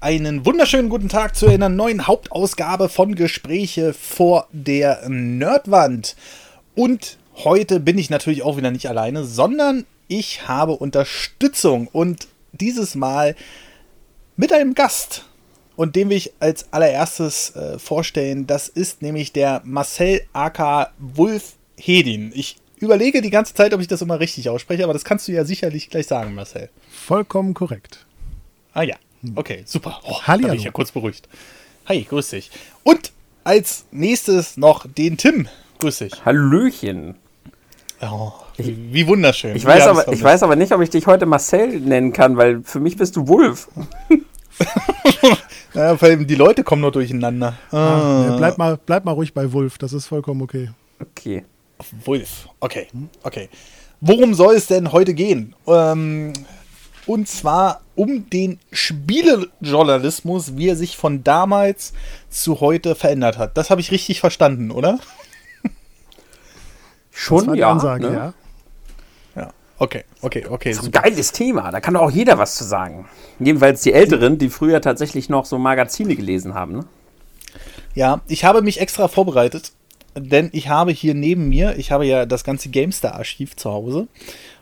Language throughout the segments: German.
einen wunderschönen guten Tag zu einer neuen Hauptausgabe von Gespräche vor der Nerdwand. Und heute bin ich natürlich auch wieder nicht alleine, sondern ich habe Unterstützung und dieses Mal mit einem Gast. Und den will ich als allererstes äh, vorstellen. Das ist nämlich der Marcel AK Wulf Hedin. Ich überlege die ganze Zeit, ob ich das immer richtig ausspreche, aber das kannst du ja sicherlich gleich sagen, Marcel. Vollkommen korrekt. Ah ja, okay, super. Oh, da bin ich ja kurz beruhigt. Hi, grüß dich. Und als nächstes noch den Tim. Grüß dich. Hallöchen. Oh, wie wunderschön. Ich, weiß aber, ich weiß aber nicht, ob ich dich heute Marcel nennen kann, weil für mich bist du Wulf. ja, vor allem die Leute kommen nur durcheinander. Ah. Ja, bleib, mal, bleib mal ruhig bei Wulf, das ist vollkommen okay. Okay. Wulf, okay, okay. Worum soll es denn heute gehen? Ähm, und zwar um den Spielejournalismus, wie er sich von damals zu heute verändert hat. Das habe ich richtig verstanden, oder? Schon, ja. Ansage, ne? ja. Ja, okay, okay, okay. Das ist ein geiles Thema, da kann doch auch jeder was zu sagen. Jedenfalls die Älteren, die früher tatsächlich noch so Magazine gelesen haben, ne? Ja, ich habe mich extra vorbereitet, denn ich habe hier neben mir, ich habe ja das ganze GameStar-Archiv zu Hause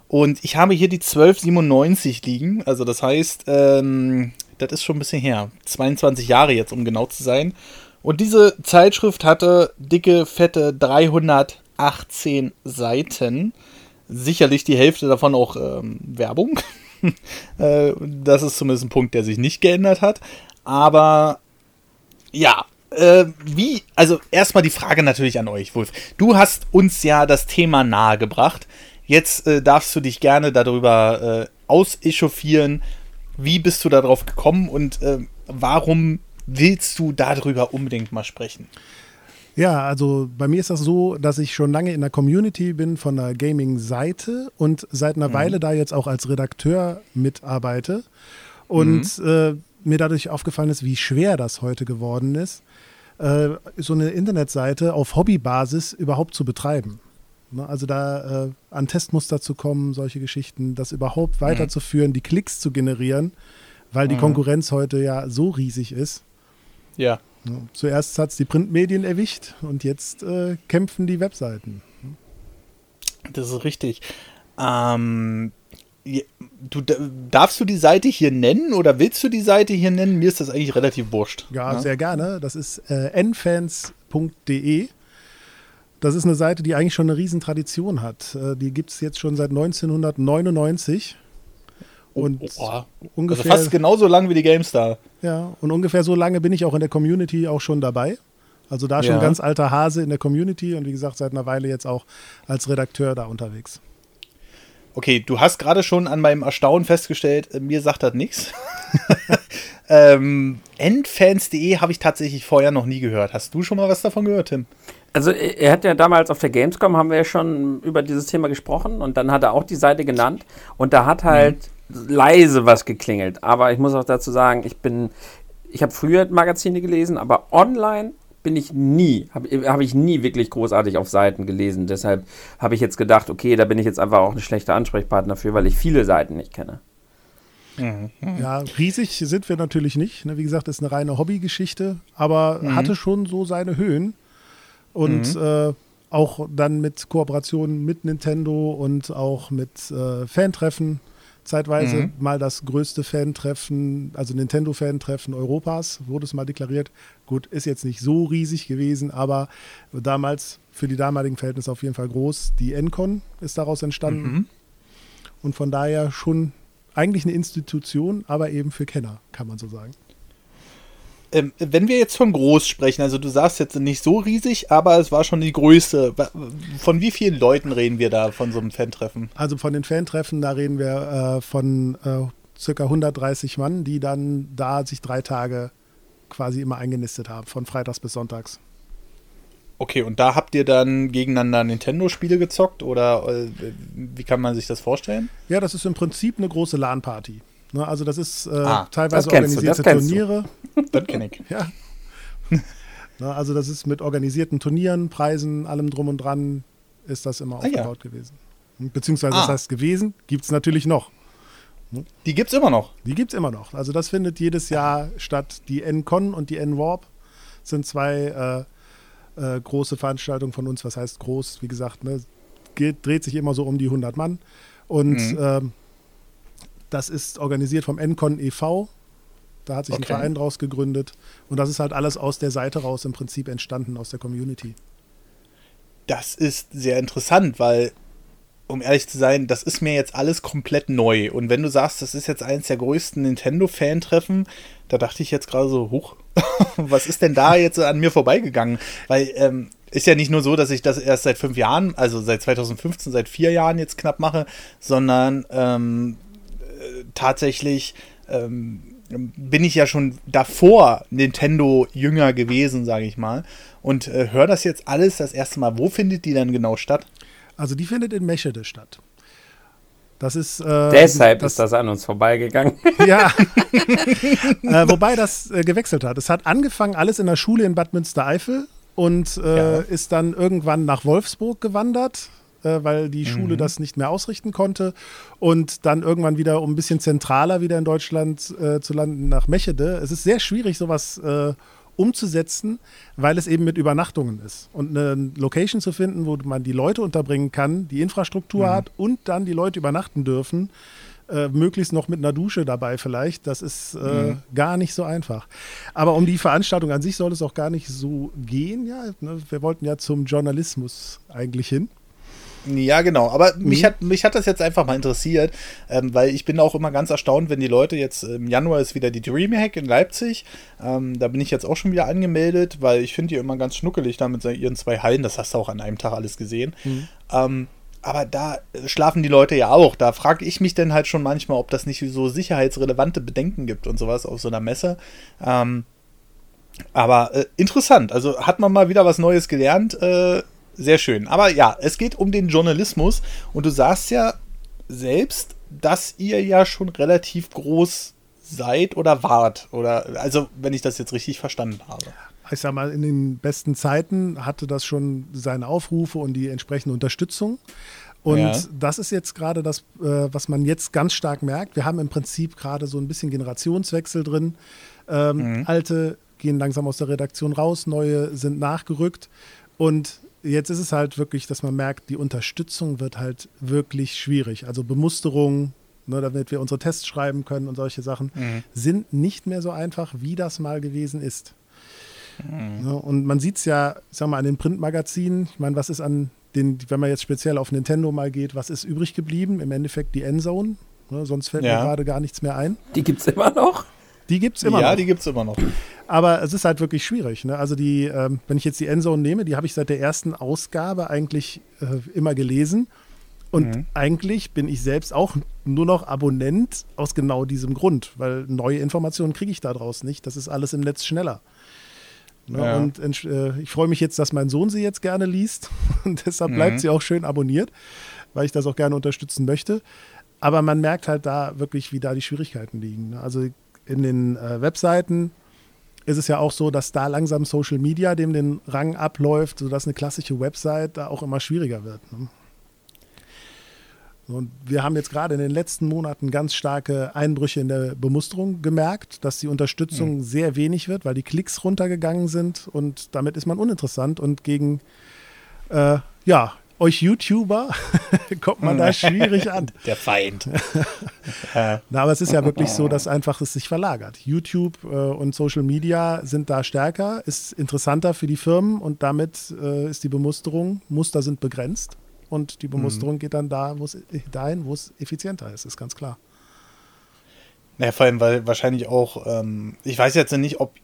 und ich habe hier die 1297 liegen. Also das heißt, ähm, das ist schon ein bisschen her. 22 Jahre jetzt, um genau zu sein. Und diese Zeitschrift hatte dicke, fette 318 Seiten. Sicherlich die Hälfte davon auch ähm, Werbung. äh, das ist zumindest ein Punkt, der sich nicht geändert hat. Aber ja, äh, wie, also erstmal die Frage natürlich an euch, Wolf. Du hast uns ja das Thema nahegebracht. Jetzt äh, darfst du dich gerne darüber äh, ausechauffieren. Wie bist du darauf gekommen und äh, warum willst du darüber unbedingt mal sprechen? Ja, also bei mir ist das so, dass ich schon lange in der Community bin von der Gaming-Seite und seit einer mhm. Weile da jetzt auch als Redakteur mitarbeite. Und mhm. äh, mir dadurch aufgefallen ist, wie schwer das heute geworden ist, äh, so eine Internetseite auf Hobbybasis überhaupt zu betreiben. Ne, also da äh, an Testmuster zu kommen, solche Geschichten, das überhaupt mhm. weiterzuführen, die Klicks zu generieren, weil die mhm. Konkurrenz heute ja so riesig ist. Ja. Ne, zuerst hat es die Printmedien erwischt und jetzt äh, kämpfen die Webseiten. Das ist richtig. Ähm, du, darfst du die Seite hier nennen oder willst du die Seite hier nennen? Mir ist das eigentlich relativ wurscht. Ja, ja? sehr gerne. Das ist äh, nfans.de. Das ist eine Seite, die eigentlich schon eine Riesentradition hat. Äh, die gibt es jetzt schon seit 1999. Und oh, oh. ungefähr. Also fast genauso lang wie die GameStar. Ja, und ungefähr so lange bin ich auch in der Community auch schon dabei. Also da schon ja. ganz alter Hase in der Community und wie gesagt, seit einer Weile jetzt auch als Redakteur da unterwegs. Okay, du hast gerade schon an meinem Erstaunen festgestellt, äh, mir sagt das nichts. ähm, Endfans.de habe ich tatsächlich vorher noch nie gehört. Hast du schon mal was davon gehört, Tim? Also er hat ja damals auf der Gamescom haben wir ja schon über dieses Thema gesprochen und dann hat er auch die Seite genannt und da hat halt mhm. leise was geklingelt. Aber ich muss auch dazu sagen, ich bin, ich habe früher Magazine gelesen, aber online bin ich nie, habe hab ich nie wirklich großartig auf Seiten gelesen. Deshalb habe ich jetzt gedacht, okay, da bin ich jetzt einfach auch ein schlechter Ansprechpartner für, weil ich viele Seiten nicht kenne. Mhm. Ja, riesig sind wir natürlich nicht. Ne? Wie gesagt, ist eine reine Hobbygeschichte, aber mhm. hatte schon so seine Höhen und mhm. äh, auch dann mit Kooperationen mit Nintendo und auch mit äh, Fantreffen. Zeitweise mhm. mal das größte Fantreffen, also Nintendo-Fantreffen Europas, wurde es mal deklariert. Gut, ist jetzt nicht so riesig gewesen, aber damals für die damaligen Verhältnisse auf jeden Fall groß. Die Encon ist daraus entstanden. Mhm. Und von daher schon eigentlich eine Institution, aber eben für Kenner, kann man so sagen. Ähm, wenn wir jetzt von groß sprechen, also du sagst jetzt nicht so riesig, aber es war schon die größte. Von wie vielen Leuten reden wir da von so einem Fantreffen? Also von den Fantreffen, da reden wir äh, von äh, circa 130 Mann, die dann da sich drei Tage quasi immer eingenistet haben, von freitags bis sonntags. Okay, und da habt ihr dann gegeneinander Nintendo-Spiele gezockt oder äh, wie kann man sich das vorstellen? Ja, das ist im Prinzip eine große LAN-Party. Ne, also das ist äh, ah, teilweise das organisierte Turniere. Das kenne ich. ja. ne, also das ist mit organisierten Turnieren, Preisen, allem drum und dran ist das immer aufgebaut ah, ja. gewesen. Beziehungsweise ah. das heißt gewesen, gibt es natürlich noch. Die gibt es immer noch. Die gibt es immer noch. Also das findet jedes Jahr statt. Die N-Con und die N-Warp sind zwei äh, äh, große Veranstaltungen von uns. Was heißt groß? Wie gesagt, ne, geht, dreht sich immer so um die 100 Mann. Und mhm. ähm, das ist organisiert vom N-Con e.V. Da hat sich okay. ein Verein draus gegründet. Und das ist halt alles aus der Seite raus im Prinzip entstanden, aus der Community. Das ist sehr interessant, weil um ehrlich zu sein, das ist mir jetzt alles komplett neu. Und wenn du sagst, das ist jetzt eines der größten Nintendo-Fan-Treffen, da dachte ich jetzt gerade so, huch, was ist denn da jetzt an mir vorbeigegangen? Weil ähm, ist ja nicht nur so, dass ich das erst seit fünf Jahren, also seit 2015, seit vier Jahren jetzt knapp mache, sondern ähm, äh, tatsächlich ähm, bin ich ja schon davor Nintendo jünger gewesen, sage ich mal. Und äh, höre das jetzt alles das erste Mal. Wo findet die dann genau statt? Also die findet in Meschede statt. Das ist. Äh, Deshalb das, ist das an uns vorbeigegangen. Ja. äh, wobei das äh, gewechselt hat. Es hat angefangen alles in der Schule in Bad Münstereifel und äh, ja. ist dann irgendwann nach Wolfsburg gewandert, äh, weil die Schule mhm. das nicht mehr ausrichten konnte. Und dann irgendwann wieder, um ein bisschen zentraler wieder in Deutschland äh, zu landen, nach Mechede. Es ist sehr schwierig, sowas umzusetzen, weil es eben mit Übernachtungen ist. Und eine Location zu finden, wo man die Leute unterbringen kann, die Infrastruktur mhm. hat und dann die Leute übernachten dürfen, äh, möglichst noch mit einer Dusche dabei vielleicht, das ist äh, mhm. gar nicht so einfach. Aber um die Veranstaltung an sich soll es auch gar nicht so gehen. Ja, ne? wir wollten ja zum Journalismus eigentlich hin. Ja, genau. Aber mhm. mich, hat, mich hat das jetzt einfach mal interessiert, ähm, weil ich bin auch immer ganz erstaunt, wenn die Leute jetzt im Januar ist wieder die Dreamhack in Leipzig. Ähm, da bin ich jetzt auch schon wieder angemeldet, weil ich finde die immer ganz schnuckelig da mit ihren zwei Hallen. Das hast du auch an einem Tag alles gesehen. Mhm. Ähm, aber da schlafen die Leute ja auch. Da frage ich mich dann halt schon manchmal, ob das nicht so sicherheitsrelevante Bedenken gibt und sowas auf so einer Messe. Ähm, aber äh, interessant. Also hat man mal wieder was Neues gelernt. Äh, sehr schön. Aber ja, es geht um den Journalismus und du sagst ja selbst, dass ihr ja schon relativ groß seid oder wart. Oder also, wenn ich das jetzt richtig verstanden habe. Ich sag mal, in den besten Zeiten hatte das schon seine Aufrufe und die entsprechende Unterstützung. Und ja. das ist jetzt gerade das, äh, was man jetzt ganz stark merkt. Wir haben im Prinzip gerade so ein bisschen Generationswechsel drin. Ähm, mhm. Alte gehen langsam aus der Redaktion raus, neue sind nachgerückt. Und jetzt ist es halt wirklich, dass man merkt, die Unterstützung wird halt wirklich schwierig. Also Bemusterung, ne, damit wir unsere Tests schreiben können und solche Sachen, mhm. sind nicht mehr so einfach, wie das mal gewesen ist. Mhm. Ja, und man sieht es ja, ich sag mal, an den Printmagazinen. Ich meine, was ist an den, wenn man jetzt speziell auf Nintendo mal geht, was ist übrig geblieben? Im Endeffekt die Endzone. Ne, sonst fällt ja. mir gerade gar nichts mehr ein. Die gibt es immer noch? Die gibt es immer ja, noch. Ja, die gibt es immer noch. Aber es ist halt wirklich schwierig. Ne? Also die, ähm, wenn ich jetzt die Endzone nehme, die habe ich seit der ersten Ausgabe eigentlich äh, immer gelesen. Und mhm. eigentlich bin ich selbst auch nur noch Abonnent aus genau diesem Grund, weil neue Informationen kriege ich daraus nicht. Das ist alles im Netz schneller. Ne? Ja. Und äh, ich freue mich jetzt, dass mein Sohn sie jetzt gerne liest. Und deshalb mhm. bleibt sie auch schön abonniert, weil ich das auch gerne unterstützen möchte. Aber man merkt halt da wirklich, wie da die Schwierigkeiten liegen. Ne? Also in den äh, Webseiten ist es ja auch so, dass da langsam Social Media dem den Rang abläuft, sodass eine klassische Website da auch immer schwieriger wird. Ne? Und wir haben jetzt gerade in den letzten Monaten ganz starke Einbrüche in der Bemusterung gemerkt, dass die Unterstützung mhm. sehr wenig wird, weil die Klicks runtergegangen sind und damit ist man uninteressant und gegen äh, ja, euch YouTuber kommt man da schwierig an. Der Feind. Na, aber es ist ja wirklich so, dass einfach es sich verlagert. YouTube äh, und Social Media sind da stärker, ist interessanter für die Firmen und damit äh, ist die Bemusterung, Muster sind begrenzt und die Bemusterung mhm. geht dann da, wo's, dahin, wo es effizienter ist, ist ganz klar. Naja, vor allem, weil wahrscheinlich auch, ähm, ich weiß jetzt nicht, ob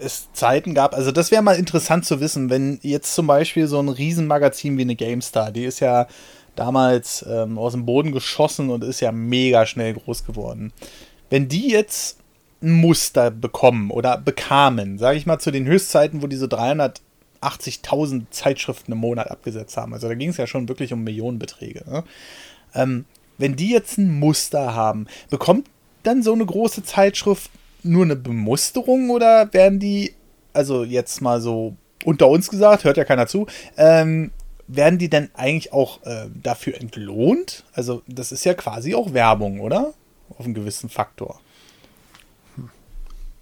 es Zeiten gab, also das wäre mal interessant zu wissen, wenn jetzt zum Beispiel so ein Riesenmagazin wie eine GameStar, die ist ja damals ähm, aus dem Boden geschossen und ist ja mega schnell groß geworden. Wenn die jetzt ein Muster bekommen oder bekamen, sage ich mal zu den Höchstzeiten, wo diese 380.000 Zeitschriften im Monat abgesetzt haben, also da ging es ja schon wirklich um Millionenbeträge. Ne? Ähm, wenn die jetzt ein Muster haben, bekommt dann so eine große Zeitschrift nur eine Bemusterung oder werden die, also jetzt mal so unter uns gesagt, hört ja keiner zu, ähm, werden die denn eigentlich auch äh, dafür entlohnt? Also das ist ja quasi auch Werbung, oder? auf einen gewissen Faktor.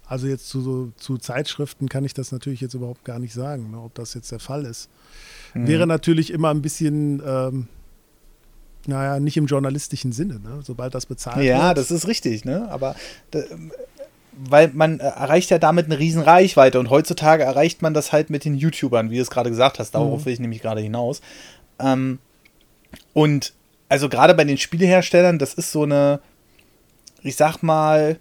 Also jetzt zu, so, zu Zeitschriften kann ich das natürlich jetzt überhaupt gar nicht sagen, ne, ob das jetzt der Fall ist. Mhm. Wäre natürlich immer ein bisschen, ähm, naja, nicht im journalistischen Sinne, ne? sobald das bezahlt ja, wird. Ja, das ist richtig, ne? aber da, weil man erreicht ja damit eine riesen Reichweite und heutzutage erreicht man das halt mit den YouTubern, wie du es gerade gesagt hast, darauf mhm. will ich nämlich gerade hinaus. Ähm, und also gerade bei den Spieleherstellern, das ist so eine, ich sag mal,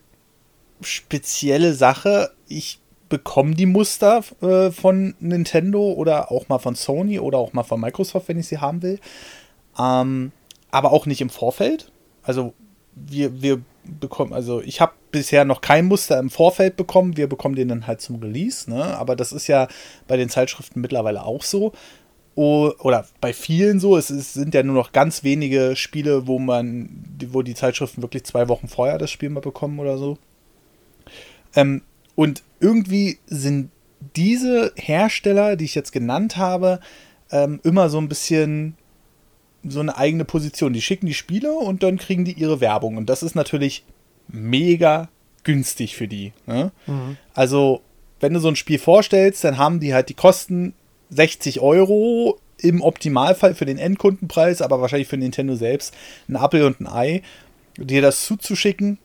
spezielle Sache. Ich bekomme die Muster äh, von Nintendo oder auch mal von Sony oder auch mal von Microsoft, wenn ich sie haben will. Ähm, aber auch nicht im Vorfeld. Also wir, wir bekommen, also ich habe bisher noch kein Muster im Vorfeld bekommen. Wir bekommen den dann halt zum Release. Ne? Aber das ist ja bei den Zeitschriften mittlerweile auch so. oder bei vielen so. Es, es sind ja nur noch ganz wenige Spiele, wo man, wo die Zeitschriften wirklich zwei Wochen vorher das Spiel mal bekommen oder so. Ähm, und irgendwie sind diese Hersteller, die ich jetzt genannt habe, ähm, immer so ein bisschen so eine eigene Position. Die schicken die Spiele und dann kriegen die ihre Werbung. Und das ist natürlich mega günstig für die. Ne? Mhm. Also, wenn du so ein Spiel vorstellst, dann haben die halt die Kosten 60 Euro im Optimalfall für den Endkundenpreis, aber wahrscheinlich für Nintendo selbst ein Apple und ein Ei, dir das zuzuschicken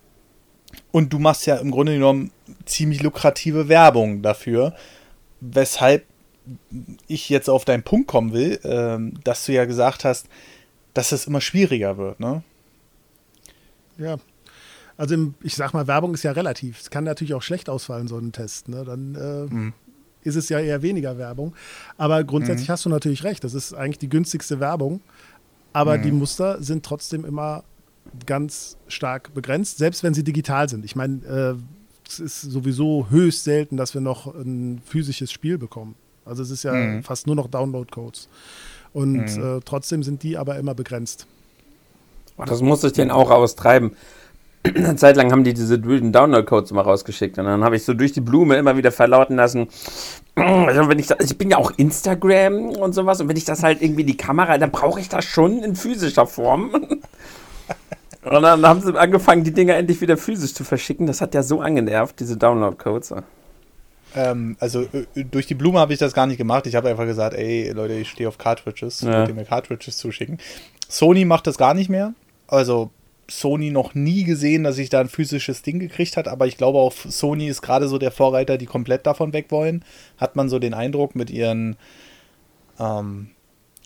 und du machst ja im Grunde genommen ziemlich lukrative Werbung dafür, weshalb ich jetzt auf deinen Punkt kommen will, ähm, dass du ja gesagt hast, dass es immer schwieriger wird, ne? Ja. Also im, ich sag mal, Werbung ist ja relativ. Es kann natürlich auch schlecht ausfallen, so ein Test. Ne? Dann äh, mhm. ist es ja eher weniger Werbung. Aber grundsätzlich mhm. hast du natürlich recht. Das ist eigentlich die günstigste Werbung. Aber mhm. die Muster sind trotzdem immer ganz stark begrenzt, selbst wenn sie digital sind. Ich meine, äh, es ist sowieso höchst selten, dass wir noch ein physisches Spiel bekommen. Also es ist ja mhm. fast nur noch Download-Codes. Und mhm. äh, trotzdem sind die aber immer begrenzt. Oh, das muss ich denn auch austreiben. Eine Zeit lang haben die diese Download-Codes immer rausgeschickt und dann habe ich so durch die Blume immer wieder verlauten lassen, also wenn ich, das, ich bin ja auch Instagram und sowas und wenn ich das halt irgendwie die Kamera, dann brauche ich das schon in physischer Form. Und dann haben sie angefangen, die Dinger endlich wieder physisch zu verschicken. Das hat ja so angenervt, diese Download-Codes. Ähm, also äh, durch die Blume habe ich das gar nicht gemacht. Ich habe einfach gesagt, ey Leute, ich stehe auf Cartridges, ja. könnt ihr mir Cartridges zuschicken. Sony macht das gar nicht mehr. Also Sony noch nie gesehen, dass ich da ein physisches Ding gekriegt hat, aber ich glaube auch Sony ist gerade so der Vorreiter, die komplett davon weg wollen. Hat man so den Eindruck mit ihren ähm,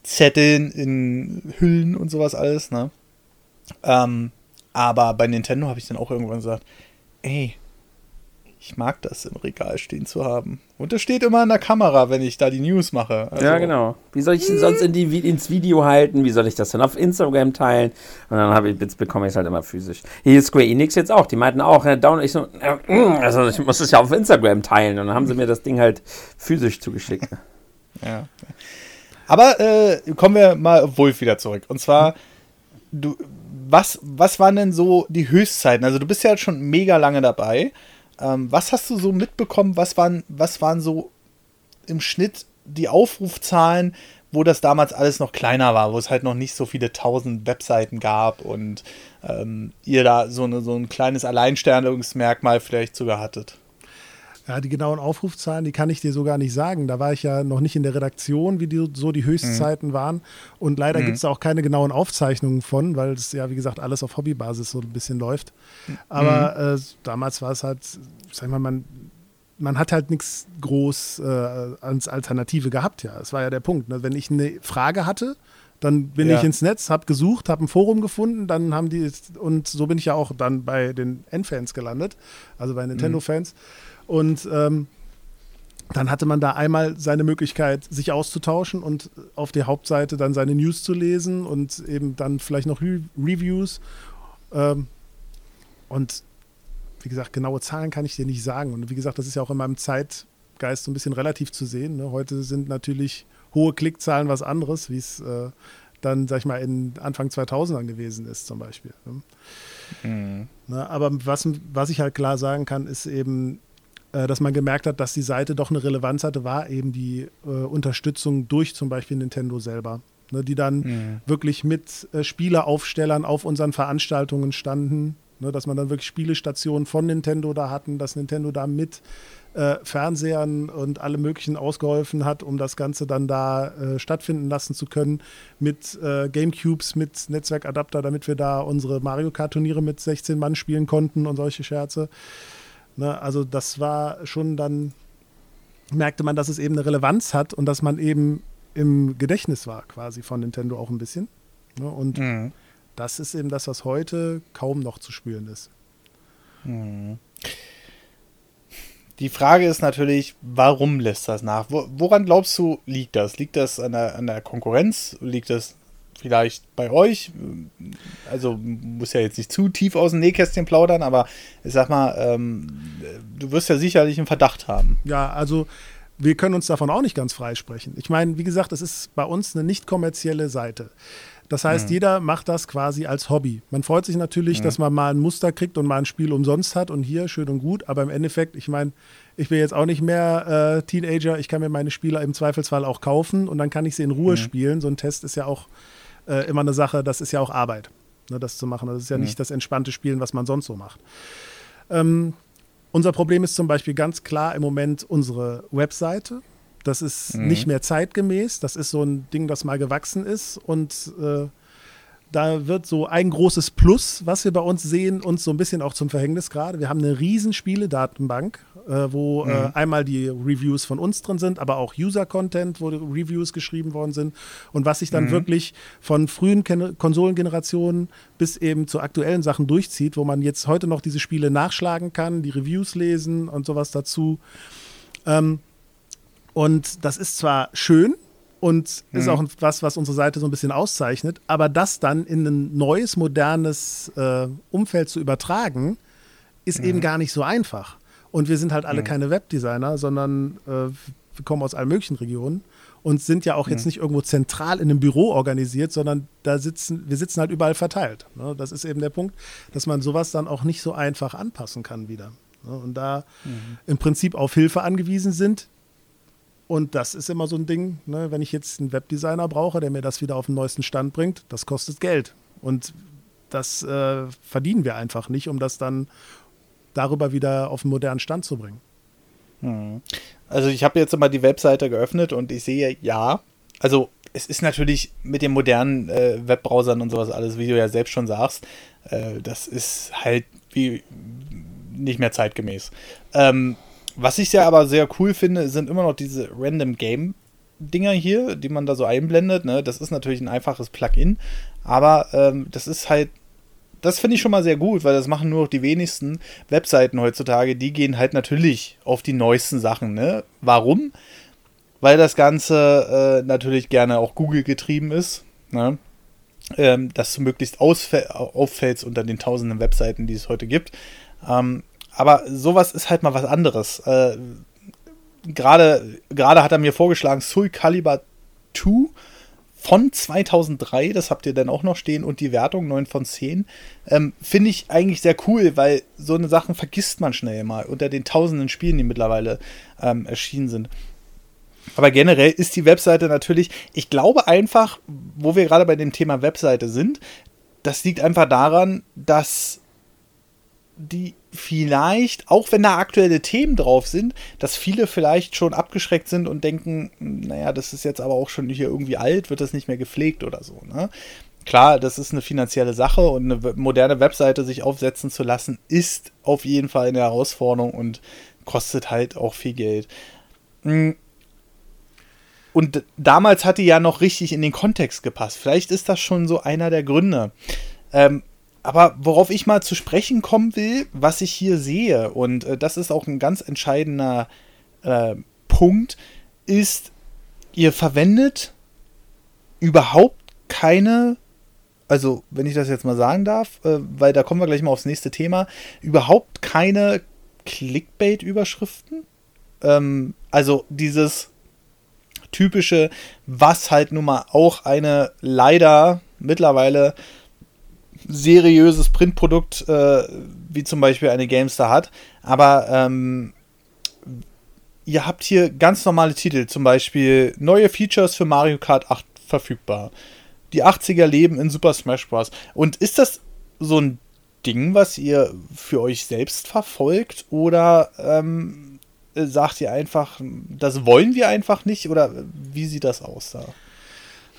Zetteln in Hüllen und sowas alles, ne? Ähm, aber bei Nintendo habe ich dann auch irgendwann gesagt, ey, ich mag das im Regal stehen zu haben. Und das steht immer in der Kamera, wenn ich da die News mache. Also, ja, genau. Wie soll ich denn sonst in die, ins Video halten? Wie soll ich das denn auf Instagram teilen? Und dann ich, jetzt bekomme ich es halt immer physisch. Hier ist Square Enix jetzt auch. Die meinten auch, ja, down, ich so, also ich muss es ja auf Instagram teilen. Und dann haben sie mir das Ding halt physisch zugeschickt. ja. Aber äh, kommen wir mal auf Wolf wieder zurück. Und zwar, du, was, was waren denn so die Höchstzeiten? Also du bist ja schon mega lange dabei. Ähm, was hast du so mitbekommen? Was waren, was waren so im Schnitt die Aufrufzahlen, wo das damals alles noch kleiner war, wo es halt noch nicht so viele tausend Webseiten gab und ähm, ihr da so, eine, so ein kleines Alleinstellungsmerkmal vielleicht sogar hattet? Ja, die genauen Aufrufzahlen, die kann ich dir so gar nicht sagen. Da war ich ja noch nicht in der Redaktion, wie die, so die Höchstzeiten mhm. waren. Und leider mhm. gibt es da auch keine genauen Aufzeichnungen von, weil es ja, wie gesagt, alles auf Hobbybasis so ein bisschen läuft. Aber mhm. äh, damals war es halt, sag mal, man, man hat halt nichts groß äh, als Alternative gehabt, ja. Das war ja der Punkt. Ne? Wenn ich eine Frage hatte, dann bin ja. ich ins Netz, habe gesucht, habe ein Forum gefunden, dann haben die, und so bin ich ja auch dann bei den N-Fans gelandet, also bei Nintendo-Fans. Mhm. Und ähm, dann hatte man da einmal seine Möglichkeit, sich auszutauschen und auf der Hauptseite dann seine News zu lesen und eben dann vielleicht noch Re Reviews. Ähm, und wie gesagt, genaue Zahlen kann ich dir nicht sagen. Und wie gesagt, das ist ja auch in meinem Zeitgeist so ein bisschen relativ zu sehen. Ne? Heute sind natürlich hohe Klickzahlen was anderes, wie es äh, dann, sag ich mal, in Anfang 2000ern gewesen ist, zum Beispiel. Ne? Mhm. Na, aber was, was ich halt klar sagen kann, ist eben, dass man gemerkt hat, dass die Seite doch eine Relevanz hatte, war eben die äh, Unterstützung durch zum Beispiel Nintendo selber. Ne, die dann mhm. wirklich mit äh, Spieleaufstellern auf unseren Veranstaltungen standen Ne, dass man dann wirklich Spielestationen von Nintendo da hatten, dass Nintendo da mit äh, Fernsehern und allem Möglichen ausgeholfen hat, um das Ganze dann da äh, stattfinden lassen zu können, mit äh, Gamecubes, mit Netzwerkadapter, damit wir da unsere Mario Kart-Turniere mit 16 Mann spielen konnten und solche Scherze. Ne, also das war schon dann, merkte man, dass es eben eine Relevanz hat und dass man eben im Gedächtnis war quasi von Nintendo auch ein bisschen. Ne, und mhm das ist eben das, was heute kaum noch zu spüren ist. Hm. Die Frage ist natürlich, warum lässt das nach? Woran glaubst du, liegt das? Liegt das an der, an der Konkurrenz? Liegt das vielleicht bei euch? Also muss ja jetzt nicht zu tief aus dem Nähkästchen plaudern, aber ich sag mal, ähm, du wirst ja sicherlich einen Verdacht haben. Ja, also wir können uns davon auch nicht ganz freisprechen. Ich meine, wie gesagt, es ist bei uns eine nicht kommerzielle Seite. Das heißt, mhm. jeder macht das quasi als Hobby. Man freut sich natürlich, mhm. dass man mal ein Muster kriegt und mal ein Spiel umsonst hat und hier schön und gut, aber im Endeffekt, ich meine, ich bin jetzt auch nicht mehr äh, Teenager, ich kann mir meine Spiele im Zweifelsfall auch kaufen und dann kann ich sie in Ruhe mhm. spielen. So ein Test ist ja auch äh, immer eine Sache, das ist ja auch Arbeit, ne, das zu machen. Das ist ja nicht das entspannte Spielen, was man sonst so macht. Ähm, unser Problem ist zum Beispiel ganz klar im Moment unsere Webseite. Das ist mhm. nicht mehr zeitgemäß. Das ist so ein Ding, das mal gewachsen ist. Und äh, da wird so ein großes Plus, was wir bei uns sehen, uns so ein bisschen auch zum Verhängnis gerade. Wir haben eine riesen Spiele-Datenbank, äh, wo äh, mhm. äh, einmal die Reviews von uns drin sind, aber auch User-Content, wo Reviews geschrieben worden sind. Und was sich dann mhm. wirklich von frühen Ken Konsolengenerationen bis eben zu aktuellen Sachen durchzieht, wo man jetzt heute noch diese Spiele nachschlagen kann, die Reviews lesen und sowas dazu. Ähm, und das ist zwar schön und mhm. ist auch was, was unsere Seite so ein bisschen auszeichnet, aber das dann in ein neues, modernes äh, Umfeld zu übertragen, ist mhm. eben gar nicht so einfach. Und wir sind halt alle mhm. keine Webdesigner, sondern äh, wir kommen aus allen möglichen Regionen und sind ja auch jetzt mhm. nicht irgendwo zentral in einem Büro organisiert, sondern da sitzen, wir sitzen halt überall verteilt. Ne? Das ist eben der Punkt, dass man sowas dann auch nicht so einfach anpassen kann wieder. Ne? Und da mhm. im Prinzip auf Hilfe angewiesen sind, und das ist immer so ein Ding, ne, wenn ich jetzt einen Webdesigner brauche, der mir das wieder auf den neuesten Stand bringt, das kostet Geld. Und das äh, verdienen wir einfach nicht, um das dann darüber wieder auf einen modernen Stand zu bringen. Hm. Also ich habe jetzt mal die Webseite geöffnet und ich sehe, ja, also es ist natürlich mit den modernen äh, Webbrowsern und sowas alles, wie du ja selbst schon sagst, äh, das ist halt wie nicht mehr zeitgemäß. Ähm, was ich ja aber sehr cool finde, sind immer noch diese Random Game Dinger hier, die man da so einblendet. Ne? Das ist natürlich ein einfaches Plugin, aber ähm, das ist halt, das finde ich schon mal sehr gut, weil das machen nur noch die wenigsten Webseiten heutzutage. Die gehen halt natürlich auf die neuesten Sachen. Ne? Warum? Weil das Ganze äh, natürlich gerne auch Google getrieben ist. Ne? Ähm, dass du möglichst auffällst unter den tausenden Webseiten, die es heute gibt. Ähm, aber sowas ist halt mal was anderes. Äh, Gerade hat er mir vorgeschlagen, Soul Calibur 2 von 2003, das habt ihr dann auch noch stehen, und die Wertung 9 von 10. Ähm, Finde ich eigentlich sehr cool, weil so eine Sachen vergisst man schnell mal unter den tausenden Spielen, die mittlerweile ähm, erschienen sind. Aber generell ist die Webseite natürlich, ich glaube einfach, wo wir gerade bei dem Thema Webseite sind, das liegt einfach daran, dass die vielleicht, auch wenn da aktuelle Themen drauf sind, dass viele vielleicht schon abgeschreckt sind und denken, naja, das ist jetzt aber auch schon hier irgendwie alt, wird das nicht mehr gepflegt oder so. Ne? Klar, das ist eine finanzielle Sache und eine moderne Webseite sich aufsetzen zu lassen, ist auf jeden Fall eine Herausforderung und kostet halt auch viel Geld. Hm. Und damals hat die ja noch richtig in den Kontext gepasst. Vielleicht ist das schon so einer der Gründe. Ähm, aber worauf ich mal zu sprechen kommen will, was ich hier sehe, und äh, das ist auch ein ganz entscheidender äh, Punkt, ist, ihr verwendet überhaupt keine, also wenn ich das jetzt mal sagen darf, äh, weil da kommen wir gleich mal aufs nächste Thema, überhaupt keine Clickbait-Überschriften. Ähm, also dieses typische, was halt nun mal auch eine leider mittlerweile seriöses Printprodukt, äh, wie zum Beispiel eine Gamestar hat. Aber ähm, ihr habt hier ganz normale Titel, zum Beispiel neue Features für Mario Kart 8 verfügbar. Die 80er leben in Super Smash Bros. Und ist das so ein Ding, was ihr für euch selbst verfolgt? Oder ähm, sagt ihr einfach, das wollen wir einfach nicht? Oder wie sieht das aus da?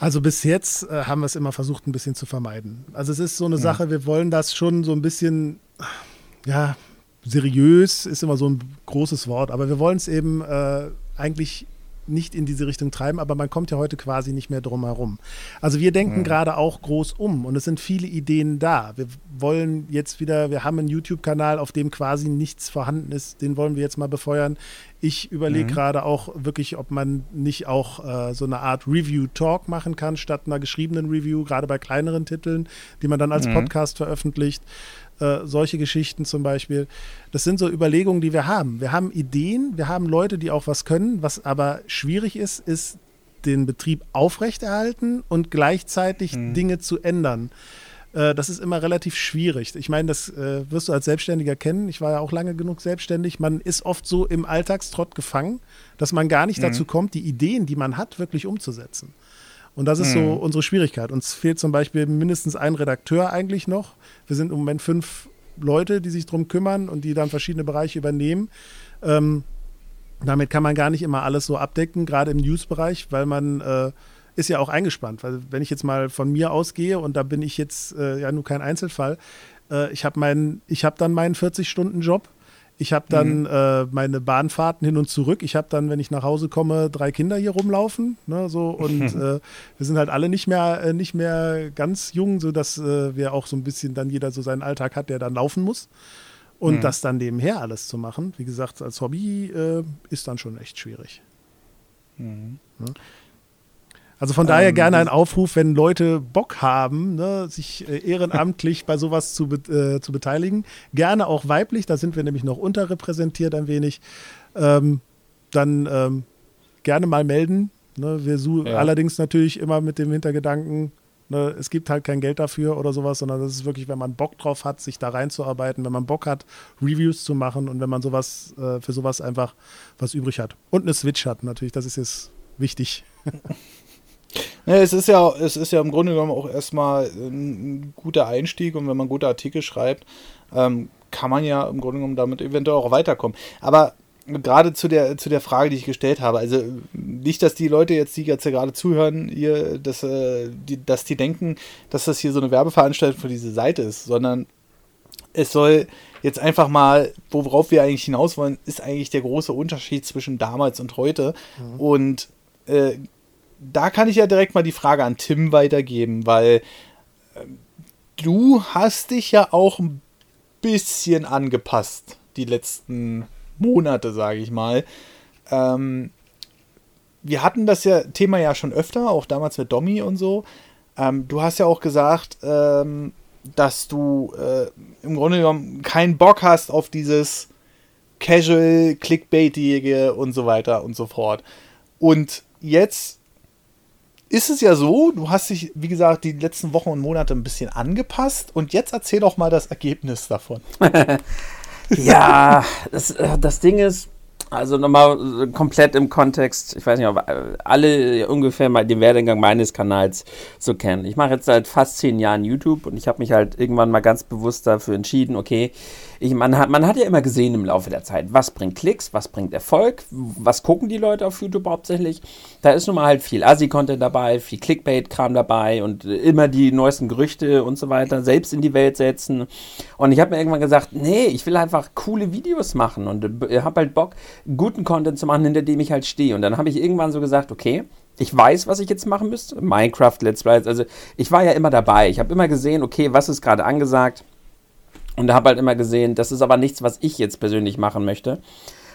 Also bis jetzt äh, haben wir es immer versucht, ein bisschen zu vermeiden. Also es ist so eine ja. Sache, wir wollen das schon so ein bisschen, ja, seriös ist immer so ein großes Wort, aber wir wollen es eben äh, eigentlich nicht in diese Richtung treiben, aber man kommt ja heute quasi nicht mehr drum herum. Also wir denken mhm. gerade auch groß um und es sind viele Ideen da. Wir wollen jetzt wieder, wir haben einen YouTube-Kanal, auf dem quasi nichts vorhanden ist, den wollen wir jetzt mal befeuern. Ich überlege mhm. gerade auch wirklich, ob man nicht auch äh, so eine Art Review-Talk machen kann, statt einer geschriebenen Review, gerade bei kleineren Titeln, die man dann als mhm. Podcast veröffentlicht. Äh, solche Geschichten zum Beispiel. Das sind so Überlegungen, die wir haben. Wir haben Ideen, wir haben Leute, die auch was können. Was aber schwierig ist, ist den Betrieb aufrechterhalten und gleichzeitig mhm. Dinge zu ändern. Äh, das ist immer relativ schwierig. Ich meine, das äh, wirst du als Selbstständiger kennen. Ich war ja auch lange genug selbstständig. Man ist oft so im Alltagstrott gefangen, dass man gar nicht mhm. dazu kommt, die Ideen, die man hat, wirklich umzusetzen. Und das ist mhm. so unsere Schwierigkeit. Uns fehlt zum Beispiel mindestens ein Redakteur eigentlich noch. Wir sind im Moment fünf Leute, die sich darum kümmern und die dann verschiedene Bereiche übernehmen. Ähm, damit kann man gar nicht immer alles so abdecken, gerade im News-Bereich, weil man äh, ist ja auch eingespannt. Weil wenn ich jetzt mal von mir ausgehe und da bin ich jetzt äh, ja nur kein Einzelfall, äh, ich habe hab dann meinen 40-Stunden-Job ich habe dann mhm. äh, meine Bahnfahrten hin und zurück. Ich habe dann, wenn ich nach Hause komme, drei Kinder hier rumlaufen. Ne, so, und äh, wir sind halt alle nicht mehr, äh, nicht mehr ganz jung, sodass äh, wir auch so ein bisschen dann jeder so seinen Alltag hat, der dann laufen muss. Und mhm. das dann nebenher alles zu machen, wie gesagt, als Hobby äh, ist dann schon echt schwierig. Mhm. Ne? Also von daher ähm, gerne ein Aufruf, wenn Leute Bock haben, ne, sich äh, ehrenamtlich bei sowas zu, äh, zu beteiligen. Gerne auch weiblich, da sind wir nämlich noch unterrepräsentiert ein wenig. Ähm, dann ähm, gerne mal melden. Ne, wir suchen ja. allerdings natürlich immer mit dem Hintergedanken, ne, es gibt halt kein Geld dafür oder sowas, sondern das ist wirklich, wenn man Bock drauf hat, sich da reinzuarbeiten, wenn man Bock hat, Reviews zu machen und wenn man sowas äh, für sowas einfach was übrig hat. Und eine Switch hat natürlich, das ist jetzt wichtig. Ja, es ist ja, es ist ja im Grunde genommen auch erstmal ein guter Einstieg und wenn man gute Artikel schreibt, ähm, kann man ja im Grunde genommen damit eventuell auch weiterkommen. Aber gerade zu der, zu der Frage, die ich gestellt habe, also nicht, dass die Leute jetzt, die jetzt ja gerade zuhören, hier, dass, äh, die, dass die denken, dass das hier so eine Werbeveranstaltung für diese Seite ist, sondern es soll jetzt einfach mal, worauf wir eigentlich hinaus wollen, ist eigentlich der große Unterschied zwischen damals und heute. Mhm. Und äh, da kann ich ja direkt mal die Frage an Tim weitergeben, weil äh, du hast dich ja auch ein bisschen angepasst die letzten Monate, sage ich mal. Ähm, wir hatten das ja Thema ja schon öfter, auch damals mit Domi und so. Ähm, du hast ja auch gesagt, ähm, dass du äh, im Grunde genommen keinen Bock hast auf dieses Casual, Clickbaitige und so weiter und so fort. Und jetzt ist es ja so, du hast dich, wie gesagt, die letzten Wochen und Monate ein bisschen angepasst und jetzt erzähl doch mal das Ergebnis davon. ja, das, äh, das Ding ist, also nochmal äh, komplett im Kontext, ich weiß nicht, ob äh, alle ungefähr mal den Werdegang meines Kanals so kennen. Ich mache jetzt seit fast zehn Jahren YouTube und ich habe mich halt irgendwann mal ganz bewusst dafür entschieden, okay, ich, man, hat, man hat ja immer gesehen im Laufe der Zeit, was bringt Klicks, was bringt Erfolg, was gucken die Leute auf YouTube hauptsächlich. Da ist nun mal halt viel Assi-Content dabei, viel Clickbait-Kram dabei und immer die neuesten Gerüchte und so weiter selbst in die Welt setzen. Und ich habe mir irgendwann gesagt, nee, ich will einfach coole Videos machen und äh, habe halt Bock, guten Content zu machen, hinter dem ich halt stehe. Und dann habe ich irgendwann so gesagt, okay, ich weiß, was ich jetzt machen müsste. Minecraft, Let's Plays. Also ich war ja immer dabei. Ich habe immer gesehen, okay, was ist gerade angesagt. Und habe halt immer gesehen, das ist aber nichts, was ich jetzt persönlich machen möchte.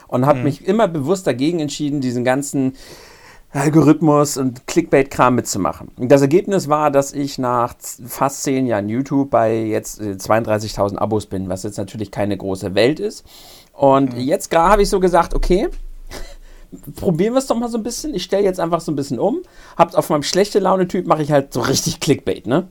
Und habe mhm. mich immer bewusst dagegen entschieden, diesen ganzen Algorithmus und Clickbait-Kram mitzumachen. Und das Ergebnis war, dass ich nach fast zehn Jahren YouTube bei jetzt 32.000 äh, Abos bin, was jetzt natürlich keine große Welt ist. Und mhm. jetzt gerade habe ich so gesagt, okay, probieren wir es doch mal so ein bisschen. Ich stelle jetzt einfach so ein bisschen um. Habt auf meinem schlechte Laune-Typ mache ich halt so richtig Clickbait, ne?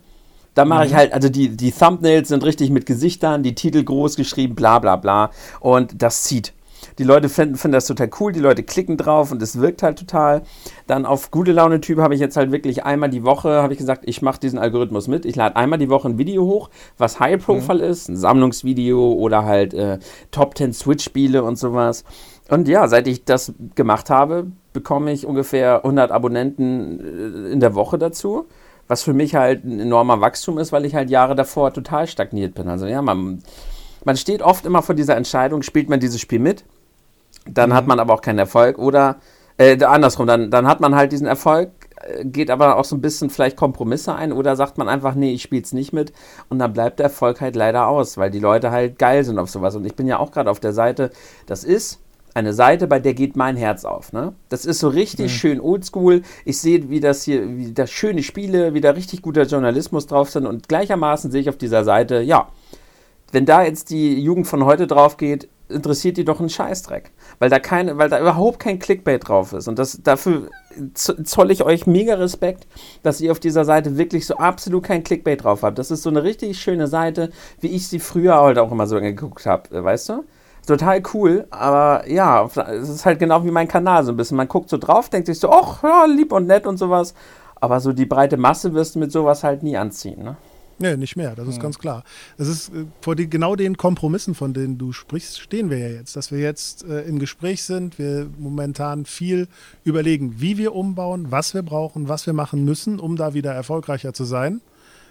Da mache ich mhm. halt, also die, die Thumbnails sind richtig mit Gesichtern, die Titel groß geschrieben, bla bla bla. Und das zieht. Die Leute finden, finden das total cool, die Leute klicken drauf und es wirkt halt total. Dann auf gute Laune-Typ habe ich jetzt halt wirklich einmal die Woche, habe ich gesagt, ich mache diesen Algorithmus mit. Ich lade einmal die Woche ein Video hoch, was High Profile mhm. ist, ein Sammlungsvideo oder halt äh, Top 10 Switch-Spiele und sowas. Und ja, seit ich das gemacht habe, bekomme ich ungefähr 100 Abonnenten äh, in der Woche dazu. Was für mich halt ein enormer Wachstum ist, weil ich halt Jahre davor total stagniert bin. Also ja, man, man steht oft immer vor dieser Entscheidung, spielt man dieses Spiel mit, dann mhm. hat man aber auch keinen Erfolg oder äh, andersrum, dann, dann hat man halt diesen Erfolg, äh, geht aber auch so ein bisschen vielleicht Kompromisse ein oder sagt man einfach, nee, ich spiele es nicht mit und dann bleibt der Erfolg halt leider aus, weil die Leute halt geil sind auf sowas. Und ich bin ja auch gerade auf der Seite, das ist eine Seite, bei der geht mein Herz auf. Ne? Das ist so richtig mhm. schön oldschool. Ich sehe, wie das hier, wie da schöne Spiele, wie da richtig guter Journalismus drauf sind und gleichermaßen sehe ich auf dieser Seite, ja, wenn da jetzt die Jugend von heute drauf geht, interessiert die doch einen Scheißdreck. Weil da keine, weil da überhaupt kein Clickbait drauf ist. Und das, dafür zolle ich euch mega Respekt, dass ihr auf dieser Seite wirklich so absolut kein Clickbait drauf habt. Das ist so eine richtig schöne Seite, wie ich sie früher halt auch immer so geguckt habe, weißt du? Total cool, aber ja, es ist halt genau wie mein Kanal so ein bisschen. Man guckt so drauf, denkt sich so, ach, ja, lieb und nett und sowas. Aber so die breite Masse wirst du mit sowas halt nie anziehen, ne? Nee, nicht mehr, das ist ja. ganz klar. Das ist äh, vor die, genau den Kompromissen, von denen du sprichst, stehen wir ja jetzt. Dass wir jetzt äh, im Gespräch sind, wir momentan viel überlegen, wie wir umbauen, was wir brauchen, was wir machen müssen, um da wieder erfolgreicher zu sein.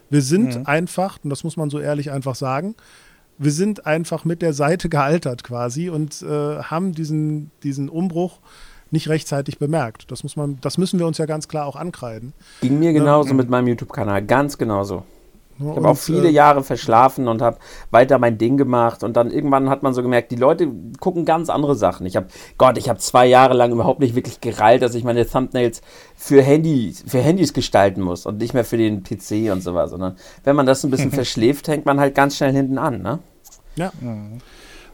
Wir sind mhm. einfach, und das muss man so ehrlich einfach sagen, wir sind einfach mit der Seite gealtert quasi und äh, haben diesen, diesen Umbruch nicht rechtzeitig bemerkt. Das, muss man, das müssen wir uns ja ganz klar auch ankreiden. Ging mir genauso ähm, mit meinem YouTube-Kanal, ganz genauso. Ich habe auch viele äh, Jahre verschlafen und habe weiter mein Ding gemacht und dann irgendwann hat man so gemerkt, die Leute gucken ganz andere Sachen. Ich habe, Gott, ich habe zwei Jahre lang überhaupt nicht wirklich gerallt, dass ich meine Thumbnails für, Handy, für Handys gestalten muss und nicht mehr für den PC und sowas, sondern wenn man das ein bisschen verschläft, hängt man halt ganz schnell hinten an, ne? Ja. Mhm.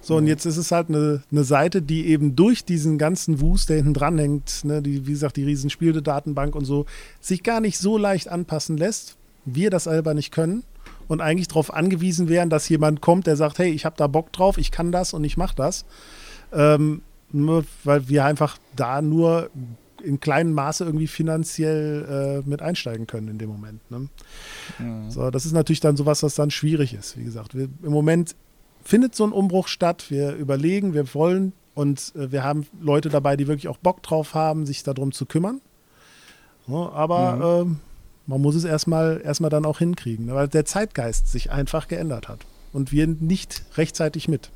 So, und jetzt ist es halt eine, eine Seite, die eben durch diesen ganzen Wust, der hinten dran hängt, ne, die, wie gesagt, die riesen Spieldatenbank und so, sich gar nicht so leicht anpassen lässt, wir das selber nicht können und eigentlich darauf angewiesen wären, dass jemand kommt, der sagt, hey, ich habe da Bock drauf, ich kann das und ich mache das. Ähm, nur weil wir einfach da nur in kleinem Maße irgendwie finanziell äh, mit einsteigen können in dem Moment. Ne? Mhm. So, das ist natürlich dann sowas, was dann schwierig ist. Wie gesagt, wir, im Moment findet so ein Umbruch statt. Wir überlegen, wir wollen und äh, wir haben Leute dabei, die wirklich auch Bock drauf haben, sich darum zu kümmern. Ja, aber mhm. äh, man muss es erstmal erstmal dann auch hinkriegen, ne, weil der Zeitgeist sich einfach geändert hat und wir nicht rechtzeitig mit.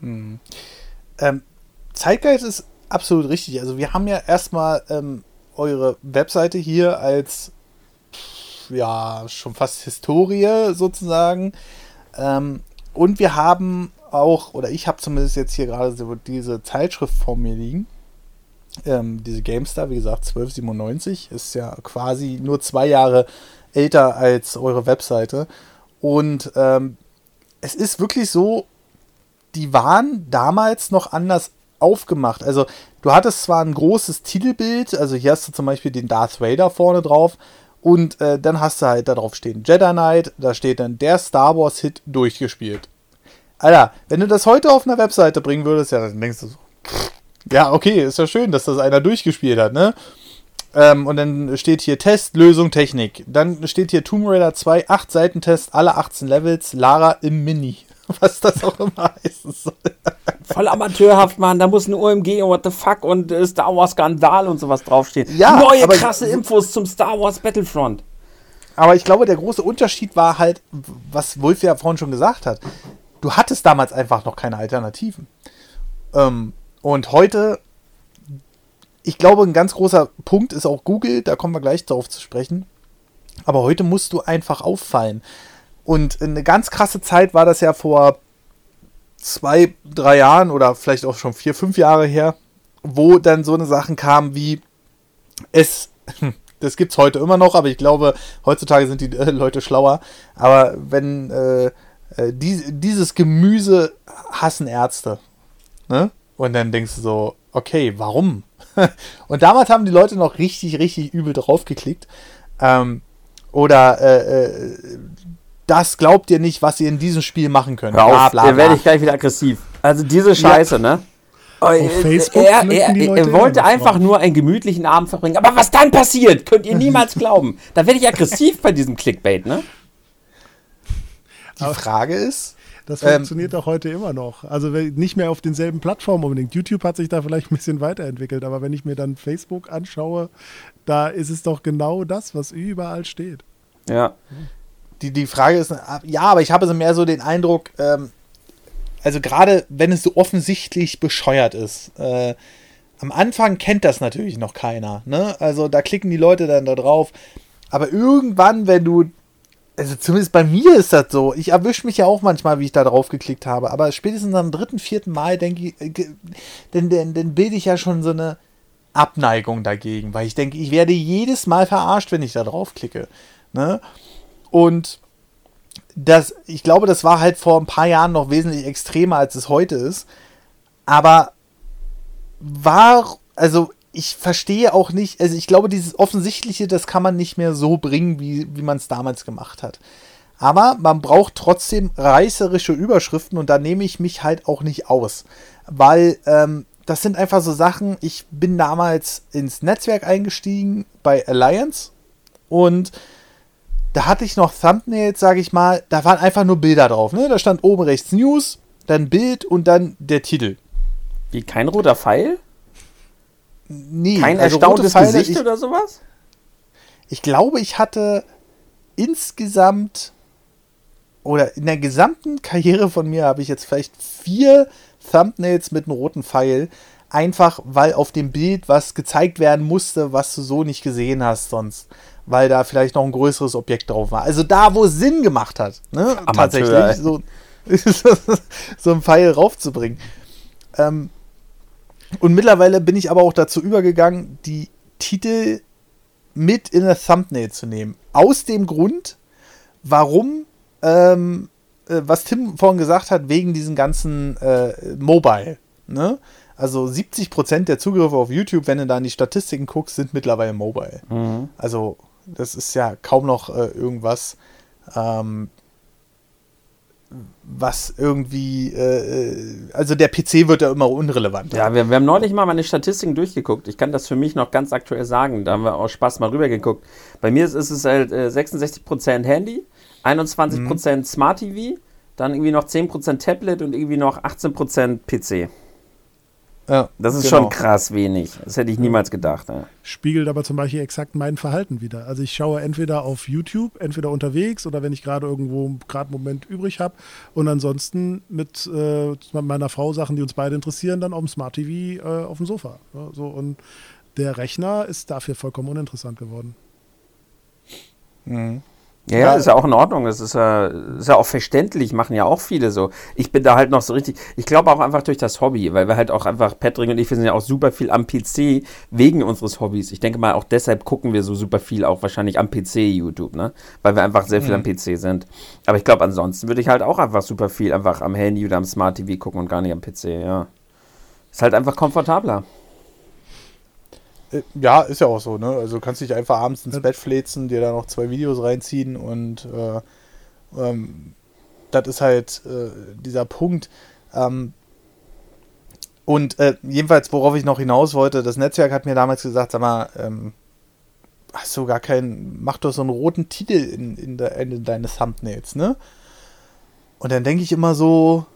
Mhm. Ähm, Zeitgeist ist absolut richtig. Also wir haben ja erstmal ähm, eure Webseite hier als ja schon fast Historie sozusagen. Ähm, und wir haben auch, oder ich habe zumindest jetzt hier gerade so diese Zeitschrift vor mir liegen. Ähm, diese GameStar, wie gesagt, 1297, ist ja quasi nur zwei Jahre älter als eure Webseite. Und ähm, es ist wirklich so, die waren damals noch anders aufgemacht. Also du hattest zwar ein großes Titelbild, also hier hast du zum Beispiel den Darth Vader vorne drauf, und äh, dann hast du halt darauf stehen Jedi Knight, da steht dann der Star Wars Hit durchgespielt. Alter, wenn du das heute auf einer Webseite bringen würdest, ja, dann denkst du so, ja, okay, ist ja schön, dass das einer durchgespielt hat, ne? Ähm, und dann steht hier Test, Lösung, Technik. Dann steht hier Tomb Raider 2, 8 Seiten Test, alle 18 Levels, Lara im Mini. Was das auch immer heißen soll. Voll amateurhaft, Mann. Da muss ein OMG und what the fuck und äh, Star Wars Skandal und sowas draufstehen. Ja, Neue krasse Infos zum Star Wars Battlefront. Aber ich glaube, der große Unterschied war halt, was Wolf ja vorhin schon gesagt hat. Du hattest damals einfach noch keine Alternativen. Ähm, und heute, ich glaube, ein ganz großer Punkt ist auch Google, da kommen wir gleich drauf zu sprechen. Aber heute musst du einfach auffallen. Und eine ganz krasse Zeit war das ja vor zwei, drei Jahren oder vielleicht auch schon vier, fünf Jahre her, wo dann so eine Sachen kamen wie es, das gibt es heute immer noch, aber ich glaube, heutzutage sind die äh, Leute schlauer. Aber wenn äh, äh, die, dieses Gemüse hassen Ärzte, ne? Und dann denkst du so, okay, warum? Und damals haben die Leute noch richtig, richtig übel drauf geklickt. Ähm, oder äh, äh das glaubt ihr nicht, was ihr in diesem Spiel machen könnt. Hör auf, bla, bla, werde ich gleich wieder aggressiv. Also diese Scheiße, ja. ne? Auf äh, Facebook er, er, er wollte einfach nur einen gemütlichen Abend verbringen. Aber was dann passiert, könnt ihr niemals glauben. Da werde ich aggressiv bei diesem Clickbait, ne? Die Frage ist. Das funktioniert ähm, auch heute immer noch. Also nicht mehr auf denselben Plattformen unbedingt. YouTube hat sich da vielleicht ein bisschen weiterentwickelt, aber wenn ich mir dann Facebook anschaue, da ist es doch genau das, was überall steht. Ja. Die, die Frage ist, ja, aber ich habe so mehr so den Eindruck, ähm, also gerade wenn es so offensichtlich bescheuert ist, äh, am Anfang kennt das natürlich noch keiner. Ne? Also da klicken die Leute dann da drauf. Aber irgendwann, wenn du, also zumindest bei mir ist das so, ich erwische mich ja auch manchmal, wie ich da drauf geklickt habe, aber spätestens am dritten, vierten Mal denke ich, äh, dann, dann, dann bilde ich ja schon so eine Abneigung dagegen, weil ich denke, ich werde jedes Mal verarscht, wenn ich da drauf klicke. Ne? Und das, ich glaube, das war halt vor ein paar Jahren noch wesentlich extremer, als es heute ist. Aber war, also ich verstehe auch nicht, also ich glaube, dieses Offensichtliche, das kann man nicht mehr so bringen, wie, wie man es damals gemacht hat. Aber man braucht trotzdem reißerische Überschriften und da nehme ich mich halt auch nicht aus. Weil ähm, das sind einfach so Sachen, ich bin damals ins Netzwerk eingestiegen bei Alliance und da hatte ich noch Thumbnails, sage ich mal, da waren einfach nur Bilder drauf. Ne? Da stand oben rechts News, dann Bild und dann der Titel. Wie kein roter Pfeil? Nee, kein also erstauntes Pfeile, Gesicht ich, oder sowas? Ich glaube, ich hatte insgesamt oder in der gesamten Karriere von mir habe ich jetzt vielleicht vier Thumbnails mit einem roten Pfeil. Einfach weil auf dem Bild was gezeigt werden musste, was du so nicht gesehen hast sonst weil da vielleicht noch ein größeres Objekt drauf war. Also da, wo es Sinn gemacht hat, ne? tatsächlich so, so ein Pfeil raufzubringen. Ähm, und mittlerweile bin ich aber auch dazu übergegangen, die Titel mit in das Thumbnail zu nehmen. Aus dem Grund, warum, ähm, äh, was Tim vorhin gesagt hat, wegen diesen ganzen äh, Mobile. Ne? Also 70% der Zugriffe auf YouTube, wenn du da in die Statistiken guckst, sind mittlerweile Mobile. Mhm. Also das ist ja kaum noch äh, irgendwas, ähm, was irgendwie, äh, äh also der PC wird ja immer unrelevant. Ja, wir, wir, haben neulich mal meine Statistiken durchgeguckt. Ich kann das für mich noch ganz aktuell sagen. Da haben wir auch Spaß mal rübergeguckt. Bei mir ist, ist es halt äh, 66% Handy, 21% mhm. Smart TV, dann irgendwie noch 10% Tablet und irgendwie noch 18% PC. Ja, das ist genau. schon krass wenig. Das hätte ich niemals gedacht. Ja. Spiegelt aber zum Beispiel exakt mein Verhalten wieder. Also ich schaue entweder auf YouTube, entweder unterwegs oder wenn ich gerade irgendwo gerade einen Moment übrig habe und ansonsten mit äh, meiner Frau Sachen, die uns beide interessieren, dann auf dem Smart TV äh, auf dem Sofa. Ja, so und der Rechner ist dafür vollkommen uninteressant geworden. Mhm. Ja, ja, ist ja auch in Ordnung. Das ist ja, ist ja auch verständlich, machen ja auch viele so. Ich bin da halt noch so richtig. Ich glaube auch einfach durch das Hobby, weil wir halt auch einfach, Patrick und ich, wir sind ja auch super viel am PC wegen unseres Hobbys. Ich denke mal, auch deshalb gucken wir so super viel auch wahrscheinlich am PC YouTube, ne? Weil wir einfach sehr viel mhm. am PC sind. Aber ich glaube, ansonsten würde ich halt auch einfach super viel einfach am Handy oder am Smart TV gucken und gar nicht am PC, ja. Ist halt einfach komfortabler. Äh, ja, ist ja auch so, ne? Also du kannst dich einfach abends ins Bett fläzen, dir da noch zwei Videos reinziehen und äh, ähm, das ist halt äh, dieser Punkt. Ähm, und äh, jedenfalls, worauf ich noch hinaus wollte, das Netzwerk hat mir damals gesagt, sag mal, ähm, hast du gar keinen, mach doch so einen roten Titel in, in der Ende deines Thumbnails, ne? Und dann denke ich immer so,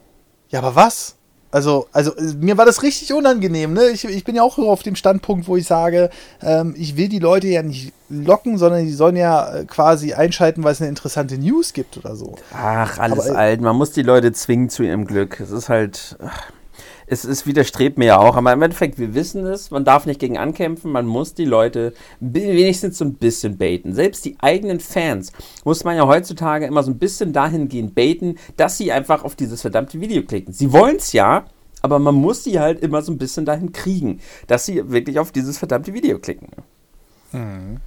ja, aber was? Also, also mir war das richtig unangenehm. Ne? Ich, ich bin ja auch auf dem Standpunkt, wo ich sage, ähm, ich will die Leute ja nicht locken, sondern die sollen ja äh, quasi einschalten, weil es eine interessante News gibt oder so. Ach, alles Aber, äh, alt. Man muss die Leute zwingen zu ihrem Glück. Es ist halt. Ach es, es widerstrebt mir ja auch, aber im Endeffekt, wir wissen es, man darf nicht gegen ankämpfen, man muss die Leute wenigstens so ein bisschen baiten. Selbst die eigenen Fans muss man ja heutzutage immer so ein bisschen dahingehend baiten, dass sie einfach auf dieses verdammte Video klicken. Sie wollen es ja, aber man muss sie halt immer so ein bisschen dahin kriegen, dass sie wirklich auf dieses verdammte Video klicken. Mhm.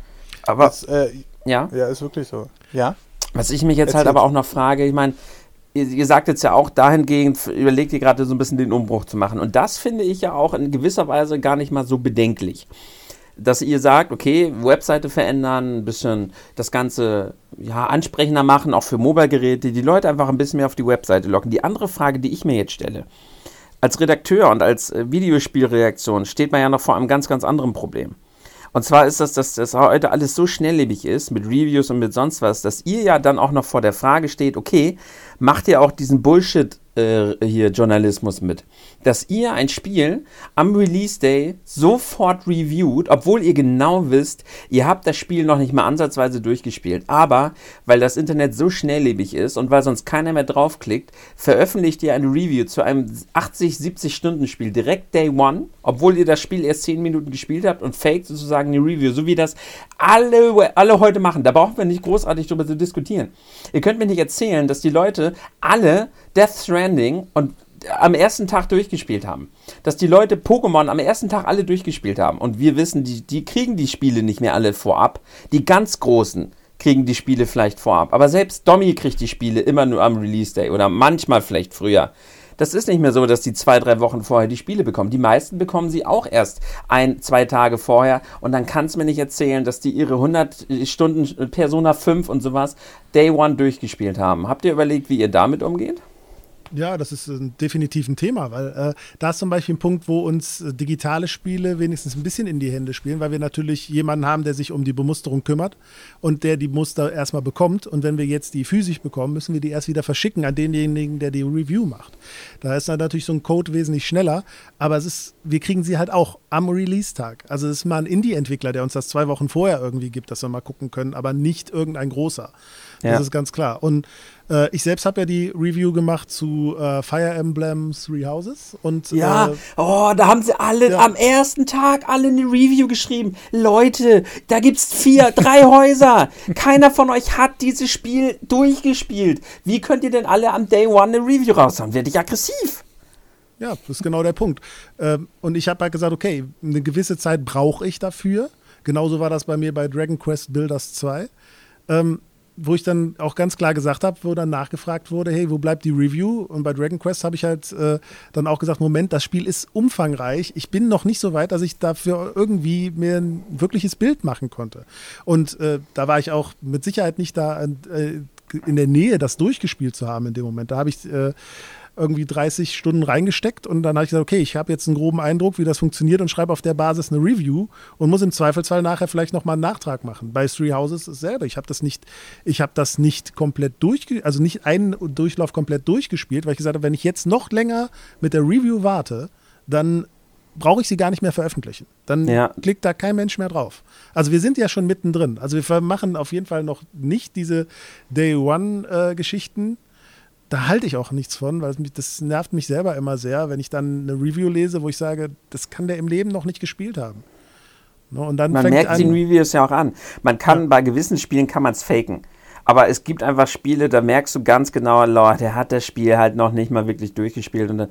Aber das, äh, ja, ja, ist wirklich so. Ja. Was ich mich jetzt halt Erzähl. halt aber auch noch frage, ich meine, ihr, sagt jetzt ja auch dahingehend, überlegt ihr gerade so ein bisschen den Umbruch zu machen. Und das finde ich ja auch in gewisser Weise gar nicht mal so bedenklich. Dass ihr sagt, okay, Webseite verändern, ein bisschen das Ganze ja, ansprechender machen, auch für Mobile-Geräte, die Leute einfach ein bisschen mehr auf die Webseite locken. Die andere Frage, die ich mir jetzt stelle, als Redakteur und als äh, Videospielreaktion steht man ja noch vor einem ganz, ganz anderen Problem. Und zwar ist das, dass das heute alles so schnelllebig ist mit Reviews und mit sonst was, dass ihr ja dann auch noch vor der Frage steht, okay, macht ihr auch diesen Bullshit äh, hier Journalismus mit, dass ihr ein Spiel am Release Day sofort reviewt, obwohl ihr genau wisst, ihr habt das Spiel noch nicht mal ansatzweise durchgespielt. Aber weil das Internet so schnelllebig ist und weil sonst keiner mehr draufklickt, veröffentlicht ihr eine Review zu einem 80, 70 Stunden Spiel direkt Day One, obwohl ihr das Spiel erst 10 Minuten gespielt habt und faked sozusagen eine Review, so wie das alle, alle heute machen. Da brauchen wir nicht großartig drüber zu diskutieren. Ihr könnt mir nicht erzählen, dass die Leute alle Death Stranding und am ersten Tag durchgespielt haben. Dass die Leute Pokémon am ersten Tag alle durchgespielt haben. Und wir wissen, die, die kriegen die Spiele nicht mehr alle vorab. Die ganz Großen kriegen die Spiele vielleicht vorab. Aber selbst Domi kriegt die Spiele immer nur am Release Day oder manchmal vielleicht früher. Das ist nicht mehr so, dass die zwei, drei Wochen vorher die Spiele bekommen. Die meisten bekommen sie auch erst ein, zwei Tage vorher. Und dann kannst du mir nicht erzählen, dass die ihre 100 Stunden Persona 5 und sowas Day One durchgespielt haben. Habt ihr überlegt, wie ihr damit umgeht? Ja, das ist ein, definitiv ein Thema, weil äh, da ist zum Beispiel ein Punkt, wo uns äh, digitale Spiele wenigstens ein bisschen in die Hände spielen, weil wir natürlich jemanden haben, der sich um die Bemusterung kümmert und der die Muster erstmal bekommt. Und wenn wir jetzt die physisch bekommen, müssen wir die erst wieder verschicken an denjenigen, der die Review macht. Da ist dann natürlich so ein Code wesentlich schneller, aber es ist, wir kriegen sie halt auch am Release-Tag. Also es ist mal ein Indie-Entwickler, der uns das zwei Wochen vorher irgendwie gibt, dass wir mal gucken können, aber nicht irgendein großer. Das ja. ist ganz klar. Und äh, ich selbst habe ja die Review gemacht zu äh, Fire Emblem Three Houses. Und, ja, äh, oh, da haben sie alle ja. am ersten Tag alle eine Review geschrieben. Leute, da gibt es vier, drei Häuser. Keiner von euch hat dieses Spiel durchgespielt. Wie könnt ihr denn alle am Day One eine Review raushauen? Werde ich aggressiv. Ja, das ist genau der Punkt. Ähm, und ich habe halt gesagt, okay, eine gewisse Zeit brauche ich dafür. Genauso war das bei mir bei Dragon Quest Builders 2 wo ich dann auch ganz klar gesagt habe, wo dann nachgefragt wurde, hey, wo bleibt die Review? Und bei Dragon Quest habe ich halt äh, dann auch gesagt, Moment, das Spiel ist umfangreich. Ich bin noch nicht so weit, dass ich dafür irgendwie mir ein wirkliches Bild machen konnte. Und äh, da war ich auch mit Sicherheit nicht da äh, in der Nähe, das durchgespielt zu haben in dem Moment. Da habe ich äh, irgendwie 30 Stunden reingesteckt und dann habe ich gesagt, okay, ich habe jetzt einen groben Eindruck, wie das funktioniert und schreibe auf der Basis eine Review und muss im Zweifelsfall nachher vielleicht nochmal einen Nachtrag machen. Bei Three Houses ist selber. Ich habe das nicht, ich habe das nicht komplett durch, also nicht einen Durchlauf komplett durchgespielt, weil ich gesagt habe, wenn ich jetzt noch länger mit der Review warte, dann brauche ich sie gar nicht mehr veröffentlichen. Dann ja. klickt da kein Mensch mehr drauf. Also wir sind ja schon mittendrin. Also wir machen auf jeden Fall noch nicht diese Day One-Geschichten, äh, da halte ich auch nichts von, weil mich, das nervt mich selber immer sehr, wenn ich dann eine Review lese, wo ich sage, das kann der im Leben noch nicht gespielt haben. Ne, und dann man merkt den Reviews ja auch an. Man kann ja. bei gewissen Spielen kann man es faken. Aber es gibt einfach Spiele, da merkst du ganz genau, Lord, der hat das Spiel halt noch nicht mal wirklich durchgespielt. Und dann,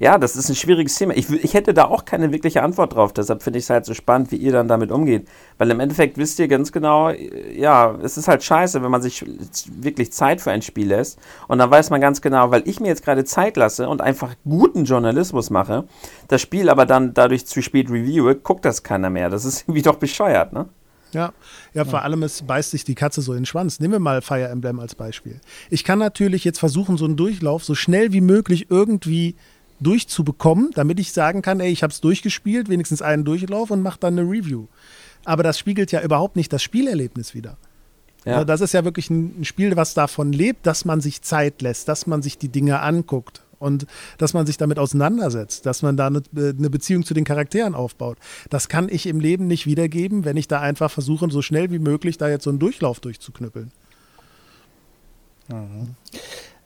ja, das ist ein schwieriges Thema. Ich, ich hätte da auch keine wirkliche Antwort drauf. Deshalb finde ich es halt so spannend, wie ihr dann damit umgeht. Weil im Endeffekt wisst ihr ganz genau, ja, es ist halt scheiße, wenn man sich wirklich Zeit für ein Spiel lässt. Und dann weiß man ganz genau, weil ich mir jetzt gerade Zeit lasse und einfach guten Journalismus mache, das Spiel aber dann dadurch zu spät reviewe, guckt das keiner mehr. Das ist irgendwie doch bescheuert, ne? Ja, ja, vor allem es beißt sich die Katze so in den Schwanz. Nehmen wir mal Fire Emblem als Beispiel. Ich kann natürlich jetzt versuchen, so einen Durchlauf so schnell wie möglich irgendwie durchzubekommen, damit ich sagen kann, ey, ich habe es durchgespielt, wenigstens einen Durchlauf und mache dann eine Review. Aber das spiegelt ja überhaupt nicht das Spielerlebnis wieder. Ja. Also das ist ja wirklich ein Spiel, was davon lebt, dass man sich Zeit lässt, dass man sich die Dinge anguckt und dass man sich damit auseinandersetzt, dass man da eine, eine, Beziehung zu den Charakteren aufbaut. Das kann ich im Leben nicht wiedergeben, wenn ich da einfach versuche, so schnell wie möglich da jetzt so einen Durchlauf durchzuknüppeln. Mhm.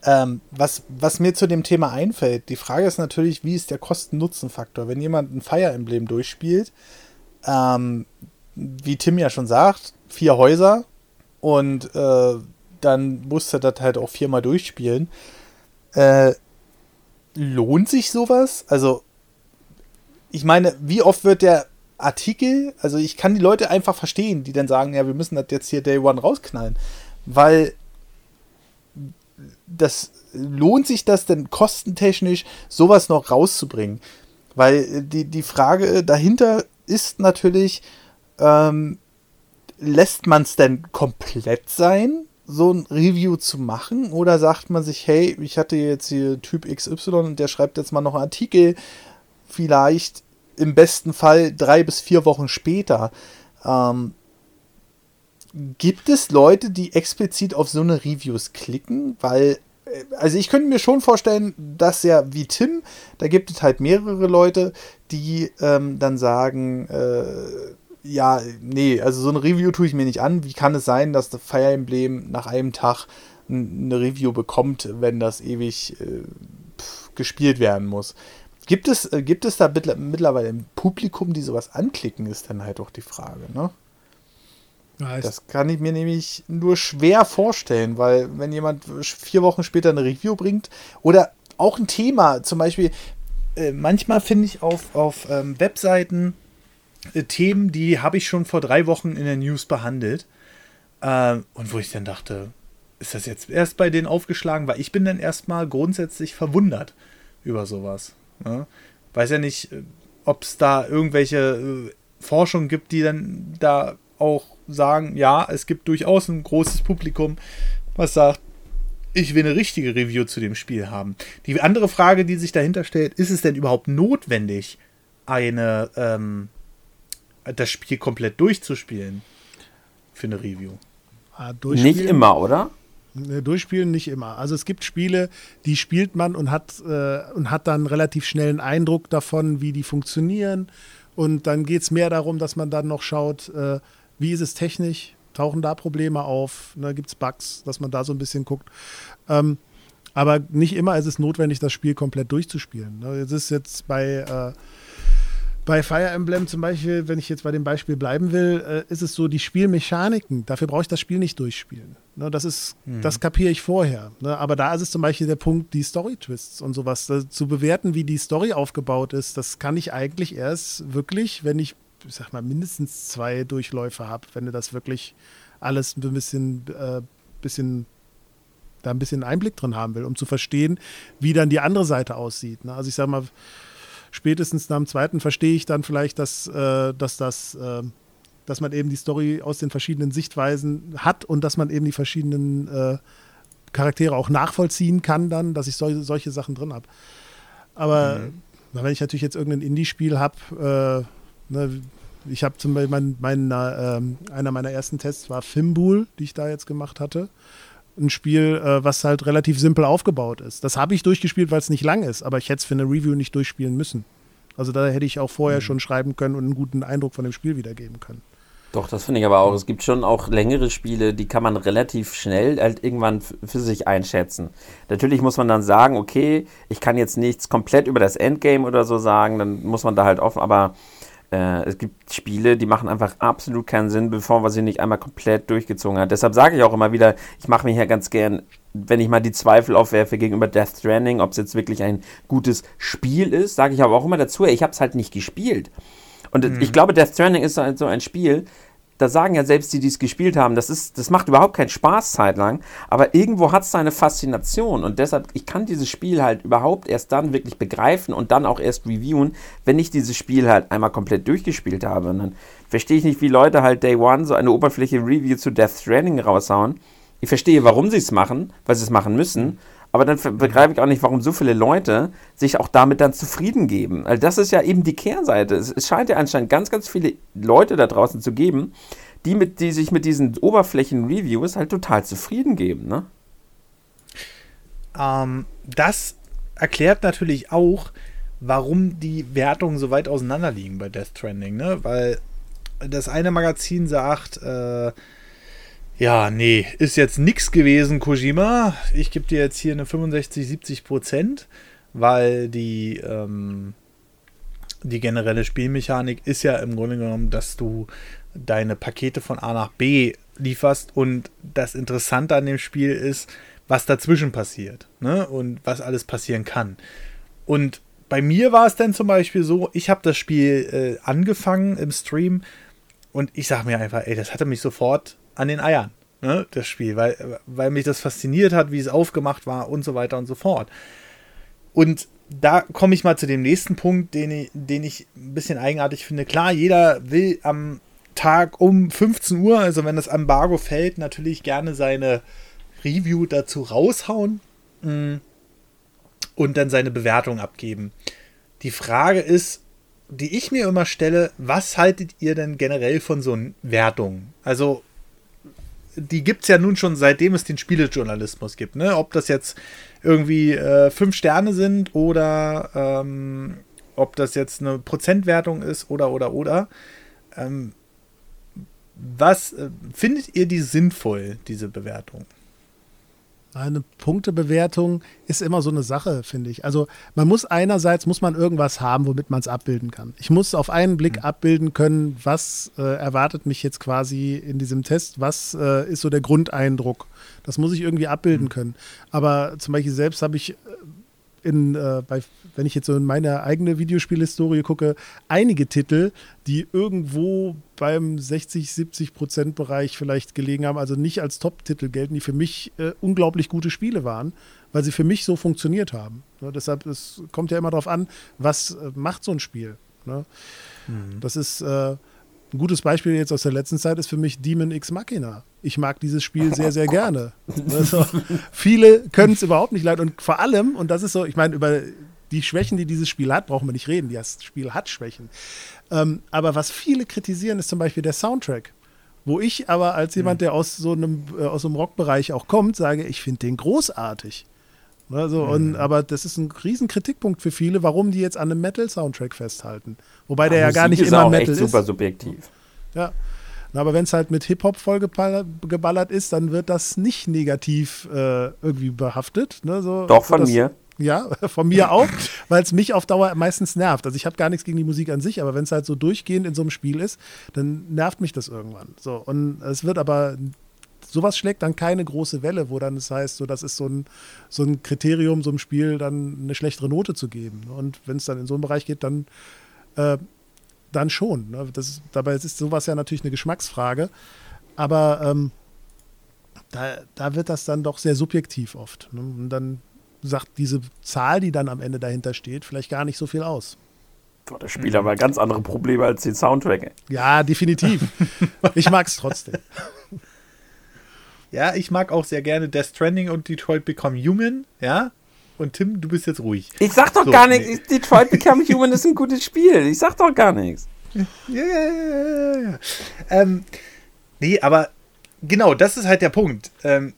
Ähm, was, was mir zu dem Thema einfällt, die Frage ist natürlich, wie ist der Kosten-Nutzen-Faktor? Wenn jemand ein Fire Emblem durchspielt, ähm, wie Tim ja schon sagt, vier Häuser und äh, dann muss er das halt auch viermal durchspielen. Äh, lohnt sich sowas? Also, ich meine, wie oft wird der Artikel, also ich kann die Leute einfach verstehen, die dann sagen, ja, wir müssen das jetzt hier Day One rausknallen, weil das lohnt sich das denn kostentechnisch, sowas noch rauszubringen? Weil die, die Frage dahinter ist natürlich, ähm, lässt man es denn komplett sein? So ein Review zu machen? Oder sagt man sich, hey, ich hatte jetzt hier Typ XY und der schreibt jetzt mal noch einen Artikel, vielleicht im besten Fall drei bis vier Wochen später. Ähm, gibt es Leute, die explizit auf so eine Reviews klicken? Weil, äh, also ich könnte mir schon vorstellen, dass ja wie Tim, da gibt es halt mehrere Leute, die ähm, dann sagen, äh, ja, nee, also so eine Review tue ich mir nicht an. Wie kann es sein, dass das Fire Emblem nach einem Tag eine Review bekommt, wenn das ewig äh, pf, gespielt werden muss? Gibt es, äh, gibt es da mittlerweile im Publikum, die sowas anklicken, ist dann halt auch die Frage, ne? Nice. Das kann ich mir nämlich nur schwer vorstellen, weil wenn jemand vier Wochen später eine Review bringt oder auch ein Thema, zum Beispiel, äh, manchmal finde ich auf, auf ähm, Webseiten Themen, die habe ich schon vor drei Wochen in der News behandelt. Äh, und wo ich dann dachte, ist das jetzt erst bei denen aufgeschlagen? Weil ich bin dann erstmal grundsätzlich verwundert über sowas. Ne? Weiß ja nicht, äh, ob es da irgendwelche äh, Forschung gibt, die dann da auch sagen, ja, es gibt durchaus ein großes Publikum, was sagt, ich will eine richtige Review zu dem Spiel haben. Die andere Frage, die sich dahinter stellt, ist es denn überhaupt notwendig, eine ähm, das Spiel komplett durchzuspielen für eine Review? Ah, nicht immer, oder? Durchspielen nicht immer. Also es gibt Spiele, die spielt man und hat, äh, und hat dann relativ schnell einen Eindruck davon, wie die funktionieren. Und dann geht es mehr darum, dass man dann noch schaut, äh, wie ist es technisch, tauchen da Probleme auf, ne, gibt es Bugs, dass man da so ein bisschen guckt. Ähm, aber nicht immer ist es notwendig, das Spiel komplett durchzuspielen. Ne. Es ist jetzt bei äh, bei Fire Emblem zum Beispiel, wenn ich jetzt bei dem Beispiel bleiben will, äh, ist es so, die Spielmechaniken, dafür brauche ich das Spiel nicht durchspielen. Ne, das ist, mhm. das kapiere ich vorher. Ne, aber da ist es zum Beispiel der Punkt, die Story-Twists und sowas. Da, zu bewerten, wie die Story aufgebaut ist, das kann ich eigentlich erst wirklich, wenn ich, ich sag mal, mindestens zwei Durchläufe habe, wenn du das wirklich alles ein bisschen, äh, bisschen da ein bisschen Einblick drin haben will, um zu verstehen, wie dann die andere Seite aussieht. Ne? Also ich sag mal, spätestens nach dem zweiten verstehe ich dann vielleicht, dass, äh, dass das, äh, dass man eben die Story aus den verschiedenen Sichtweisen hat und dass man eben die verschiedenen äh, Charaktere auch nachvollziehen kann, dann, dass ich sol solche Sachen drin habe. Aber mhm. wenn ich natürlich jetzt irgendein Indie-Spiel habe, äh, ne, ich habe zum Beispiel mein, mein, äh, einer meiner ersten Tests war Fimbul, die ich da jetzt gemacht hatte ein Spiel, äh, was halt relativ simpel aufgebaut ist. Das habe ich durchgespielt, weil es nicht lang ist, aber ich hätte es für eine Review nicht durchspielen müssen. Also da hätte ich auch vorher mhm. schon schreiben können und einen guten Eindruck von dem Spiel wiedergeben können. Doch, das finde ich aber auch. Es gibt schon auch längere Spiele, die kann man relativ schnell halt irgendwann für sich einschätzen. Natürlich muss man dann sagen, okay, ich kann jetzt nichts komplett über das Endgame oder so sagen, dann muss man da halt offen, aber äh, es gibt Spiele, die machen einfach absolut keinen Sinn, bevor man sie nicht einmal komplett durchgezogen hat. Deshalb sage ich auch immer wieder, ich mache mir hier ganz gern, wenn ich mal die Zweifel aufwerfe gegenüber Death Stranding, ob es jetzt wirklich ein gutes Spiel ist, sage ich aber auch immer dazu, ich habe es halt nicht gespielt. Und mhm. ich glaube, Death Stranding ist so ein Spiel, da sagen ja selbst die, die es gespielt haben, das, ist, das macht überhaupt keinen Spaß zeitlang, aber irgendwo hat es seine Faszination und deshalb, ich kann dieses Spiel halt überhaupt erst dann wirklich begreifen und dann auch erst reviewen, wenn ich dieses Spiel halt einmal komplett durchgespielt habe. Und dann verstehe ich nicht, wie Leute halt Day One so eine Oberfläche Review zu Death Stranding raushauen. Ich verstehe, warum sie es machen, weil sie es machen müssen, aber dann begreife ich auch nicht, warum so viele Leute sich auch damit dann zufrieden geben. Also das ist ja eben die Kehrseite. Es, scheint ja anscheinend ganz, ganz viele Leute da draußen zu geben, die, mit, die sich mit diesen Oberflächen-Reviews halt total zufrieden geben. Ne? Ähm, das erklärt natürlich auch, warum die Wertungen so weit auseinander liegen bei Death Stranding. Ne? Weil das eine Magazin sagt, äh, ja, nee, ist jetzt nichts gewesen, Kojima. Ich gebe dir jetzt hier eine 65, 70 Prozent, weil die, ähm, die generelle Spielmechanik ist ja im Grunde genommen, dass du deine Pakete von A nach B lieferst und das Interessante an dem Spiel ist, was dazwischen passiert ne? und was alles passieren kann. Und bei mir war es dann zum Beispiel so, ich habe das Spiel äh, angefangen im Stream und ich sage mir einfach, ey, das hatte mich sofort an den Eiern, ne, das Spiel, weil, weil mich das fasziniert hat, wie es aufgemacht war und so weiter und so fort. Und da komme ich mal zu dem nächsten Punkt, den ich, den ich ein bisschen eigenartig finde. Klar, jeder will am Tag um 15 Uhr, also wenn das Embargo fällt, natürlich gerne seine Review dazu raushauen mm, und dann seine Bewertung abgeben. Die Frage ist, die ich mir immer stelle, was haltet ihr denn generell von so Wertungen? Also, die gibt es ja nun schon seitdem es den Spielejournalismus gibt. Ne? Ob das jetzt irgendwie äh, fünf Sterne sind oder ähm, ob das jetzt eine Prozentwertung ist oder oder oder. Ähm, was äh, findet ihr die sinnvoll, diese Bewertung? Eine Punktebewertung ist immer so eine Sache, finde ich. Also man muss einerseits muss man irgendwas haben, womit man es abbilden kann. Ich muss auf einen Blick mhm. abbilden können, was äh, erwartet mich jetzt quasi in diesem Test, was äh, ist so der Grundeindruck. Das muss ich irgendwie abbilden mhm. können. Aber zum Beispiel selbst habe ich äh, in, äh, bei, wenn ich jetzt so in meine eigene Videospielhistorie gucke, einige Titel, die irgendwo beim 60, 70 Prozent Bereich vielleicht gelegen haben, also nicht als Top-Titel gelten, die für mich äh, unglaublich gute Spiele waren, weil sie für mich so funktioniert haben. Ne, deshalb, es kommt ja immer darauf an, was äh, macht so ein Spiel. Ne? Mhm. Das ist äh, ein gutes Beispiel jetzt aus der letzten Zeit ist für mich Demon X Machina. Ich mag dieses Spiel sehr, sehr gerne. Also, viele können es überhaupt nicht leiden. Und vor allem, und das ist so, ich meine, über die Schwächen, die dieses Spiel hat, brauchen wir nicht reden. Das Spiel hat Schwächen. Ähm, aber was viele kritisieren, ist zum Beispiel der Soundtrack. Wo ich aber als jemand, hm. der aus so einem, äh, aus so einem Rockbereich auch kommt, sage, ich finde den großartig. Also, mhm. und, aber das ist ein riesen Kritikpunkt für viele, warum die jetzt an einem Metal-Soundtrack festhalten. Wobei der ja gar nicht immer Metal ist. super subjektiv. Ja. Aber wenn es halt mit Hip-Hop vollgeballert ist, dann wird das nicht negativ äh, irgendwie behaftet. Ne? So, Doch, von das, mir. Ja, von mir auch, weil es mich auf Dauer meistens nervt. Also ich habe gar nichts gegen die Musik an sich, aber wenn es halt so durchgehend in so einem Spiel ist, dann nervt mich das irgendwann. So, und es wird aber sowas schlägt dann keine große Welle, wo dann es heißt, so das ist so ein, so ein Kriterium, so einem Spiel dann eine schlechtere Note zu geben. Und wenn es dann in so einen Bereich geht, dann, äh, dann schon. Ne? Das dabei ist sowas ja natürlich eine Geschmacksfrage. Aber ähm, da, da wird das dann doch sehr subjektiv oft. Ne? Und dann sagt diese Zahl, die dann am Ende dahinter steht, vielleicht gar nicht so viel aus. Boah, das Spiel aber ganz andere Probleme als den Soundtrack. Ja, definitiv. ich mag es trotzdem. Ja, ich mag auch sehr gerne Death Stranding und Detroit Become Human, ja. Und Tim, du bist jetzt ruhig. Ich sag doch so, gar nichts. Nee. Detroit Become Human ist ein gutes Spiel. Ich sag doch gar nichts. Ja, ja, ja, ja. Ähm, nee, aber genau, das ist halt der Punkt. Ähm,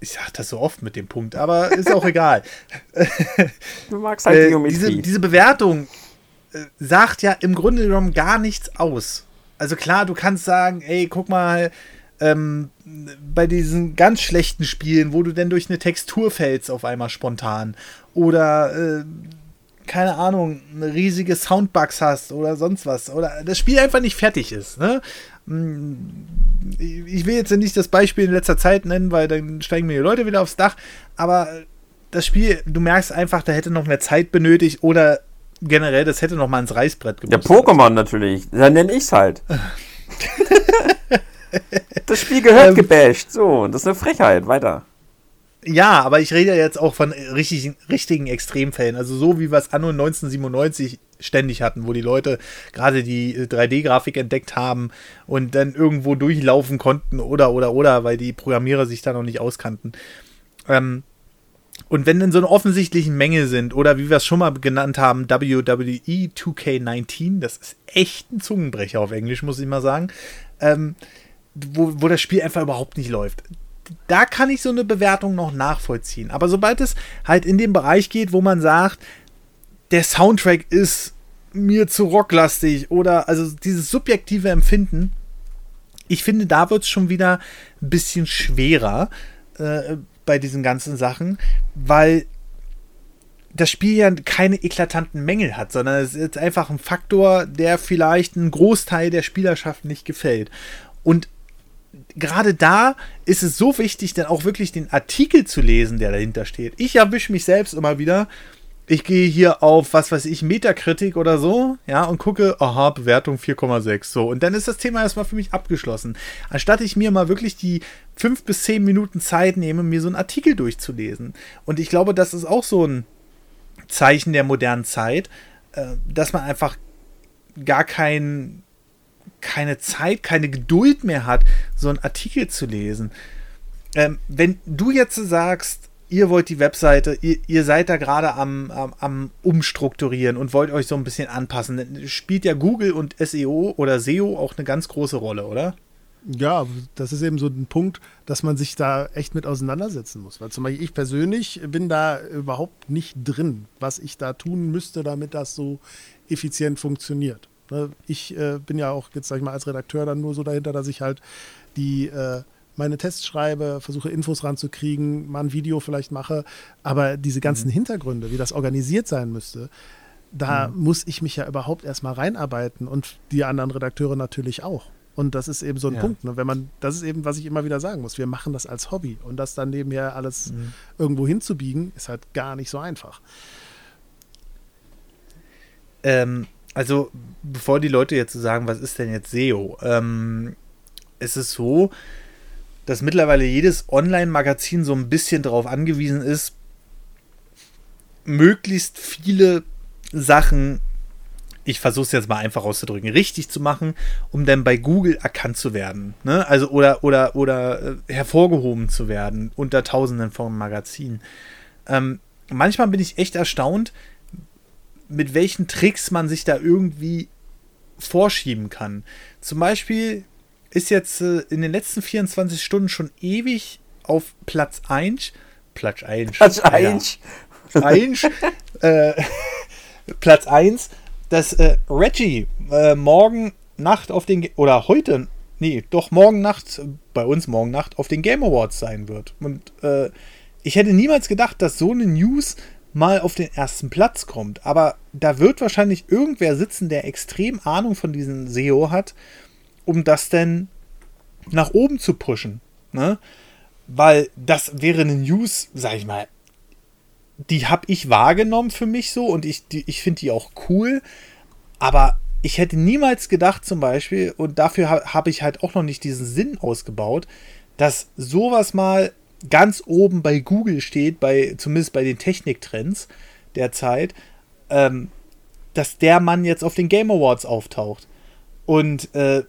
ich sag das so oft mit dem Punkt, aber ist auch egal. Du magst halt die Geometrie. Diese, diese Bewertung äh, sagt ja im Grunde genommen gar nichts aus. Also klar, du kannst sagen, ey, guck mal, ähm, bei diesen ganz schlechten Spielen, wo du denn durch eine Textur fällst auf einmal spontan oder äh, keine Ahnung, eine riesige Soundbugs hast oder sonst was oder das Spiel einfach nicht fertig ist. Ne? Mm, ich will jetzt nicht das Beispiel in letzter Zeit nennen, weil dann steigen mir die Leute wieder aufs Dach, aber das Spiel, du merkst einfach, da hätte noch mehr Zeit benötigt oder generell, das hätte noch mal ins Reißbrett gemusst. Ja, Pokémon natürlich, dann nenne ich es halt. Das Spiel gehört ähm, gebasht. So, das ist eine Frechheit. Weiter. Ja, aber ich rede jetzt auch von richtigen, richtigen Extremfällen. Also so wie wir es anno 1997 ständig hatten, wo die Leute gerade die 3D-Grafik entdeckt haben und dann irgendwo durchlaufen konnten oder oder oder, weil die Programmierer sich da noch nicht auskannten. Ähm, und wenn dann so eine offensichtlichen Menge sind, oder wie wir es schon mal genannt haben, WWE 2K19, das ist echt ein Zungenbrecher auf Englisch, muss ich mal sagen, ähm, wo, wo das Spiel einfach überhaupt nicht läuft. Da kann ich so eine Bewertung noch nachvollziehen. Aber sobald es halt in den Bereich geht, wo man sagt, der Soundtrack ist mir zu rocklastig oder also dieses subjektive Empfinden, ich finde, da wird es schon wieder ein bisschen schwerer äh, bei diesen ganzen Sachen, weil das Spiel ja keine eklatanten Mängel hat, sondern es ist einfach ein Faktor, der vielleicht einen Großteil der Spielerschaft nicht gefällt. Und gerade da ist es so wichtig, dann auch wirklich den Artikel zu lesen, der dahinter steht. Ich erwische mich selbst immer wieder. Ich gehe hier auf, was weiß ich, Metakritik oder so, ja, und gucke, aha, Bewertung 4,6, so. Und dann ist das Thema erstmal für mich abgeschlossen. Anstatt ich mir mal wirklich die fünf bis zehn Minuten Zeit nehme, mir so einen Artikel durchzulesen. Und ich glaube, das ist auch so ein Zeichen der modernen Zeit, äh, dass man einfach gar kein keine Zeit, keine Geduld mehr hat, so einen Artikel zu lesen. Ähm, wenn du jetzt sagst, ihr wollt die Webseite, ihr, ihr seid da gerade am, am, am, Umstrukturieren und wollt euch so ein bisschen anpassen, dann spielt ja Google und SEO oder SEO auch eine ganz große Rolle, oder? Ja, das ist eben so ein Punkt, dass man sich da echt mit auseinandersetzen muss. Weil zum Beispiel ich persönlich bin da überhaupt nicht drin, was ich da tun müsste, damit das so effizient funktioniert. Ne, ich äh, bin ja auch jetzt, sag ich mal, als Redakteur dann nur so dahinter, dass ich halt die äh, meine Tests schreibe, versuche Infos ranzukriegen, mal ein Video vielleicht mache. Aber diese ganzen mhm. Hintergründe, wie das organisiert sein müsste, da mhm. muss ich mich ja überhaupt erstmal reinarbeiten und die anderen Redakteure natürlich auch. Und das ist eben so ein ja. Punkt. Ne? Wenn man, das ist eben, was ich immer wieder sagen muss. Wir machen das als Hobby und das dann nebenher alles mhm. irgendwo hinzubiegen, ist halt gar nicht so einfach. Ähm, also, bevor die Leute jetzt sagen, was ist denn jetzt SEO? Ähm, es ist so, dass mittlerweile jedes Online-Magazin so ein bisschen darauf angewiesen ist, möglichst viele Sachen ich versuche es jetzt mal einfach auszudrücken, richtig zu machen, um dann bei Google erkannt zu werden. Ne? Also oder, oder, oder äh, hervorgehoben zu werden unter tausenden von Magazinen. Ähm, manchmal bin ich echt erstaunt, mit welchen Tricks man sich da irgendwie vorschieben kann. Zum Beispiel ist jetzt äh, in den letzten 24 Stunden schon ewig auf Platz 1. Platz 1. Platz 1. Ja, 1. äh, Platz 1 dass äh, Reggie äh, morgen Nacht auf den, oder heute, nee, doch morgen Nacht, bei uns morgen Nacht, auf den Game Awards sein wird. Und äh, ich hätte niemals gedacht, dass so eine News mal auf den ersten Platz kommt. Aber da wird wahrscheinlich irgendwer sitzen, der extrem Ahnung von diesem SEO hat, um das denn nach oben zu pushen. Ne? Weil das wäre eine News, sag ich mal, die habe ich wahrgenommen für mich so und ich, ich finde die auch cool. Aber ich hätte niemals gedacht, zum Beispiel, und dafür ha, habe ich halt auch noch nicht diesen Sinn ausgebaut, dass sowas mal ganz oben bei Google steht, bei, zumindest bei den Techniktrends der Zeit, ähm, dass der Mann jetzt auf den Game Awards auftaucht. Und äh,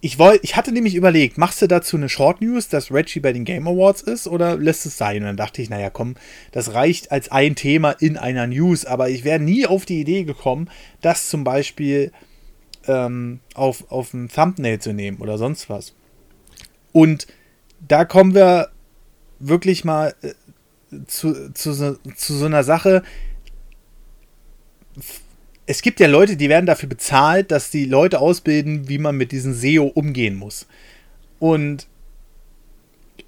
ich, wollt, ich hatte nämlich überlegt, machst du dazu eine Short News, dass Reggie bei den Game Awards ist oder lässt es sein? Und dann dachte ich, naja, komm, das reicht als ein Thema in einer News, aber ich wäre nie auf die Idee gekommen, das zum Beispiel ähm, auf, auf ein Thumbnail zu nehmen oder sonst was. Und da kommen wir wirklich mal äh, zu, zu, zu so einer Sache, es gibt ja Leute, die werden dafür bezahlt, dass die Leute ausbilden, wie man mit diesem SEO umgehen muss. Und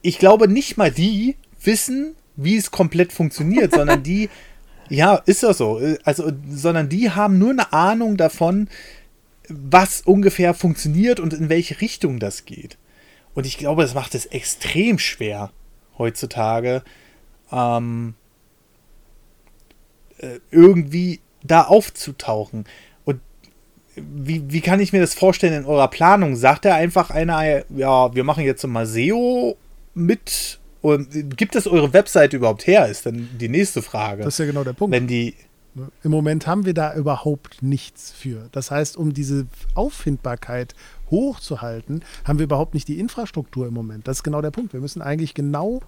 ich glaube, nicht mal die wissen, wie es komplett funktioniert, sondern die, ja, ist das so. Also, sondern die haben nur eine Ahnung davon, was ungefähr funktioniert und in welche Richtung das geht. Und ich glaube, das macht es extrem schwer heutzutage, ähm, äh, irgendwie da aufzutauchen. Und wie, wie kann ich mir das vorstellen in eurer Planung? Sagt er einfach einer, ja, wir machen jetzt mal SEO mit und gibt es eure Webseite überhaupt her? Ist dann die nächste Frage. Das ist ja genau der Punkt. Wenn die. Im Moment haben wir da überhaupt nichts für. Das heißt, um diese Auffindbarkeit hochzuhalten, haben wir überhaupt nicht die Infrastruktur im Moment. Das ist genau der Punkt. Wir müssen eigentlich genau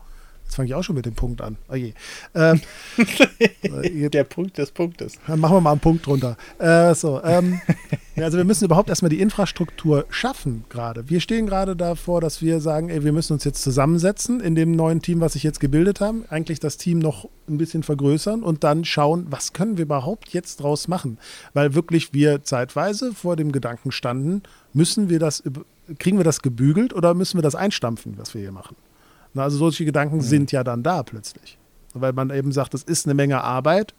Jetzt fange ich auch schon mit dem Punkt an. Oh je. Ähm, Der Punkt des Punktes. Dann machen wir mal einen Punkt drunter. Äh, so, ähm, also wir müssen überhaupt erstmal die Infrastruktur schaffen gerade. Wir stehen gerade davor, dass wir sagen, ey, wir müssen uns jetzt zusammensetzen in dem neuen Team, was sich jetzt gebildet haben. Eigentlich das Team noch ein bisschen vergrößern und dann schauen, was können wir überhaupt jetzt draus machen. Weil wirklich wir zeitweise vor dem Gedanken standen, müssen wir das, kriegen wir das gebügelt oder müssen wir das einstampfen, was wir hier machen? Also solche Gedanken mhm. sind ja dann da plötzlich. Weil man eben sagt, das ist eine Menge Arbeit.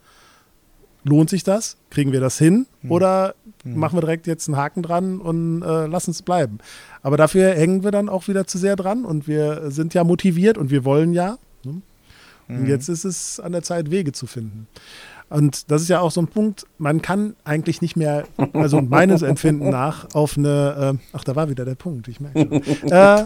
Lohnt sich das? Kriegen wir das hin? Mhm. Oder mhm. machen wir direkt jetzt einen Haken dran und äh, lassen es bleiben? Aber dafür hängen wir dann auch wieder zu sehr dran und wir sind ja motiviert und wir wollen ja. Ne? Und mhm. jetzt ist es an der Zeit, Wege zu finden. Und das ist ja auch so ein Punkt, man kann eigentlich nicht mehr, also meines Empfinden nach, auf eine, äh, ach, da war wieder der Punkt, ich merke schon. äh,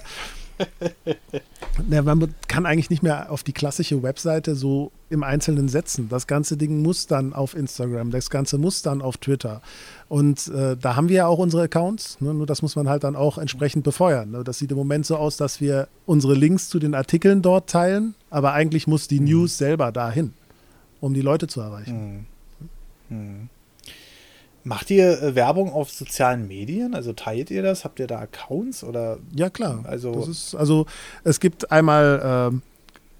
ja, man kann eigentlich nicht mehr auf die klassische Webseite so im Einzelnen setzen. Das ganze Ding muss dann auf Instagram, das ganze muss dann auf Twitter. Und äh, da haben wir ja auch unsere Accounts, ne? nur das muss man halt dann auch entsprechend befeuern. Ne? Das sieht im Moment so aus, dass wir unsere Links zu den Artikeln dort teilen, aber eigentlich muss die mhm. News selber dahin, um die Leute zu erreichen. Mhm. Mhm. Macht ihr äh, Werbung auf sozialen Medien? Also teilt ihr das? Habt ihr da Accounts oder? Ja klar. Also, das ist, also es gibt einmal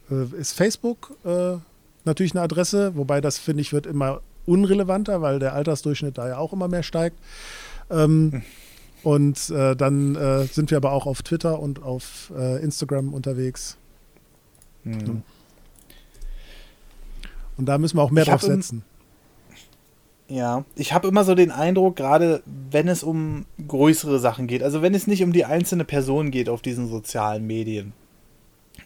äh, äh, ist Facebook äh, natürlich eine Adresse, wobei das finde ich wird immer unrelevanter, weil der Altersdurchschnitt da ja auch immer mehr steigt. Ähm, hm. Und äh, dann äh, sind wir aber auch auf Twitter und auf Instagram unterwegs. Hm. Und da müssen wir auch mehr drauf setzen. Ja, ich habe immer so den Eindruck, gerade wenn es um größere Sachen geht, also wenn es nicht um die einzelne Person geht auf diesen sozialen Medien,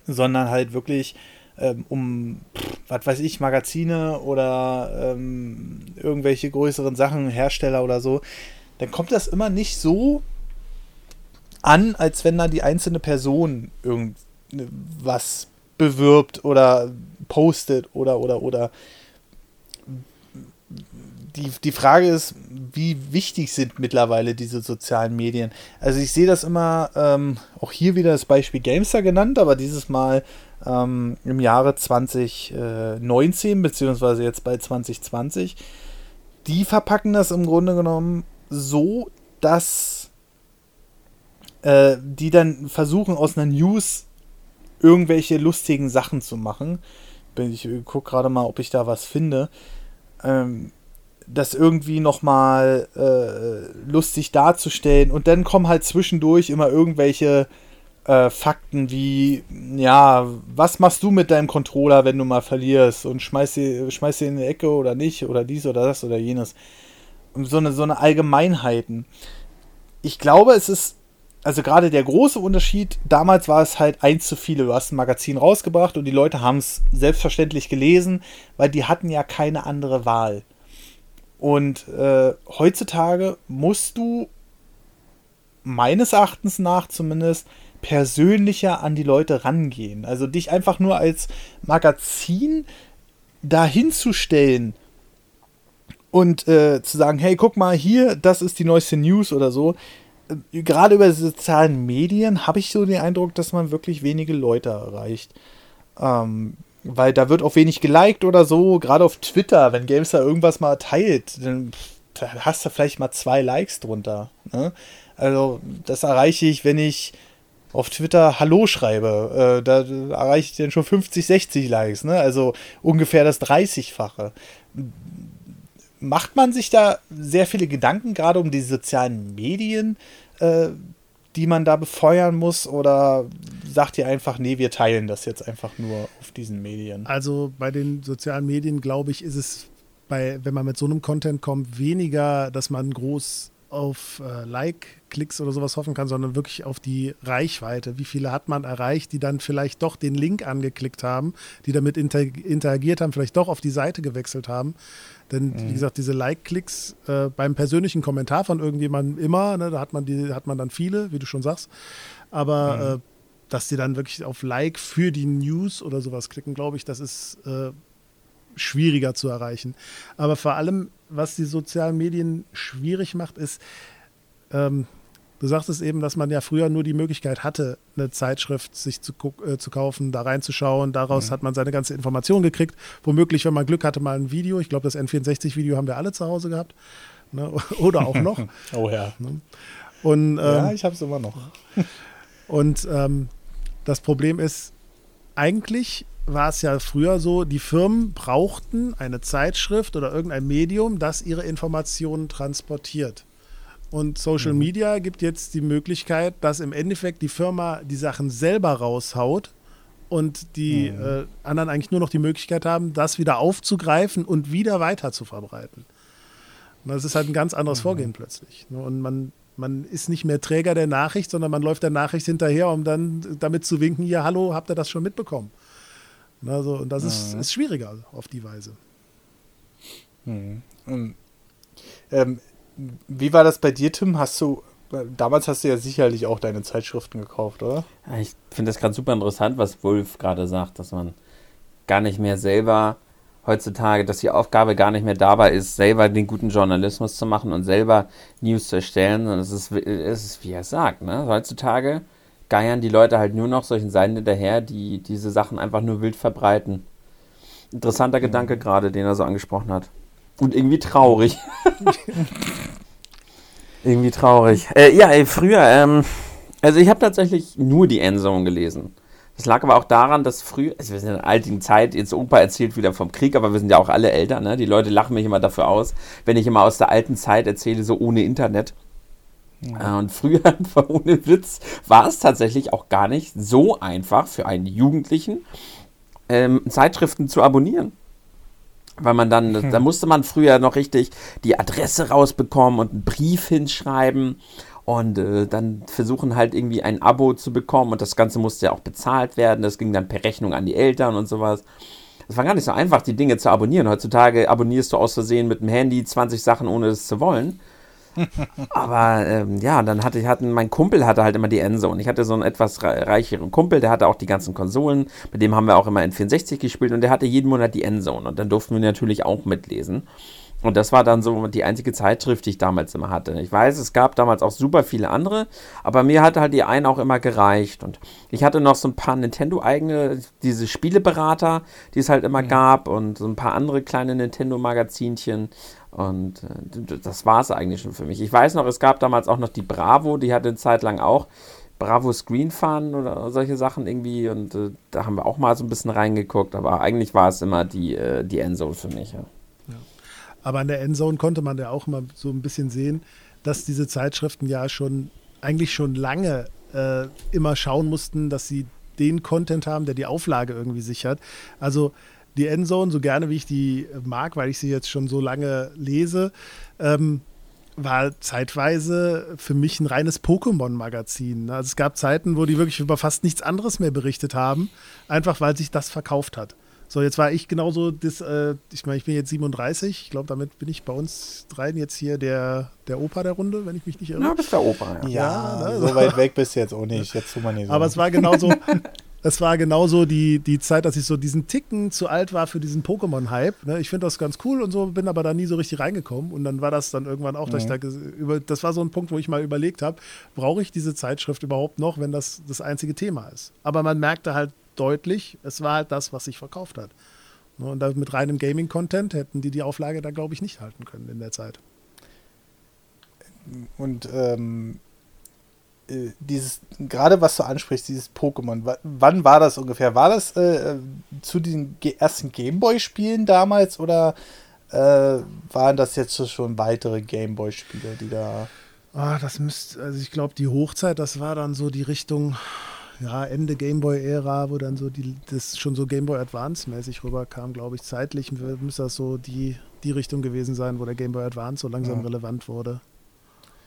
sondern halt wirklich ähm, um, was weiß ich, Magazine oder ähm, irgendwelche größeren Sachen, Hersteller oder so, dann kommt das immer nicht so an, als wenn da die einzelne Person irgendwas bewirbt oder postet oder oder oder die, die Frage ist, wie wichtig sind mittlerweile diese sozialen Medien? Also ich sehe das immer, ähm, auch hier wieder das Beispiel Gamester genannt, aber dieses Mal ähm, im Jahre 2019, beziehungsweise jetzt bei 2020. Die verpacken das im Grunde genommen so, dass äh, die dann versuchen, aus einer News irgendwelche lustigen Sachen zu machen. Ich gucke gerade mal, ob ich da was finde. Ähm, das irgendwie nochmal äh, lustig darzustellen. Und dann kommen halt zwischendurch immer irgendwelche äh, Fakten wie, ja, was machst du mit deinem Controller, wenn du mal verlierst und schmeißt sie, schmeißt in die Ecke oder nicht oder dies oder das oder jenes. So eine, so eine Allgemeinheiten. Ich glaube, es ist, also gerade der große Unterschied, damals war es halt eins zu viele. Du hast ein Magazin rausgebracht und die Leute haben es selbstverständlich gelesen, weil die hatten ja keine andere Wahl. Und äh, heutzutage musst du meines Erachtens nach zumindest persönlicher an die Leute rangehen. Also dich einfach nur als Magazin dahinzustellen und äh, zu sagen, hey, guck mal hier, das ist die neueste News oder so. Äh, gerade über sozialen Medien habe ich so den Eindruck, dass man wirklich wenige Leute erreicht. Ähm, weil da wird auch wenig geliked oder so. Gerade auf Twitter, wenn Games da irgendwas mal teilt, dann hast du vielleicht mal zwei Likes drunter. Ne? Also, das erreiche ich, wenn ich auf Twitter Hallo schreibe. Äh, da erreiche ich dann schon 50, 60 Likes. Ne? Also ungefähr das 30-fache. Macht man sich da sehr viele Gedanken, gerade um die sozialen Medien, äh, die man da befeuern muss? Oder sagt ihr einfach, nee, wir teilen das jetzt einfach nur auf diesen Medien? Also bei den sozialen Medien, glaube ich, ist es, bei, wenn man mit so einem Content kommt, weniger, dass man groß auf äh, Like-Klicks oder sowas hoffen kann, sondern wirklich auf die Reichweite. Wie viele hat man erreicht, die dann vielleicht doch den Link angeklickt haben, die damit inter interagiert haben, vielleicht doch auf die Seite gewechselt haben. Denn mhm. wie gesagt, diese Like-Klicks äh, beim persönlichen Kommentar von irgendjemandem immer, ne, da hat man die, hat man dann viele, wie du schon sagst. Aber mhm. äh, dass die dann wirklich auf Like für die News oder sowas klicken, glaube ich, das ist äh, schwieriger zu erreichen. Aber vor allem, was die sozialen Medien schwierig macht, ist, ähm, du sagst es eben, dass man ja früher nur die Möglichkeit hatte, eine Zeitschrift sich zu, äh, zu kaufen, da reinzuschauen. Daraus mhm. hat man seine ganze Information gekriegt. Womöglich, wenn man Glück hatte, mal ein Video. Ich glaube, das N64-Video haben wir alle zu Hause gehabt. Ne? Oder auch noch. oh ja. Ne? Und, ähm, ja, ich habe es immer noch. und ähm, das Problem ist, eigentlich war es ja früher so, die Firmen brauchten eine Zeitschrift oder irgendein Medium, das ihre Informationen transportiert. Und Social mhm. Media gibt jetzt die Möglichkeit, dass im Endeffekt die Firma die Sachen selber raushaut und die mhm. äh, anderen eigentlich nur noch die Möglichkeit haben, das wieder aufzugreifen und wieder weiter zu verbreiten. Und das ist halt ein ganz anderes mhm. Vorgehen plötzlich. Ne? Und man, man ist nicht mehr Träger der Nachricht, sondern man läuft der Nachricht hinterher, um dann damit zu winken, ja, hallo, habt ihr das schon mitbekommen? Also, und das ist, ist schwieriger auf die Weise. Mhm. Ähm, wie war das bei dir, Tim? Hast du damals hast du ja sicherlich auch deine Zeitschriften gekauft, oder? Ich finde das gerade super interessant, was Wolf gerade sagt, dass man gar nicht mehr selber heutzutage, dass die Aufgabe gar nicht mehr dabei ist, selber den guten Journalismus zu machen und selber News zu erstellen, sondern es ist, es ist wie er sagt, ne? heutzutage geiern die Leute halt nur noch solchen Seiten hinterher, die diese Sachen einfach nur wild verbreiten. Interessanter mhm. Gedanke gerade, den er so angesprochen hat. Und irgendwie traurig. irgendwie traurig. Äh, ja, ey, früher, ähm, also ich habe tatsächlich nur die Endzone gelesen. Das lag aber auch daran, dass früher, also wir sind in der alten Zeit, jetzt Opa erzählt wieder vom Krieg, aber wir sind ja auch alle älter, ne? Die Leute lachen mich immer dafür aus, wenn ich immer aus der alten Zeit erzähle, so ohne Internet. Ja. Und früher, ohne Witz, war es tatsächlich auch gar nicht so einfach für einen Jugendlichen, ähm, Zeitschriften zu abonnieren. Weil man dann, hm. da musste man früher noch richtig die Adresse rausbekommen und einen Brief hinschreiben und äh, dann versuchen halt irgendwie ein Abo zu bekommen und das Ganze musste ja auch bezahlt werden. Das ging dann per Rechnung an die Eltern und sowas. Es war gar nicht so einfach, die Dinge zu abonnieren. Heutzutage abonnierst du aus Versehen mit dem Handy 20 Sachen, ohne es zu wollen. Aber ähm, ja, dann hatte ich, hatten, mein Kumpel hatte halt immer die Endzone. Ich hatte so einen etwas reicheren Kumpel, der hatte auch die ganzen Konsolen. Mit dem haben wir auch immer in 64 gespielt und der hatte jeden Monat die Endzone. Und dann durften wir natürlich auch mitlesen. Und das war dann so die einzige Zeitschrift, die ich damals immer hatte. Ich weiß, es gab damals auch super viele andere, aber mir hatte halt die eine auch immer gereicht. Und ich hatte noch so ein paar Nintendo-eigene, diese Spieleberater, die es halt immer gab und so ein paar andere kleine Nintendo-Magazinchen. Und äh, das war es eigentlich schon für mich. Ich weiß noch, es gab damals auch noch die Bravo, die hatte eine Zeit lang auch Bravo Screen Fun oder solche Sachen irgendwie. Und äh, da haben wir auch mal so ein bisschen reingeguckt, aber eigentlich war es immer die, äh, die Endzone für mich. Ja. Aber an der Endzone konnte man ja auch immer so ein bisschen sehen, dass diese Zeitschriften ja schon eigentlich schon lange äh, immer schauen mussten, dass sie den Content haben, der die Auflage irgendwie sichert. Also die Endzone, so gerne wie ich die mag, weil ich sie jetzt schon so lange lese, ähm, war zeitweise für mich ein reines Pokémon-Magazin. Also es gab Zeiten, wo die wirklich über fast nichts anderes mehr berichtet haben, einfach weil sich das verkauft hat. So, jetzt war ich genauso, das, äh, ich meine, ich bin jetzt 37, ich glaube, damit bin ich bei uns dreien jetzt hier der, der Opa der Runde, wenn ich mich nicht irre. Ja, bist der Opa, ja. Ja, ja ne? so weit weg bist du jetzt auch nicht, jetzt tun wir nicht so. Aber es war genauso, es war genauso die, die Zeit, dass ich so diesen Ticken zu alt war für diesen Pokémon-Hype. Ne? Ich finde das ganz cool und so, bin aber da nie so richtig reingekommen. Und dann war das dann irgendwann auch, mhm. dass ich mhm. da über, das war so ein Punkt, wo ich mal überlegt habe, brauche ich diese Zeitschrift überhaupt noch, wenn das das einzige Thema ist? Aber man merkte halt deutlich, es war halt das, was sich verkauft hat. Ne, und mit reinem Gaming-Content hätten die die Auflage da, glaube ich, nicht halten können in der Zeit. Und ähm, äh, dieses, gerade was du ansprichst, dieses Pokémon, wann war das ungefähr? War das äh, zu den ersten Gameboy-Spielen damals oder äh, waren das jetzt schon weitere Gameboy-Spiele, die da. Ah, das müsste, also ich glaube, die Hochzeit, das war dann so die Richtung ja, Ende Gameboy-Ära, wo dann so die, das schon so Gameboy Advance-mäßig rüberkam, glaube ich. Zeitlich müsste das so die, die Richtung gewesen sein, wo der Gameboy Advance so langsam ja. relevant wurde.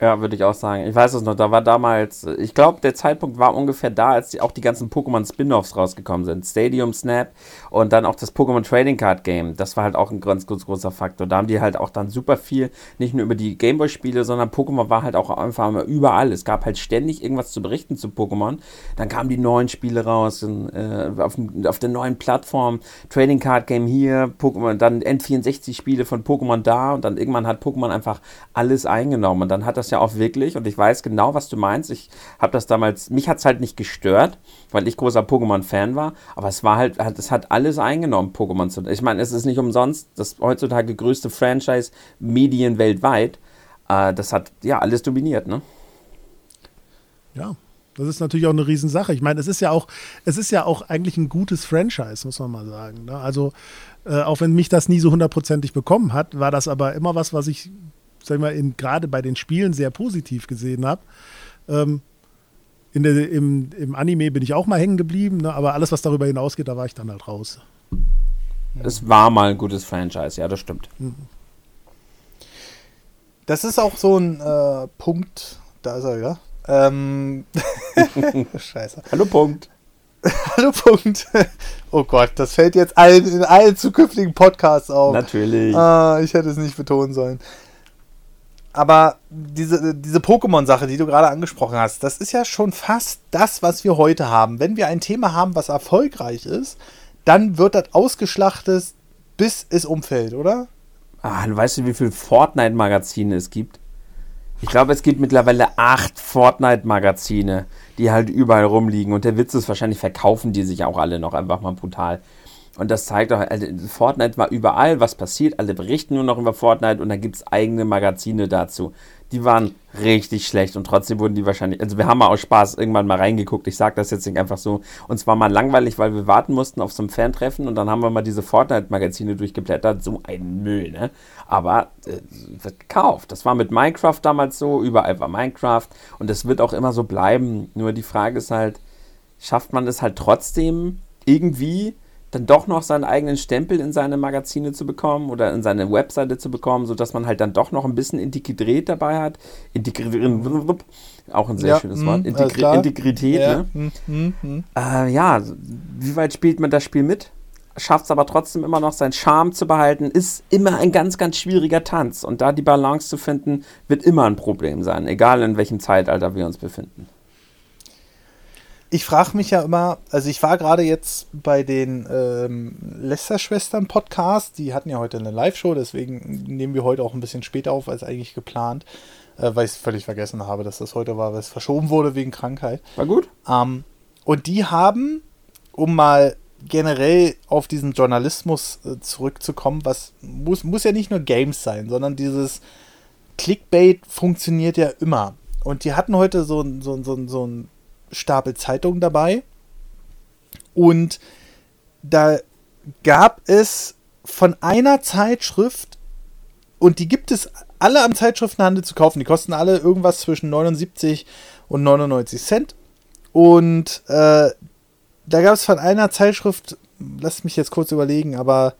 Ja, würde ich auch sagen. Ich weiß es noch, da war damals, ich glaube, der Zeitpunkt war ungefähr da, als die, auch die ganzen Pokémon Spin-Offs rausgekommen sind. Stadium Snap und dann auch das Pokémon Trading Card Game. Das war halt auch ein ganz, ganz großer Faktor. Da haben die halt auch dann super viel, nicht nur über die Gameboy-Spiele, sondern Pokémon war halt auch einfach überall. Es gab halt ständig irgendwas zu berichten zu Pokémon. Dann kamen die neuen Spiele raus in, äh, auf, auf der neuen Plattform. Trading Card Game hier, Pokémon, dann N64-Spiele von Pokémon da und dann irgendwann hat Pokémon einfach alles eingenommen und dann hat das ja auch wirklich und ich weiß genau, was du meinst. Ich habe das damals, mich hat es halt nicht gestört, weil ich großer Pokémon-Fan war, aber es war halt, es hat alles eingenommen, Pokémon zu. Ich meine, es ist nicht umsonst das heutzutage größte Franchise Medien weltweit. Äh, das hat ja alles dominiert, ne? Ja, das ist natürlich auch eine Riesensache. Ich meine, es ist ja auch, es ist ja auch eigentlich ein gutes Franchise, muss man mal sagen. Ne? Also, äh, auch wenn mich das nie so hundertprozentig bekommen hat, war das aber immer was, was ich sag mal, gerade bei den Spielen sehr positiv gesehen habe. Ähm, in der, im, Im Anime bin ich auch mal hängen geblieben, ne? aber alles, was darüber hinausgeht, da war ich dann halt raus. Es war mal ein gutes Franchise, ja, das stimmt. Mhm. Das ist auch so ein äh, Punkt, da ist er wieder. Ähm, Scheiße. Hallo Punkt. Hallo Punkt. Oh Gott, das fällt jetzt allen, in allen zukünftigen Podcasts auf. Natürlich. Ah, ich hätte es nicht betonen sollen. Aber diese, diese Pokémon-Sache, die du gerade angesprochen hast, das ist ja schon fast das, was wir heute haben. Wenn wir ein Thema haben, was erfolgreich ist, dann wird das ausgeschlachtet, bis es umfällt, oder? Ah, weißt du, wie viele Fortnite-Magazine es gibt? Ich glaube, es gibt mittlerweile acht Fortnite-Magazine, die halt überall rumliegen. Und der Witz ist, wahrscheinlich verkaufen die sich auch alle noch einfach mal brutal. Und das zeigt auch, also Fortnite war überall, was passiert. Alle berichten nur noch über Fortnite und dann gibt es eigene Magazine dazu. Die waren richtig schlecht und trotzdem wurden die wahrscheinlich. Also, wir haben mal aus Spaß irgendwann mal reingeguckt. Ich sage das jetzt nicht einfach so. Und zwar mal langweilig, weil wir warten mussten auf so ein Fan-Treffen und dann haben wir mal diese Fortnite-Magazine durchgeblättert. So ein Müll, ne? Aber äh, wird gekauft. Das war mit Minecraft damals so. Überall war Minecraft und das wird auch immer so bleiben. Nur die Frage ist halt, schafft man es halt trotzdem irgendwie dann doch noch seinen eigenen Stempel in seine Magazine zu bekommen oder in seine Webseite zu bekommen, sodass man halt dann doch noch ein bisschen integriert dabei hat. Integrieren, auch ein sehr ja, schönes Wort. Hm, Integri Integrität, ja. ne? Hm, hm, hm. Äh, ja, wie weit spielt man das Spiel mit? Schafft es aber trotzdem immer noch seinen Charme zu behalten, ist immer ein ganz, ganz schwieriger Tanz. Und da die Balance zu finden, wird immer ein Problem sein, egal in welchem Zeitalter wir uns befinden ich frage mich ja immer, also ich war gerade jetzt bei den ähm, Lester-Schwestern Podcast, die hatten ja heute eine Live-Show, deswegen nehmen wir heute auch ein bisschen später auf als eigentlich geplant, äh, weil ich es völlig vergessen habe, dass das heute war, weil es verschoben wurde wegen Krankheit. War gut. Ähm, und die haben, um mal generell auf diesen Journalismus äh, zurückzukommen, was muss, muss ja nicht nur Games sein, sondern dieses Clickbait funktioniert ja immer. Und die hatten heute so, so, so, so ein Stapel Zeitungen dabei. Und da gab es von einer Zeitschrift, und die gibt es alle am Zeitschriftenhandel zu kaufen. Die kosten alle irgendwas zwischen 79 und 99 Cent. Und äh, da gab es von einer Zeitschrift, lasst mich jetzt kurz überlegen, aber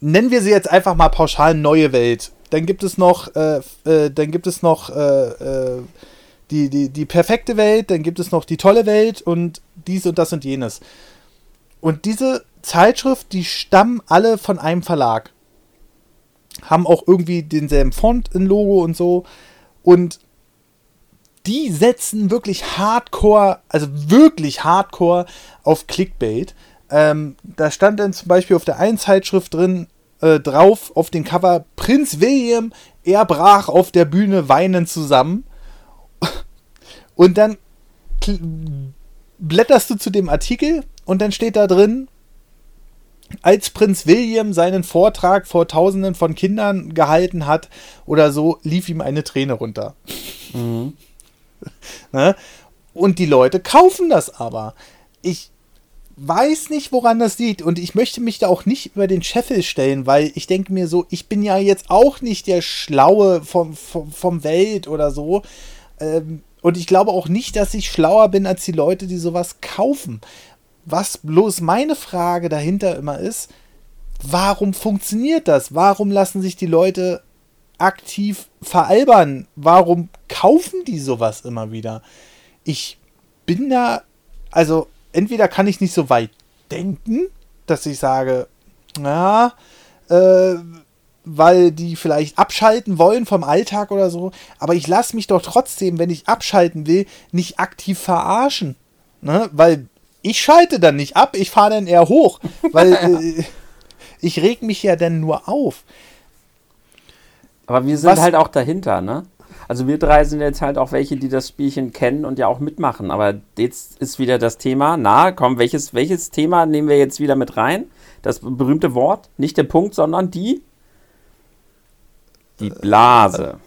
nennen wir sie jetzt einfach mal pauschal Neue Welt. Dann gibt es noch, äh, äh, dann gibt es noch äh, äh, die, die, die perfekte Welt, dann gibt es noch die tolle Welt und dies und das und jenes. Und diese Zeitschrift, die stammen alle von einem Verlag. Haben auch irgendwie denselben Font im Logo und so. Und die setzen wirklich hardcore, also wirklich hardcore auf Clickbait. Ähm, da stand dann zum Beispiel auf der einen Zeitschrift drin, äh, drauf, auf dem Cover, Prinz William, er brach auf der Bühne weinend zusammen. Und dann blätterst du zu dem Artikel und dann steht da drin, als Prinz William seinen Vortrag vor Tausenden von Kindern gehalten hat oder so, lief ihm eine Träne runter. Mhm. ne? Und die Leute kaufen das aber. Ich weiß nicht, woran das liegt. Und ich möchte mich da auch nicht über den Scheffel stellen, weil ich denke mir so, ich bin ja jetzt auch nicht der Schlaue vom, vom, vom Welt oder so. Ähm, und ich glaube auch nicht, dass ich schlauer bin als die Leute, die sowas kaufen. Was bloß meine Frage dahinter immer ist, warum funktioniert das? Warum lassen sich die Leute aktiv veralbern? Warum kaufen die sowas immer wieder? Ich bin da, also entweder kann ich nicht so weit denken, dass ich sage, na, äh, weil die vielleicht abschalten wollen vom Alltag oder so. Aber ich lasse mich doch trotzdem, wenn ich abschalten will, nicht aktiv verarschen. Ne? Weil ich schalte dann nicht ab, ich fahre dann eher hoch. Weil äh, ich reg mich ja dann nur auf. Aber wir sind Was? halt auch dahinter, ne? Also wir drei sind jetzt halt auch welche, die das Spielchen kennen und ja auch mitmachen. Aber jetzt ist wieder das Thema. Na, komm, welches, welches Thema nehmen wir jetzt wieder mit rein? Das berühmte Wort, nicht der Punkt, sondern die die Blase.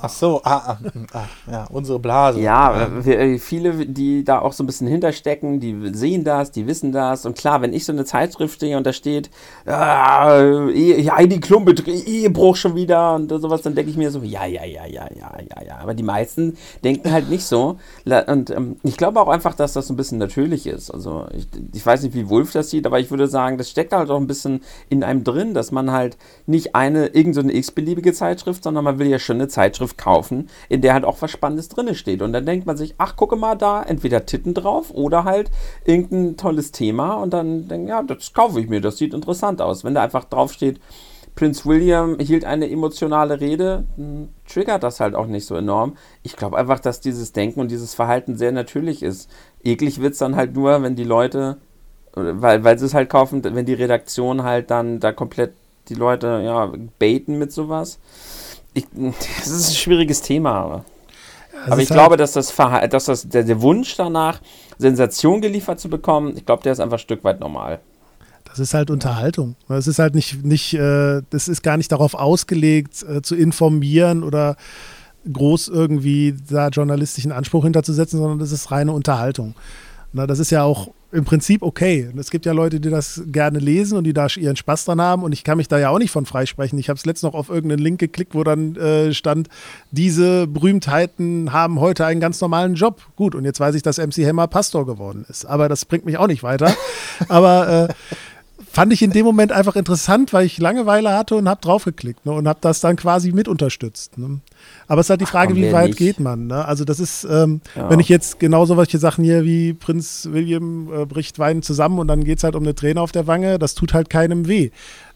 Ach so, ah, ah, ah, ja, unsere Blase. Ja, wir, äh, viele, die da auch so ein bisschen hinterstecken, die sehen das, die wissen das. Und klar, wenn ich so eine Zeitschrift stehe und da steht, äh, Heidi Klum, Ehebruch schon wieder und sowas, dann denke ich mir so, ja, ja, ja, ja, ja, ja, ja. Aber die meisten denken halt nicht so. Und ähm, ich glaube auch einfach, dass das so ein bisschen natürlich ist. Also ich, ich weiß nicht, wie Wolf das sieht, aber ich würde sagen, das steckt halt auch ein bisschen in einem drin, dass man halt nicht eine, irgendeine so x-beliebige Zeitschrift, sondern man will ja schon eine Zeitschrift kaufen, in der halt auch was Spannendes drin steht. Und dann denkt man sich, ach, gucke mal da, entweder Titten drauf oder halt irgendein tolles Thema und dann denkt, ja, das kaufe ich mir, das sieht interessant aus. Wenn da einfach drauf steht, Prinz William hielt eine emotionale Rede, hm, triggert das halt auch nicht so enorm. Ich glaube einfach, dass dieses Denken und dieses Verhalten sehr natürlich ist. Eklig wird es dann halt nur, wenn die Leute, weil, weil sie es halt kaufen, wenn die Redaktion halt dann da komplett die Leute ja baiten mit sowas. Ich, das ist ein schwieriges Thema, aber. Also aber ich glaube, dass das, dass das der, der Wunsch danach, Sensation geliefert zu bekommen, ich glaube, der ist einfach ein Stück weit normal. Das ist halt Unterhaltung. Das ist halt nicht, nicht äh, das ist gar nicht darauf ausgelegt, äh, zu informieren oder groß irgendwie da journalistischen Anspruch hinterzusetzen, sondern das ist reine Unterhaltung. Na, das ist ja auch im Prinzip okay. Es gibt ja Leute, die das gerne lesen und die da ihren Spaß dran haben. Und ich kann mich da ja auch nicht von freisprechen. Ich habe es letztens noch auf irgendeinen Link geklickt, wo dann äh, stand, diese Berühmtheiten haben heute einen ganz normalen Job. Gut, und jetzt weiß ich, dass MC Hammer Pastor geworden ist. Aber das bringt mich auch nicht weiter. Aber äh, fand ich in dem Moment einfach interessant, weil ich Langeweile hatte und habe draufgeklickt ne, und habe das dann quasi mit unterstützt. Ne. Aber es ist halt die Frage, Ach, wie weit nicht. geht man. Ne? Also das ist, ähm, ja. wenn ich jetzt genau solche Sachen hier wie Prinz William äh, bricht Wein zusammen und dann geht es halt um eine Träne auf der Wange, das tut halt keinem weh.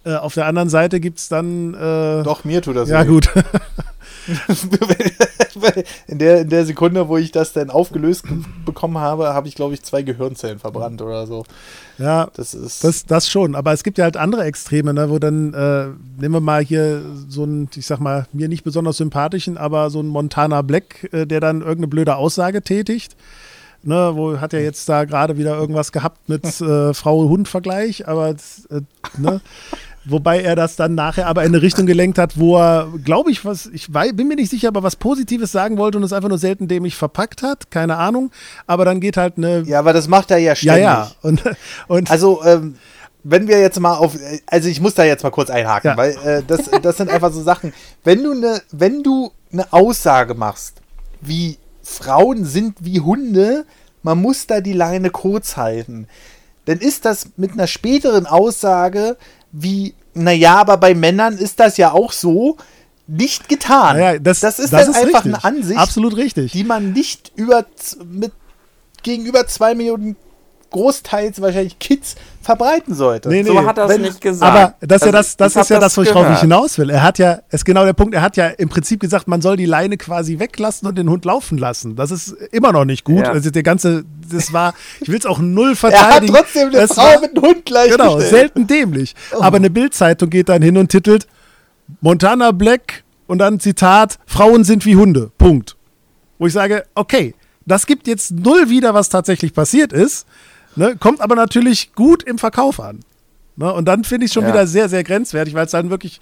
Äh, auf der anderen Seite gibt es dann. Äh, Doch, mir tut das Ja, weh. gut. in, der, in der Sekunde, wo ich das dann aufgelöst bekommen habe, habe ich, glaube ich, zwei Gehirnzellen verbrannt oder so. Ja, das ist. Das, das schon. Aber es gibt ja halt andere Extreme, ne, wo dann, äh, nehmen wir mal hier so einen, ich sag mal, mir nicht besonders sympathischen, aber so einen Montana Black, äh, der dann irgendeine blöde Aussage tätigt. Ne, wo hat er jetzt da gerade wieder irgendwas gehabt mit äh, Frau-Hund-Vergleich, aber äh, ne, Wobei er das dann nachher aber in eine Richtung gelenkt hat, wo er, glaube ich, was, ich weiß, bin mir nicht sicher, aber was Positives sagen wollte und es einfach nur selten dämlich verpackt hat. Keine Ahnung. Aber dann geht halt eine. Ja, aber das macht er ja ständig. Ja, ja. Und, und also, ähm, wenn wir jetzt mal auf, also ich muss da jetzt mal kurz einhaken, ja. weil äh, das, das sind einfach so Sachen. Wenn du eine, wenn du eine Aussage machst, wie Frauen sind wie Hunde, man muss da die Leine kurz halten, dann ist das mit einer späteren Aussage wie, naja, aber bei Männern ist das ja auch so, nicht getan. Naja, das, das, ist das dann ist einfach richtig. eine Ansicht, Absolut richtig. die man nicht über mit gegenüber zwei Millionen großteils wahrscheinlich Kids verbreiten sollte. Nee, nee, so hat er es nicht gesagt. Aber das, also, ja das, das ist ja das, worauf ich hinaus will. Er hat ja, ist genau der Punkt, er hat ja im Prinzip gesagt, man soll die Leine quasi weglassen und den Hund laufen lassen. Das ist immer noch nicht gut. Ja. Also der ganze, das war, ich will es auch null verteidigen. er hat trotzdem eine das Frau war, mit einem Hund gleich Genau, selten dämlich. Oh. Aber eine Bildzeitung geht dann hin und titelt Montana Black und dann Zitat, Frauen sind wie Hunde. Punkt. Wo ich sage, okay, das gibt jetzt null wieder, was tatsächlich passiert ist. Ne? Kommt aber natürlich gut im Verkauf an. Ne? Und dann finde ich schon ja. wieder sehr, sehr grenzwertig, weil es dann wirklich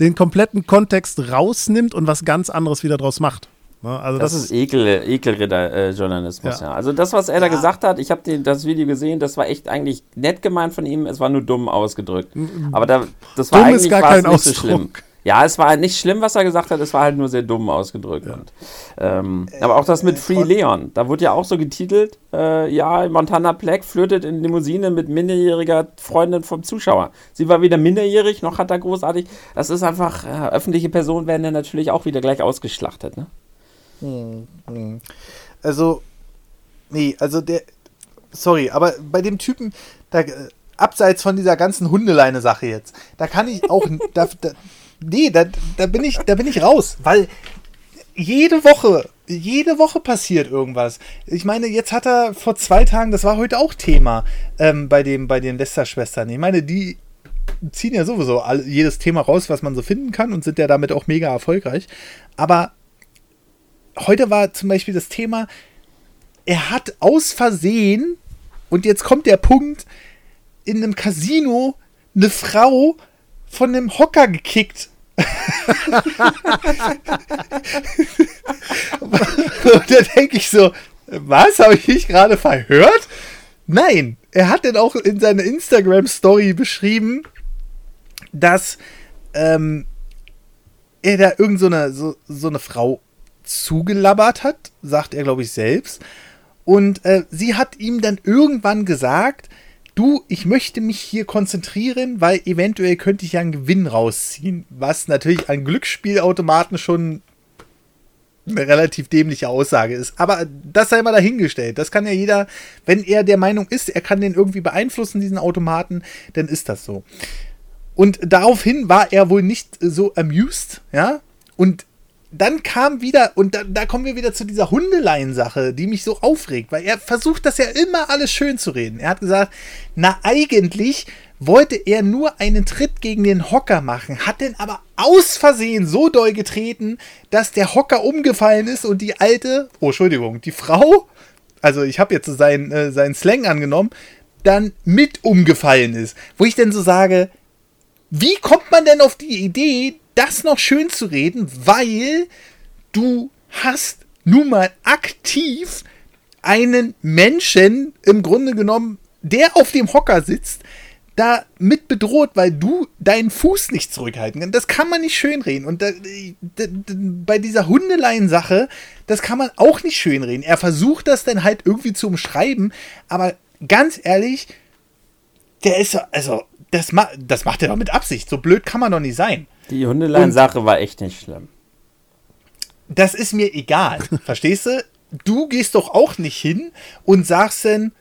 den kompletten Kontext rausnimmt und was ganz anderes wieder draus macht. Ne? Also das, das, ist Ekel, Ekeljournalismus, ja. ja. Also das, was er da gesagt hat, ich habe das Video gesehen, das war echt eigentlich nett gemeint von ihm, es war nur dumm ausgedrückt. Aber da, das war dumm eigentlich ist gar kein nicht Ausdruck. so schlimm. Ja, es war nicht schlimm, was er gesagt hat, es war halt nur sehr dumm ausgedrückt. Ja. Und, ähm, aber auch das mit Free Leon, da wurde ja auch so getitelt, äh, ja, Montana Black flirtet in Limousine mit minderjähriger Freundin vom Zuschauer. Sie war weder minderjährig, noch hat er großartig, das ist einfach, äh, öffentliche Personen werden dann natürlich auch wieder gleich ausgeschlachtet, ne? Hm, hm. Also, nee, also der, sorry, aber bei dem Typen, da, äh, abseits von dieser ganzen Hundeleine-Sache jetzt, da kann ich auch, da, da, nee, da, da, bin ich, da bin ich raus, weil jede Woche, jede Woche passiert irgendwas. Ich meine, jetzt hat er vor zwei Tagen, das war heute auch Thema ähm, bei, dem, bei den Lester-Schwestern. Ich meine, die ziehen ja sowieso all, jedes Thema raus, was man so finden kann und sind ja damit auch mega erfolgreich. Aber heute war zum Beispiel das Thema, er hat aus Versehen, und jetzt kommt der Punkt, in einem Casino eine Frau von einem Hocker gekickt und da denke ich so, was? Habe ich mich gerade verhört? Nein, er hat dann auch in seiner Instagram-Story beschrieben, dass ähm, er da irgend so eine, so, so eine Frau zugelabbert hat, sagt er, glaube ich, selbst. Und äh, sie hat ihm dann irgendwann gesagt, du, ich möchte mich hier konzentrieren, weil eventuell könnte ich ja einen Gewinn rausziehen, was natürlich an Glücksspielautomaten schon eine relativ dämliche Aussage ist. Aber das sei mal dahingestellt. Das kann ja jeder, wenn er der Meinung ist, er kann den irgendwie beeinflussen, diesen Automaten, dann ist das so. Und daraufhin war er wohl nicht so amused, ja. Und dann kam wieder, und da, da kommen wir wieder zu dieser Hundeleien-Sache, die mich so aufregt, weil er versucht das ja immer alles schön zu reden. Er hat gesagt, na eigentlich wollte er nur einen Tritt gegen den Hocker machen, hat den aber aus Versehen so doll getreten, dass der Hocker umgefallen ist und die alte, oh Entschuldigung, die Frau, also ich habe jetzt seinen, äh, seinen Slang angenommen, dann mit umgefallen ist. Wo ich denn so sage, wie kommt man denn auf die Idee, das noch schön zu reden, weil du hast nun mal aktiv einen Menschen im Grunde genommen, der auf dem Hocker sitzt, da mit bedroht, weil du deinen Fuß nicht zurückhalten kannst. Das kann man nicht schönreden. Und da, da, da, bei dieser Hundeleien-Sache, das kann man auch nicht schönreden. Er versucht das dann halt irgendwie zu umschreiben, aber ganz ehrlich, der ist also, das, ma das macht er doch mit Absicht. So blöd kann man doch nicht sein. Die Hundeleien-Sache war echt nicht schlimm. Das ist mir egal. verstehst du? Du gehst doch auch nicht hin und sagst dann,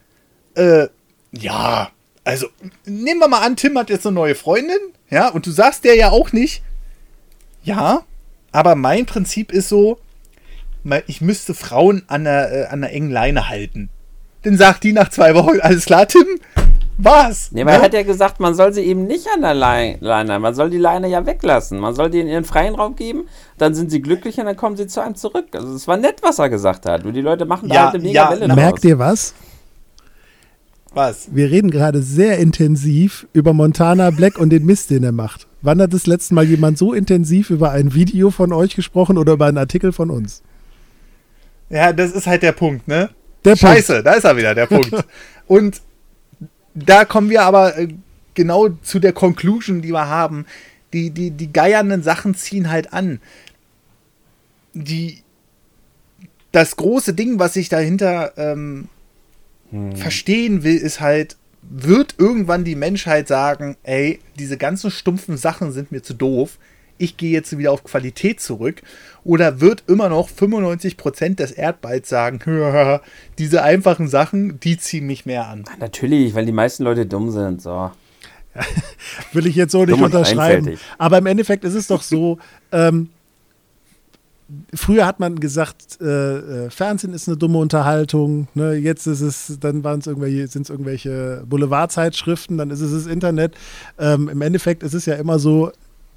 äh, ja, also nehmen wir mal an, Tim hat jetzt eine neue Freundin, ja, und du sagst der ja auch nicht, ja, aber mein Prinzip ist so, ich müsste Frauen an der, äh, an der engen Leine halten. Dann sagt die nach zwei Wochen, alles klar, Tim, was? Nee, weil ne? er hat ja gesagt, man soll sie eben nicht an der Leine, man soll die Leine ja weglassen. Man soll die in ihren freien Raum geben, dann sind sie glücklich und dann kommen sie zu einem zurück. Also es war nett, was er gesagt hat. Und die Leute machen ja, da halt eine ja, Welle Merkt ihr was? Was? Wir reden gerade sehr intensiv über Montana Black und den Mist, den er macht. Wann hat das letzte Mal jemand so intensiv über ein Video von euch gesprochen oder über einen Artikel von uns? Ja, das ist halt der Punkt, ne? Der Scheiße, Punkt. da ist er wieder, der Punkt. und da kommen wir aber äh, genau zu der Conclusion, die wir haben. Die, die, die geiernden Sachen ziehen halt an. Die, das große Ding, was ich dahinter ähm, hm. verstehen will, ist halt, wird irgendwann die Menschheit sagen, ey, diese ganzen stumpfen Sachen sind mir zu doof, ich gehe jetzt wieder auf Qualität zurück? Oder wird immer noch 95% des Erdballs sagen, diese einfachen Sachen, die ziehen mich mehr an? Natürlich, weil die meisten Leute dumm sind, so. Will ich jetzt so nicht unterschreiben. Aber im Endeffekt ist es doch so, ähm, früher hat man gesagt, äh, äh, Fernsehen ist eine dumme Unterhaltung. Ne? Jetzt ist es, dann waren es irgendwelche, sind es irgendwelche Boulevardzeitschriften, dann ist es das Internet. Ähm, Im Endeffekt ist es ja immer so,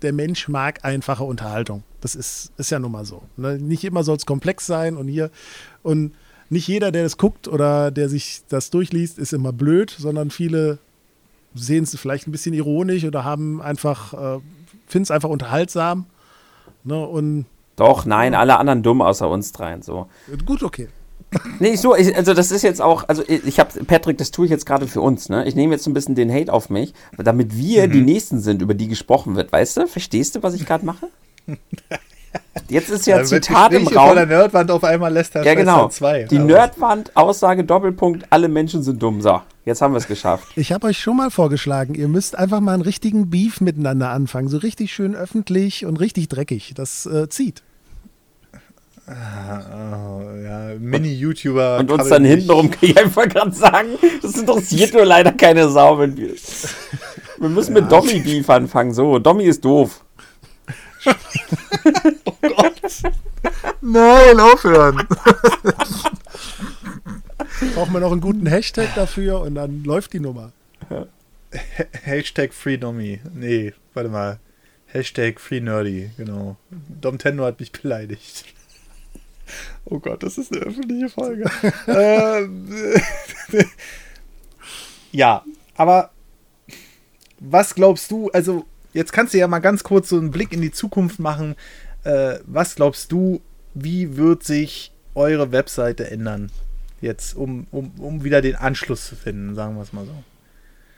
der Mensch mag einfache Unterhaltung. Das ist, ist ja nun mal so. Ne? Nicht immer soll es komplex sein und hier und nicht jeder, der das guckt oder der sich das durchliest, ist immer blöd, sondern viele sehen es vielleicht ein bisschen ironisch oder haben einfach, äh, finden es einfach unterhaltsam. Ne? Und doch, nein, alle anderen dumm außer uns dreien. So. Gut, okay. Nee, so, ich, also das ist jetzt auch, also ich habe, Patrick, das tue ich jetzt gerade für uns, ne? Ich nehme jetzt ein bisschen den Hate auf mich, damit wir mhm. die Nächsten sind, über die gesprochen wird, weißt du? Verstehst du, was ich gerade mache? Jetzt ist ja, Zitat im Raum. Von der Nerdwand auf einmal lässt er Ja, genau. Zwei, die Nerdwand, Aussage, Doppelpunkt, alle Menschen sind dumm. So, jetzt haben wir es geschafft. Ich habe euch schon mal vorgeschlagen, ihr müsst einfach mal einen richtigen Beef miteinander anfangen. So richtig schön öffentlich und richtig dreckig. Das äh, zieht. Oh, ja, Mini-YouTuber. Und uns dann hintenrum kann ich einfach gerade sagen, das interessiert nur leider keine Sau, wenn wir. Wir müssen ja. mit Dommy Beef anfangen. So, Dommy ist doof. oh Gott. Nein, aufhören. Brauchen wir noch einen guten Hashtag dafür und dann läuft die Nummer. Hashtag Free Dommy. Nee, warte mal. Hashtag Free Nerdy, genau. Dom Tendo hat mich beleidigt. Oh Gott, das ist eine öffentliche Folge. ähm, ja, aber was glaubst du, also jetzt kannst du ja mal ganz kurz so einen Blick in die Zukunft machen. Äh, was glaubst du, wie wird sich eure Webseite ändern? Jetzt, um, um, um wieder den Anschluss zu finden, sagen wir es mal so.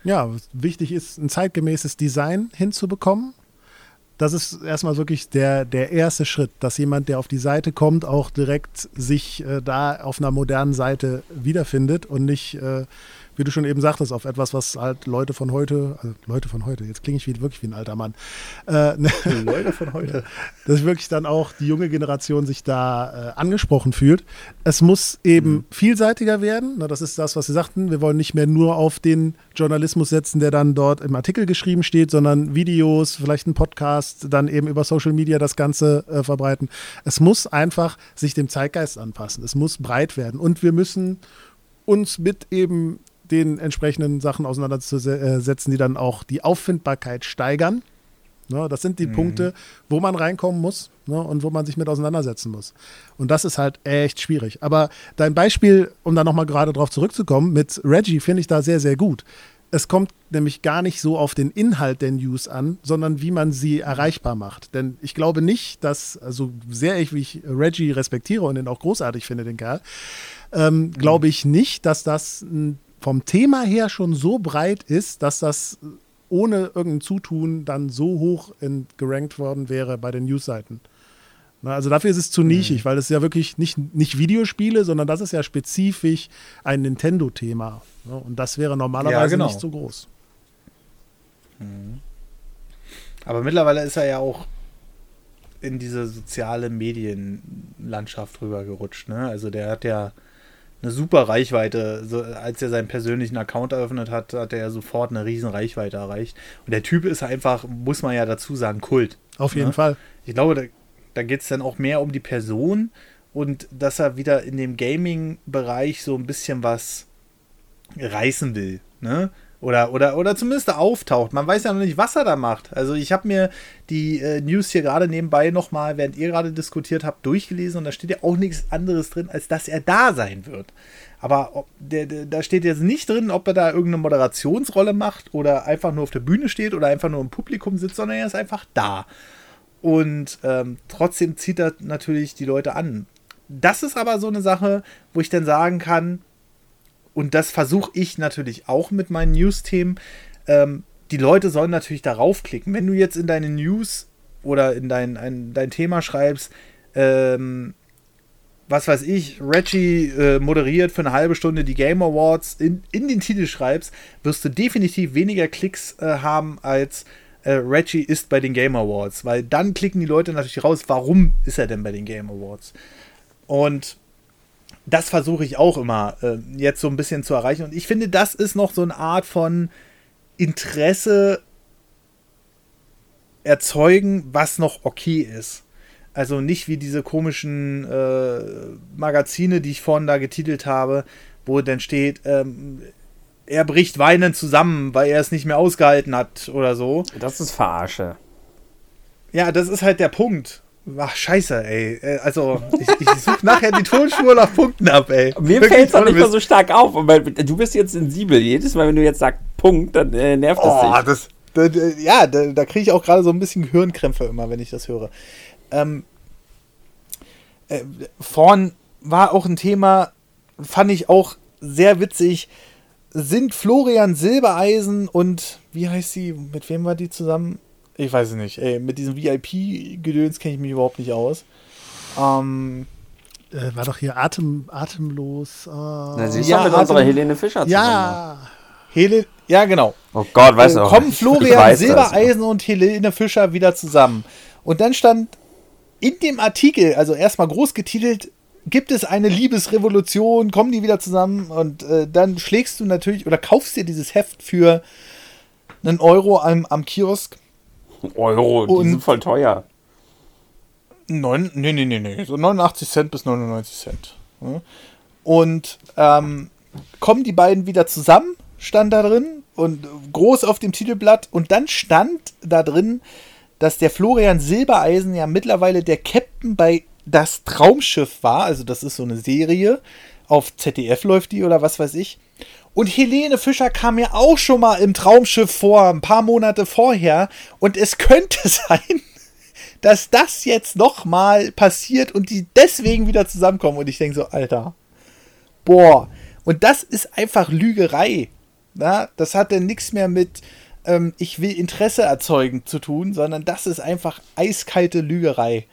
Ja, wichtig ist, ein zeitgemäßes Design hinzubekommen das ist erstmal wirklich der, der erste Schritt, dass jemand, der auf die Seite kommt, auch direkt sich äh, da auf einer modernen Seite wiederfindet und nicht äh, wie du schon eben sagtest, auf etwas, was halt Leute von heute, also Leute von heute, jetzt klinge ich wie, wirklich wie ein alter Mann. Äh, ne, Leute von heute. Dass wirklich dann auch die junge Generation sich da äh, angesprochen fühlt. Es muss eben mhm. vielseitiger werden. Na, das ist das, was Sie sagten. Wir wollen nicht mehr nur auf den Journalismus setzen, der dann dort im Artikel geschrieben steht, sondern Videos, vielleicht ein Podcast, dann eben über Social Media das Ganze äh, verbreiten. Es muss einfach sich dem Zeitgeist anpassen. Es muss breit werden. Und wir müssen uns mit eben den entsprechenden Sachen auseinanderzusetzen, die dann auch die Auffindbarkeit steigern. Ne, das sind die mhm. Punkte, wo man reinkommen muss ne, und wo man sich mit auseinandersetzen muss. Und das ist halt echt schwierig. Aber dein Beispiel, um da nochmal gerade drauf zurückzukommen, mit Reggie finde ich da sehr, sehr gut. Es kommt nämlich gar nicht so auf den Inhalt der News an, sondern wie man sie erreichbar macht. Denn ich glaube nicht, dass, also sehr ich, wie ich Reggie respektiere und ihn auch großartig finde, den Kerl, ähm, mhm. glaube ich nicht, dass das ein vom Thema her schon so breit ist, dass das ohne irgendein Zutun dann so hoch gerankt worden wäre bei den Newsseiten. Also dafür ist es zu nischig, mhm. weil es ja wirklich nicht, nicht Videospiele, sondern das ist ja spezifisch ein Nintendo-Thema. Und das wäre normalerweise ja, genau. nicht so groß. Mhm. Aber mittlerweile ist er ja auch in diese soziale Medienlandschaft rübergerutscht. Ne? Also der hat ja eine super Reichweite. So, als er seinen persönlichen Account eröffnet hat, hat er sofort eine riesen Reichweite erreicht. Und der Typ ist einfach, muss man ja dazu sagen, Kult. Auf jeden ne? Fall. Ich glaube, da, da geht es dann auch mehr um die Person und dass er wieder in dem Gaming-Bereich so ein bisschen was reißen will. Ne? Oder, oder, oder zumindest auftaucht. Man weiß ja noch nicht, was er da macht. Also ich habe mir die äh, News hier gerade nebenbei nochmal, während ihr gerade diskutiert habt, durchgelesen und da steht ja auch nichts anderes drin, als dass er da sein wird. Aber ob, der, der, da steht jetzt nicht drin, ob er da irgendeine Moderationsrolle macht oder einfach nur auf der Bühne steht oder einfach nur im Publikum sitzt, sondern er ist einfach da. Und ähm, trotzdem zieht er natürlich die Leute an. Das ist aber so eine Sache, wo ich dann sagen kann, und das versuche ich natürlich auch mit meinen News-Themen. Ähm, die Leute sollen natürlich darauf klicken. Wenn du jetzt in deine News oder in dein, ein, dein Thema schreibst, ähm, was weiß ich, Reggie äh, moderiert für eine halbe Stunde die Game Awards, in, in den Titel schreibst, wirst du definitiv weniger Klicks äh, haben als äh, Reggie ist bei den Game Awards. Weil dann klicken die Leute natürlich raus, warum ist er denn bei den Game Awards? Und das versuche ich auch immer äh, jetzt so ein bisschen zu erreichen. Und ich finde, das ist noch so eine Art von Interesse erzeugen, was noch okay ist. Also nicht wie diese komischen äh, Magazine, die ich vorhin da getitelt habe, wo dann steht, ähm, er bricht weinend zusammen, weil er es nicht mehr ausgehalten hat oder so. Das ist Verarsche. Ja, das ist halt der Punkt. Ach, scheiße, ey. Äh, also, ich, ich suche nachher die Tonspur nach Punkten ab, ey. Mir fällt es auch nicht mehr so stark auf. Weil du bist jetzt sensibel. Jedes Mal, wenn du jetzt sagst Punkt, dann äh, nervt das oh, dich. Das, das, ja, da, da kriege ich auch gerade so ein bisschen Gehirnkrämpfe immer, wenn ich das höre. Ähm, äh, vorn war auch ein Thema, fand ich auch sehr witzig. Sind Florian Silbereisen und wie heißt sie? Mit wem war die zusammen? Ich weiß es nicht. Ey, mit diesem VIP-Gedöns kenne ich mich überhaupt nicht aus. Ähm, äh, war doch hier atem, atemlos. Äh, Na, sie ist ja, mit Atem unserer Helene Fischer zusammen. Ja. Helene, ja, genau. Oh Gott, weißt äh, du auch. Kommen Florian Silbereisen das. und Helene Fischer wieder zusammen. Und dann stand in dem Artikel, also erstmal groß getitelt, gibt es eine Liebesrevolution, kommen die wieder zusammen und äh, dann schlägst du natürlich oder kaufst dir dieses Heft für einen Euro am, am Kiosk Euro, und die sind voll teuer. Neun, nee, nee, nee, nee, so 89 Cent bis 99 Cent. Und ähm, kommen die beiden wieder zusammen, stand da drin und groß auf dem Titelblatt und dann stand da drin, dass der Florian Silbereisen ja mittlerweile der Captain bei Das Traumschiff war, also das ist so eine Serie, auf ZDF läuft die oder was weiß ich. Und Helene Fischer kam ja auch schon mal im Traumschiff vor, ein paar Monate vorher. Und es könnte sein, dass das jetzt noch mal passiert und die deswegen wieder zusammenkommen. Und ich denke so, Alter, boah. Und das ist einfach Lügerei. Na, das hat dann nichts mehr mit, ähm, ich will Interesse erzeugen zu tun, sondern das ist einfach eiskalte Lügerei.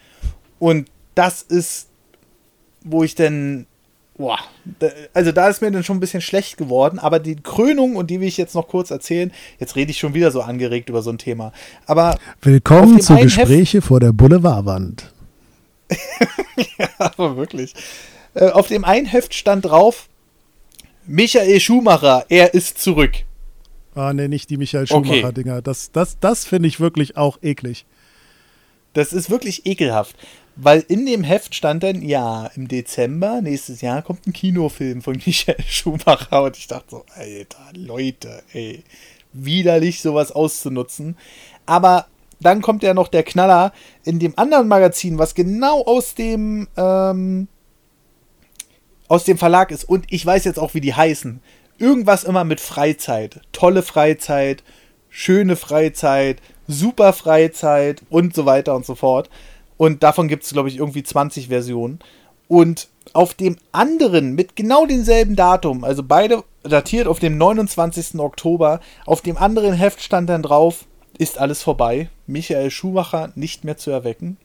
Und das ist, wo ich dann boah, also da ist mir dann schon ein bisschen schlecht geworden, aber die Krönung, und die will ich jetzt noch kurz erzählen, jetzt rede ich schon wieder so angeregt über so ein Thema. Aber Willkommen zu Gespräche Heft vor der Boulevardwand. ja, aber wirklich. Äh, auf dem einen Heft stand drauf, Michael Schumacher, er ist zurück. Ah, ne, nicht die Michael Schumacher-Dinger. Okay. Das, das, das finde ich wirklich auch eklig. Das ist wirklich ekelhaft. Weil in dem Heft stand dann, ja, im Dezember nächstes Jahr kommt ein Kinofilm von Michael Schumacher. Und ich dachte so, Alter, Leute, ey, widerlich sowas auszunutzen. Aber dann kommt ja noch der Knaller in dem anderen Magazin, was genau aus dem, ähm, aus dem Verlag ist. Und ich weiß jetzt auch, wie die heißen. Irgendwas immer mit Freizeit. Tolle Freizeit, schöne Freizeit, super Freizeit und so weiter und so fort. Und davon gibt es, glaube ich, irgendwie 20 Versionen. Und auf dem anderen mit genau demselben Datum, also beide datiert auf dem 29. Oktober, auf dem anderen Heft stand dann drauf, ist alles vorbei, Michael Schumacher nicht mehr zu erwecken.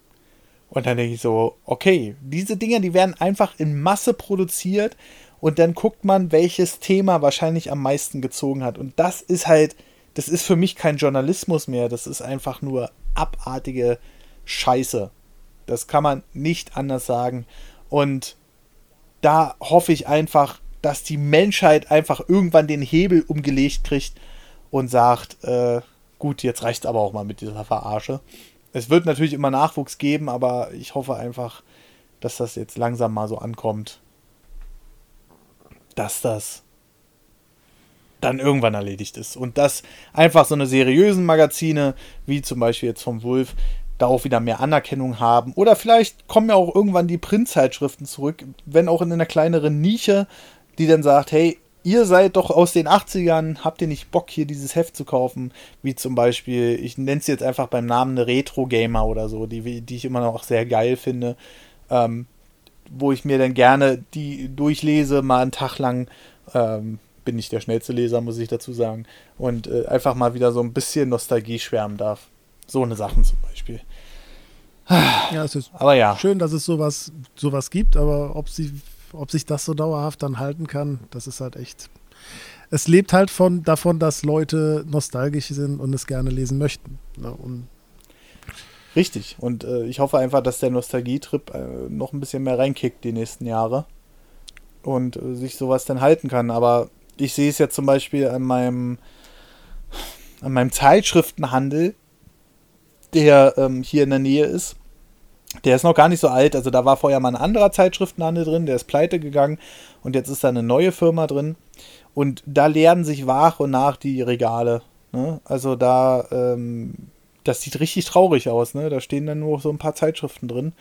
Und dann denke ich so, okay, diese Dinger, die werden einfach in Masse produziert und dann guckt man, welches Thema wahrscheinlich am meisten gezogen hat. Und das ist halt, das ist für mich kein Journalismus mehr, das ist einfach nur abartige Scheiße. Das kann man nicht anders sagen. Und da hoffe ich einfach, dass die Menschheit einfach irgendwann den Hebel umgelegt kriegt und sagt, äh, gut, jetzt reicht es aber auch mal mit dieser Verarsche. Es wird natürlich immer Nachwuchs geben, aber ich hoffe einfach, dass das jetzt langsam mal so ankommt, dass das dann irgendwann erledigt ist. Und dass einfach so eine seriösen Magazine, wie zum Beispiel jetzt vom Wolf, da auch wieder mehr Anerkennung haben. Oder vielleicht kommen ja auch irgendwann die Printzeitschriften zurück, wenn auch in einer kleineren Nische, die dann sagt, hey, ihr seid doch aus den 80ern, habt ihr nicht Bock, hier dieses Heft zu kaufen? Wie zum Beispiel, ich nenne es jetzt einfach beim Namen eine Retro-Gamer oder so, die, die ich immer noch sehr geil finde. Ähm, wo ich mir dann gerne die durchlese, mal einen Tag lang. Ähm, bin ich der schnellste Leser, muss ich dazu sagen. Und äh, einfach mal wieder so ein bisschen Nostalgie schwärmen darf. So eine Sachen zum Beispiel. Ja, es ist aber ja. schön, dass es sowas, sowas gibt, aber ob, sie, ob sich das so dauerhaft dann halten kann, das ist halt echt. Es lebt halt von, davon, dass Leute nostalgisch sind und es gerne lesen möchten. Ne? Und Richtig. Und äh, ich hoffe einfach, dass der Nostalgietrip äh, noch ein bisschen mehr reinkickt die nächsten Jahre und äh, sich sowas dann halten kann. Aber ich sehe es ja zum Beispiel an meinem, an meinem Zeitschriftenhandel, der ähm, hier in der Nähe ist. Der ist noch gar nicht so alt, also da war vorher mal ein anderer Zeitschriftenhandel drin, der ist pleite gegangen und jetzt ist da eine neue Firma drin. Und da leeren sich nach und nach die Regale. Ne? Also da, ähm, das sieht richtig traurig aus. Ne? Da stehen dann nur so ein paar Zeitschriften drin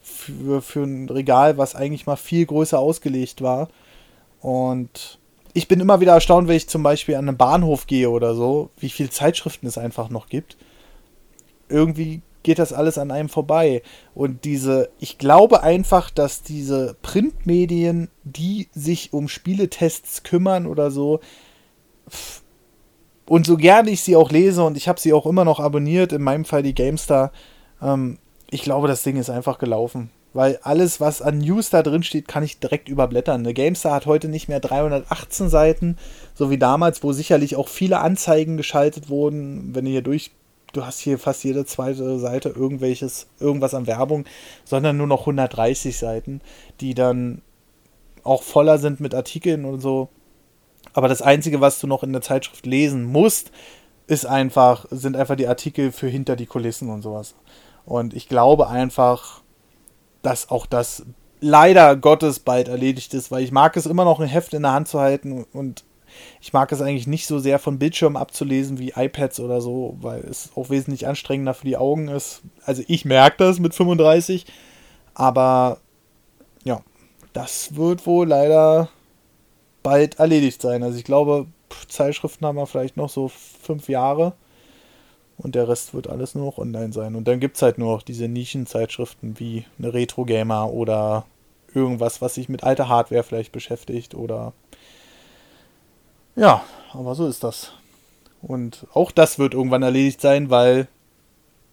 für, für ein Regal, was eigentlich mal viel größer ausgelegt war. Und ich bin immer wieder erstaunt, wenn ich zum Beispiel an einen Bahnhof gehe oder so, wie viele Zeitschriften es einfach noch gibt irgendwie geht das alles an einem vorbei. Und diese, ich glaube einfach, dass diese Printmedien, die sich um Spieletests kümmern oder so, und so gerne ich sie auch lese und ich habe sie auch immer noch abonniert, in meinem Fall die GameStar, ähm, ich glaube, das Ding ist einfach gelaufen. Weil alles, was an News da drin steht, kann ich direkt überblättern. Eine GameStar hat heute nicht mehr 318 Seiten, so wie damals, wo sicherlich auch viele Anzeigen geschaltet wurden. Wenn ihr hier durch du hast hier fast jede zweite Seite irgendwelches, irgendwas an Werbung, sondern nur noch 130 Seiten, die dann auch voller sind mit Artikeln und so. Aber das Einzige, was du noch in der Zeitschrift lesen musst, ist einfach, sind einfach die Artikel für hinter die Kulissen und sowas. Und ich glaube einfach, dass auch das leider Gottes bald erledigt ist, weil ich mag es immer noch ein Heft in der Hand zu halten und ich mag es eigentlich nicht so sehr von Bildschirmen abzulesen wie iPads oder so, weil es auch wesentlich anstrengender für die Augen ist. Also ich merke das mit 35, aber ja, das wird wohl leider bald erledigt sein. Also ich glaube, Zeitschriften haben wir vielleicht noch so fünf Jahre und der Rest wird alles nur noch online sein. Und dann gibt es halt nur noch diese Nischenzeitschriften wie eine Retro Gamer oder irgendwas, was sich mit alter Hardware vielleicht beschäftigt oder ja, aber so ist das. Und auch das wird irgendwann erledigt sein, weil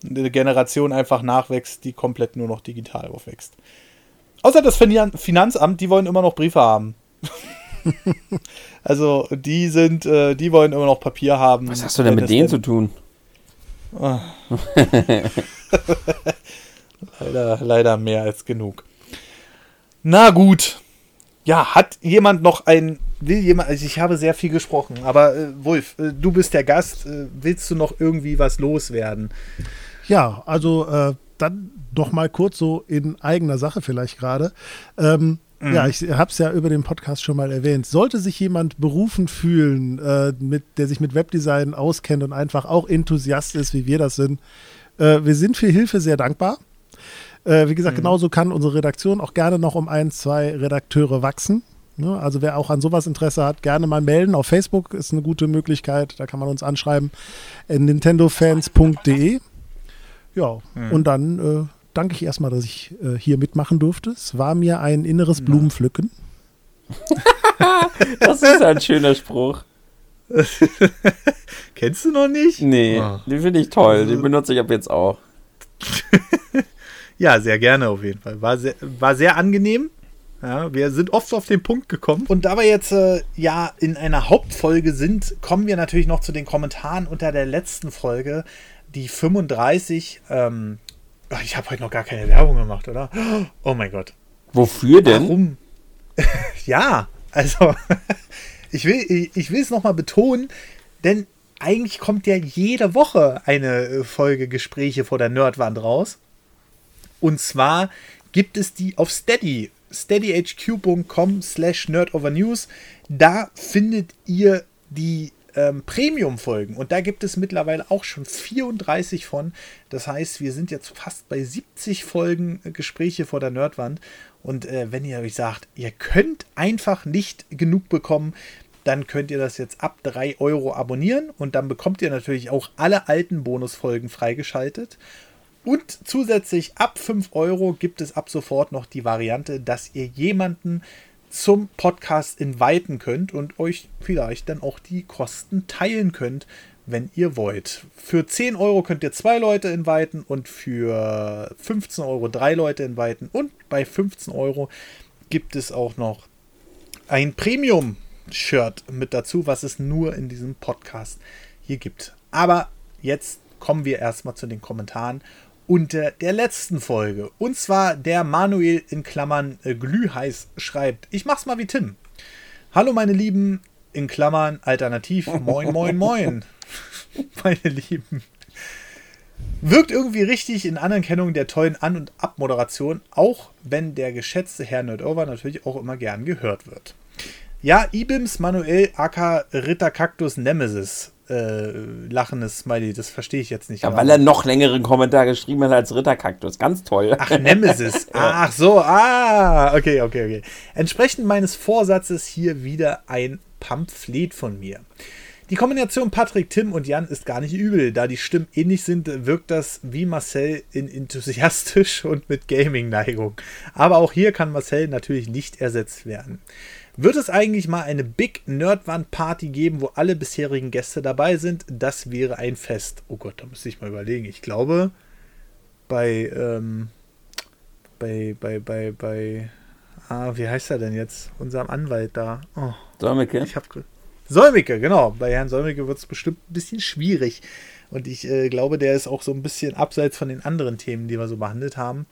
eine Generation einfach nachwächst, die komplett nur noch digital aufwächst. Außer das Finanzamt, die wollen immer noch Briefe haben. also die sind, äh, die wollen immer noch Papier haben. Was hast du denn mit denen zu tun? Oh. leider, leider mehr als genug. Na gut. Ja, hat jemand noch ein, will jemand, also ich habe sehr viel gesprochen, aber äh, Wolf, äh, du bist der Gast, äh, willst du noch irgendwie was loswerden? Ja, also äh, dann doch mal kurz so in eigener Sache vielleicht gerade. Ähm, mhm. Ja, ich habe es ja über den Podcast schon mal erwähnt. Sollte sich jemand berufen fühlen, äh, mit, der sich mit Webdesign auskennt und einfach auch Enthusiast ist, wie wir das sind, äh, wir sind für Hilfe sehr dankbar. Äh, wie gesagt, mhm. genauso kann unsere Redaktion auch gerne noch um ein, zwei Redakteure wachsen. Ne? Also wer auch an sowas Interesse hat, gerne mal melden. Auf Facebook ist eine gute Möglichkeit, da kann man uns anschreiben. nintendofans.de ja, mhm. und dann äh, danke ich erstmal, dass ich äh, hier mitmachen durfte. Es war mir ein inneres ja. Blumenpflücken. das ist ein schöner Spruch. Kennst du noch nicht? Nee, oh. den finde ich toll. Also, den benutze ich ab jetzt auch. ja, sehr gerne auf jeden Fall. War sehr, war sehr angenehm. Ja, wir sind oft auf den Punkt gekommen. Und da wir jetzt äh, ja in einer Hauptfolge sind, kommen wir natürlich noch zu den Kommentaren unter der letzten Folge die 35. Ähm, ich habe heute noch gar keine Werbung gemacht, oder? Oh mein Gott. Wofür denn? Warum? ja, also ich will, ich will es nochmal betonen, denn eigentlich kommt ja jede Woche eine äh, Folge Gespräche vor der Nerdwand raus. Und zwar gibt es die auf Steady, steadyhq.com slash nerdovernews. Da findet ihr die ähm, Premium-Folgen. Und da gibt es mittlerweile auch schon 34 von. Das heißt, wir sind jetzt fast bei 70 Folgen äh, Gespräche vor der Nerdwand. Und äh, wenn ihr euch sagt, ihr könnt einfach nicht genug bekommen, dann könnt ihr das jetzt ab 3 Euro abonnieren. Und dann bekommt ihr natürlich auch alle alten Bonusfolgen freigeschaltet. Und zusätzlich ab 5 Euro gibt es ab sofort noch die Variante, dass ihr jemanden zum Podcast inviten könnt und euch vielleicht dann auch die Kosten teilen könnt, wenn ihr wollt. Für 10 Euro könnt ihr zwei Leute inviten und für 15 Euro drei Leute inviten. Und bei 15 Euro gibt es auch noch ein Premium-Shirt mit dazu, was es nur in diesem Podcast hier gibt. Aber jetzt kommen wir erstmal zu den Kommentaren unter der letzten Folge. Und zwar der Manuel in Klammern äh, glühheiß schreibt, ich mach's mal wie Tim. Hallo meine Lieben, in Klammern alternativ, moin, moin, moin. meine Lieben. Wirkt irgendwie richtig in Anerkennung der tollen An- und Abmoderation, auch wenn der geschätzte Herr Nerdover natürlich auch immer gern gehört wird. Ja, Ibims Manuel aka Ritter Cactus Nemesis äh, lachendes Smiley. Das verstehe ich jetzt nicht. Ja, weil er noch längeren Kommentar geschrieben hat als Ritterkaktus. Ganz toll. Ach, Nemesis. Ach so, ah, okay, okay, okay. Entsprechend meines Vorsatzes hier wieder ein Pamphlet von mir. Die Kombination Patrick, Tim und Jan ist gar nicht übel. Da die Stimmen ähnlich sind, wirkt das wie Marcel in enthusiastisch und mit Gaming-Neigung. Aber auch hier kann Marcel natürlich nicht ersetzt werden. Wird es eigentlich mal eine Big Nerdwand Party geben, wo alle bisherigen Gäste dabei sind? Das wäre ein Fest. Oh Gott, da müsste ich mal überlegen. Ich glaube, bei, ähm, bei, bei, bei, bei, ah, wie heißt er denn jetzt? Unserem Anwalt da. Oh, Solmecke? Ich hab, Solmecke, genau. Bei Herrn Solmecke wird es bestimmt ein bisschen schwierig. Und ich äh, glaube, der ist auch so ein bisschen abseits von den anderen Themen, die wir so behandelt haben.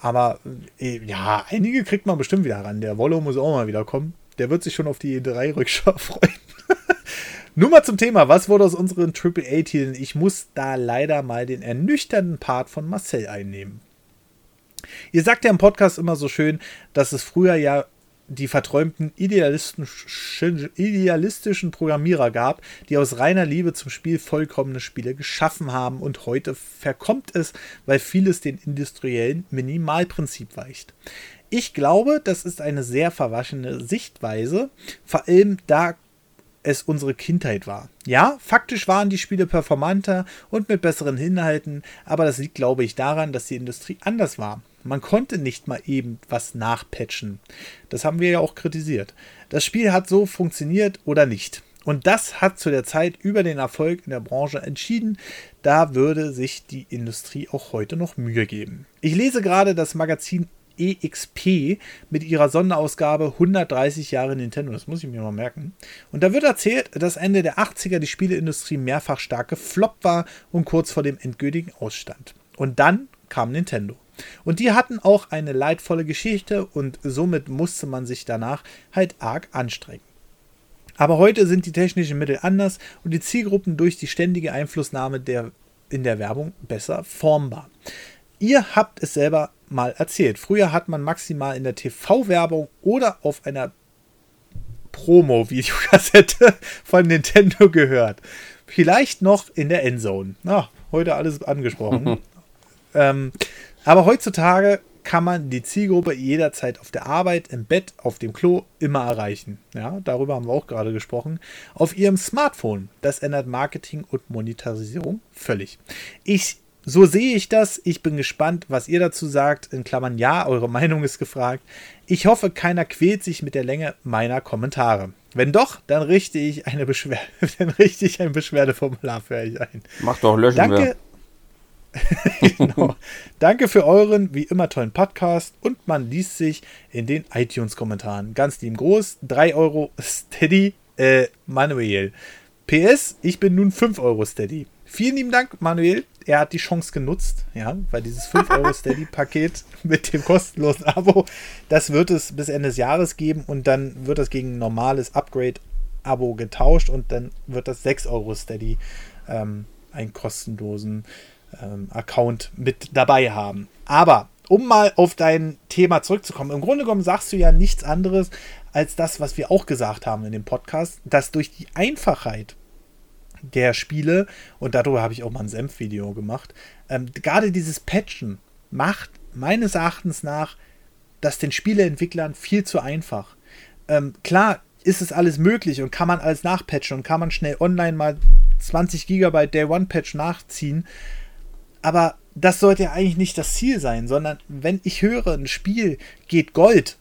Aber äh, ja, einige kriegt man bestimmt wieder ran. Der Wollo muss auch mal wieder kommen. Der wird sich schon auf die E3-Rückschau freuen. Nur mal zum Thema, was wurde aus unseren AAA-Titeln? Ich muss da leider mal den ernüchternden Part von Marcel einnehmen. Ihr sagt ja im Podcast immer so schön, dass es früher ja die verträumten idealistischen, Programmierer gab, die aus reiner Liebe zum Spiel vollkommene Spiele geschaffen haben und heute verkommt es, weil vieles den industriellen Minimalprinzip weicht. Ich glaube, das ist eine sehr verwaschene Sichtweise, vor allem da es unsere Kindheit war. Ja, faktisch waren die Spiele performanter und mit besseren Inhalten, aber das liegt, glaube ich, daran, dass die Industrie anders war. Man konnte nicht mal eben was nachpatchen. Das haben wir ja auch kritisiert. Das Spiel hat so funktioniert oder nicht. Und das hat zu der Zeit über den Erfolg in der Branche entschieden. Da würde sich die Industrie auch heute noch Mühe geben. Ich lese gerade das Magazin EXP mit ihrer Sonderausgabe 130 Jahre Nintendo. Das muss ich mir mal merken. Und da wird erzählt, dass Ende der 80er die Spieleindustrie mehrfach stark gefloppt war und kurz vor dem endgültigen Ausstand. Und dann kam Nintendo. Und die hatten auch eine leidvolle Geschichte und somit musste man sich danach halt arg anstrengen. Aber heute sind die technischen Mittel anders und die Zielgruppen durch die ständige Einflussnahme der, in der Werbung besser formbar. Ihr habt es selber mal erzählt. Früher hat man maximal in der TV-Werbung oder auf einer Promo-Videokassette von Nintendo gehört. Vielleicht noch in der Endzone. Na, heute alles angesprochen. ähm, aber heutzutage kann man die Zielgruppe jederzeit auf der Arbeit, im Bett, auf dem Klo immer erreichen. Ja, darüber haben wir auch gerade gesprochen. Auf ihrem Smartphone. Das ändert Marketing und Monetarisierung völlig. Ich so sehe ich das. Ich bin gespannt, was ihr dazu sagt. In Klammern ja, eure Meinung ist gefragt. Ich hoffe, keiner quält sich mit der Länge meiner Kommentare. Wenn doch, dann richte ich eine Beschwerde, dann richte ich ein Beschwerdeformular für euch ein. Mach doch löschen Danke. genau. Danke für euren wie immer tollen Podcast und man liest sich in den iTunes-Kommentaren. Ganz lieben Groß, 3 Euro Steady, äh, Manuel. PS, ich bin nun 5 Euro Steady. Vielen lieben Dank, Manuel er hat die Chance genutzt, ja, weil dieses 5 Euro Steady-Paket mit dem kostenlosen Abo, das wird es bis Ende des Jahres geben und dann wird das gegen ein normales Upgrade-Abo getauscht und dann wird das 6 Euro Steady ähm, einen kostenlosen ähm, Account mit dabei haben. Aber um mal auf dein Thema zurückzukommen, im Grunde genommen sagst du ja nichts anderes als das, was wir auch gesagt haben in dem Podcast, dass durch die Einfachheit der Spiele, und darüber habe ich auch mal ein Senf-Video gemacht, ähm, gerade dieses Patchen macht meines Erachtens nach das den Spieleentwicklern viel zu einfach. Ähm, klar ist es alles möglich und kann man alles nachpatchen und kann man schnell online mal 20 GB Day One Patch nachziehen, aber das sollte ja eigentlich nicht das Ziel sein, sondern wenn ich höre, ein Spiel geht Gold,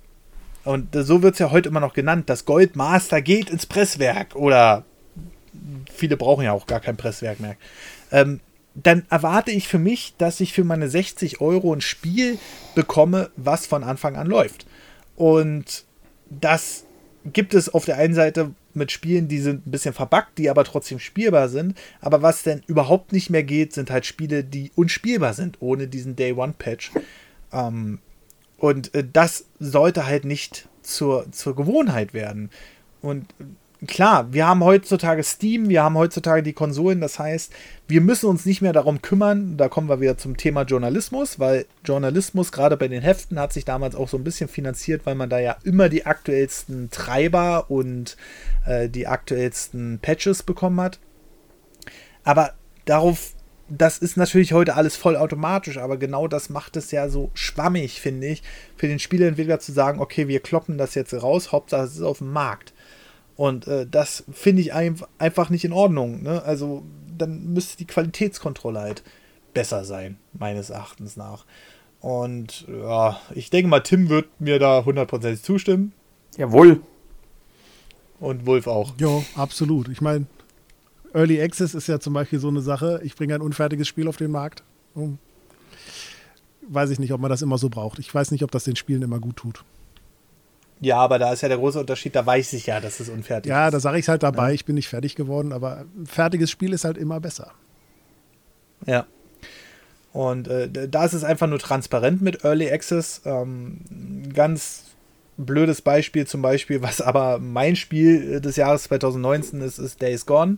und so wird es ja heute immer noch genannt, das Goldmaster geht ins Presswerk oder viele brauchen ja auch gar kein Presswerk mehr. Ähm, dann erwarte ich für mich, dass ich für meine 60 Euro ein Spiel bekomme, was von Anfang an läuft. Und das gibt es auf der einen Seite mit Spielen, die sind ein bisschen verbuggt, die aber trotzdem spielbar sind. Aber was denn überhaupt nicht mehr geht, sind halt Spiele, die unspielbar sind, ohne diesen Day One Patch. Ähm, und äh, das sollte halt nicht zur, zur Gewohnheit werden. Und klar, wir haben heutzutage Steam, wir haben heutzutage die Konsolen, das heißt, wir müssen uns nicht mehr darum kümmern, da kommen wir wieder zum Thema Journalismus, weil Journalismus gerade bei den Heften hat sich damals auch so ein bisschen finanziert, weil man da ja immer die aktuellsten Treiber und äh, die aktuellsten Patches bekommen hat. Aber darauf, das ist natürlich heute alles vollautomatisch, aber genau das macht es ja so schwammig, finde ich, für den Spieleentwickler zu sagen, okay, wir kloppen das jetzt raus, Hauptsache es ist auf dem Markt. Und äh, das finde ich ein, einfach nicht in Ordnung. Ne? Also dann müsste die Qualitätskontrolle halt besser sein, meines Erachtens nach. Und ja, ich denke mal, Tim wird mir da hundertprozentig zustimmen. Jawohl. Und Wolf auch. Ja, absolut. Ich meine, Early Access ist ja zum Beispiel so eine Sache. Ich bringe ein unfertiges Spiel auf den Markt. Hm. Weiß ich nicht, ob man das immer so braucht. Ich weiß nicht, ob das den Spielen immer gut tut. Ja, aber da ist ja der große Unterschied, da weiß ich ja, dass es unfertig ja, ist. Ja, da sage ich halt dabei, ja. ich bin nicht fertig geworden, aber ein fertiges Spiel ist halt immer besser. Ja. Und äh, da ist es einfach nur transparent mit Early Access. Ähm, ganz blödes Beispiel zum Beispiel, was aber mein Spiel des Jahres 2019 ist, ist Days Gone.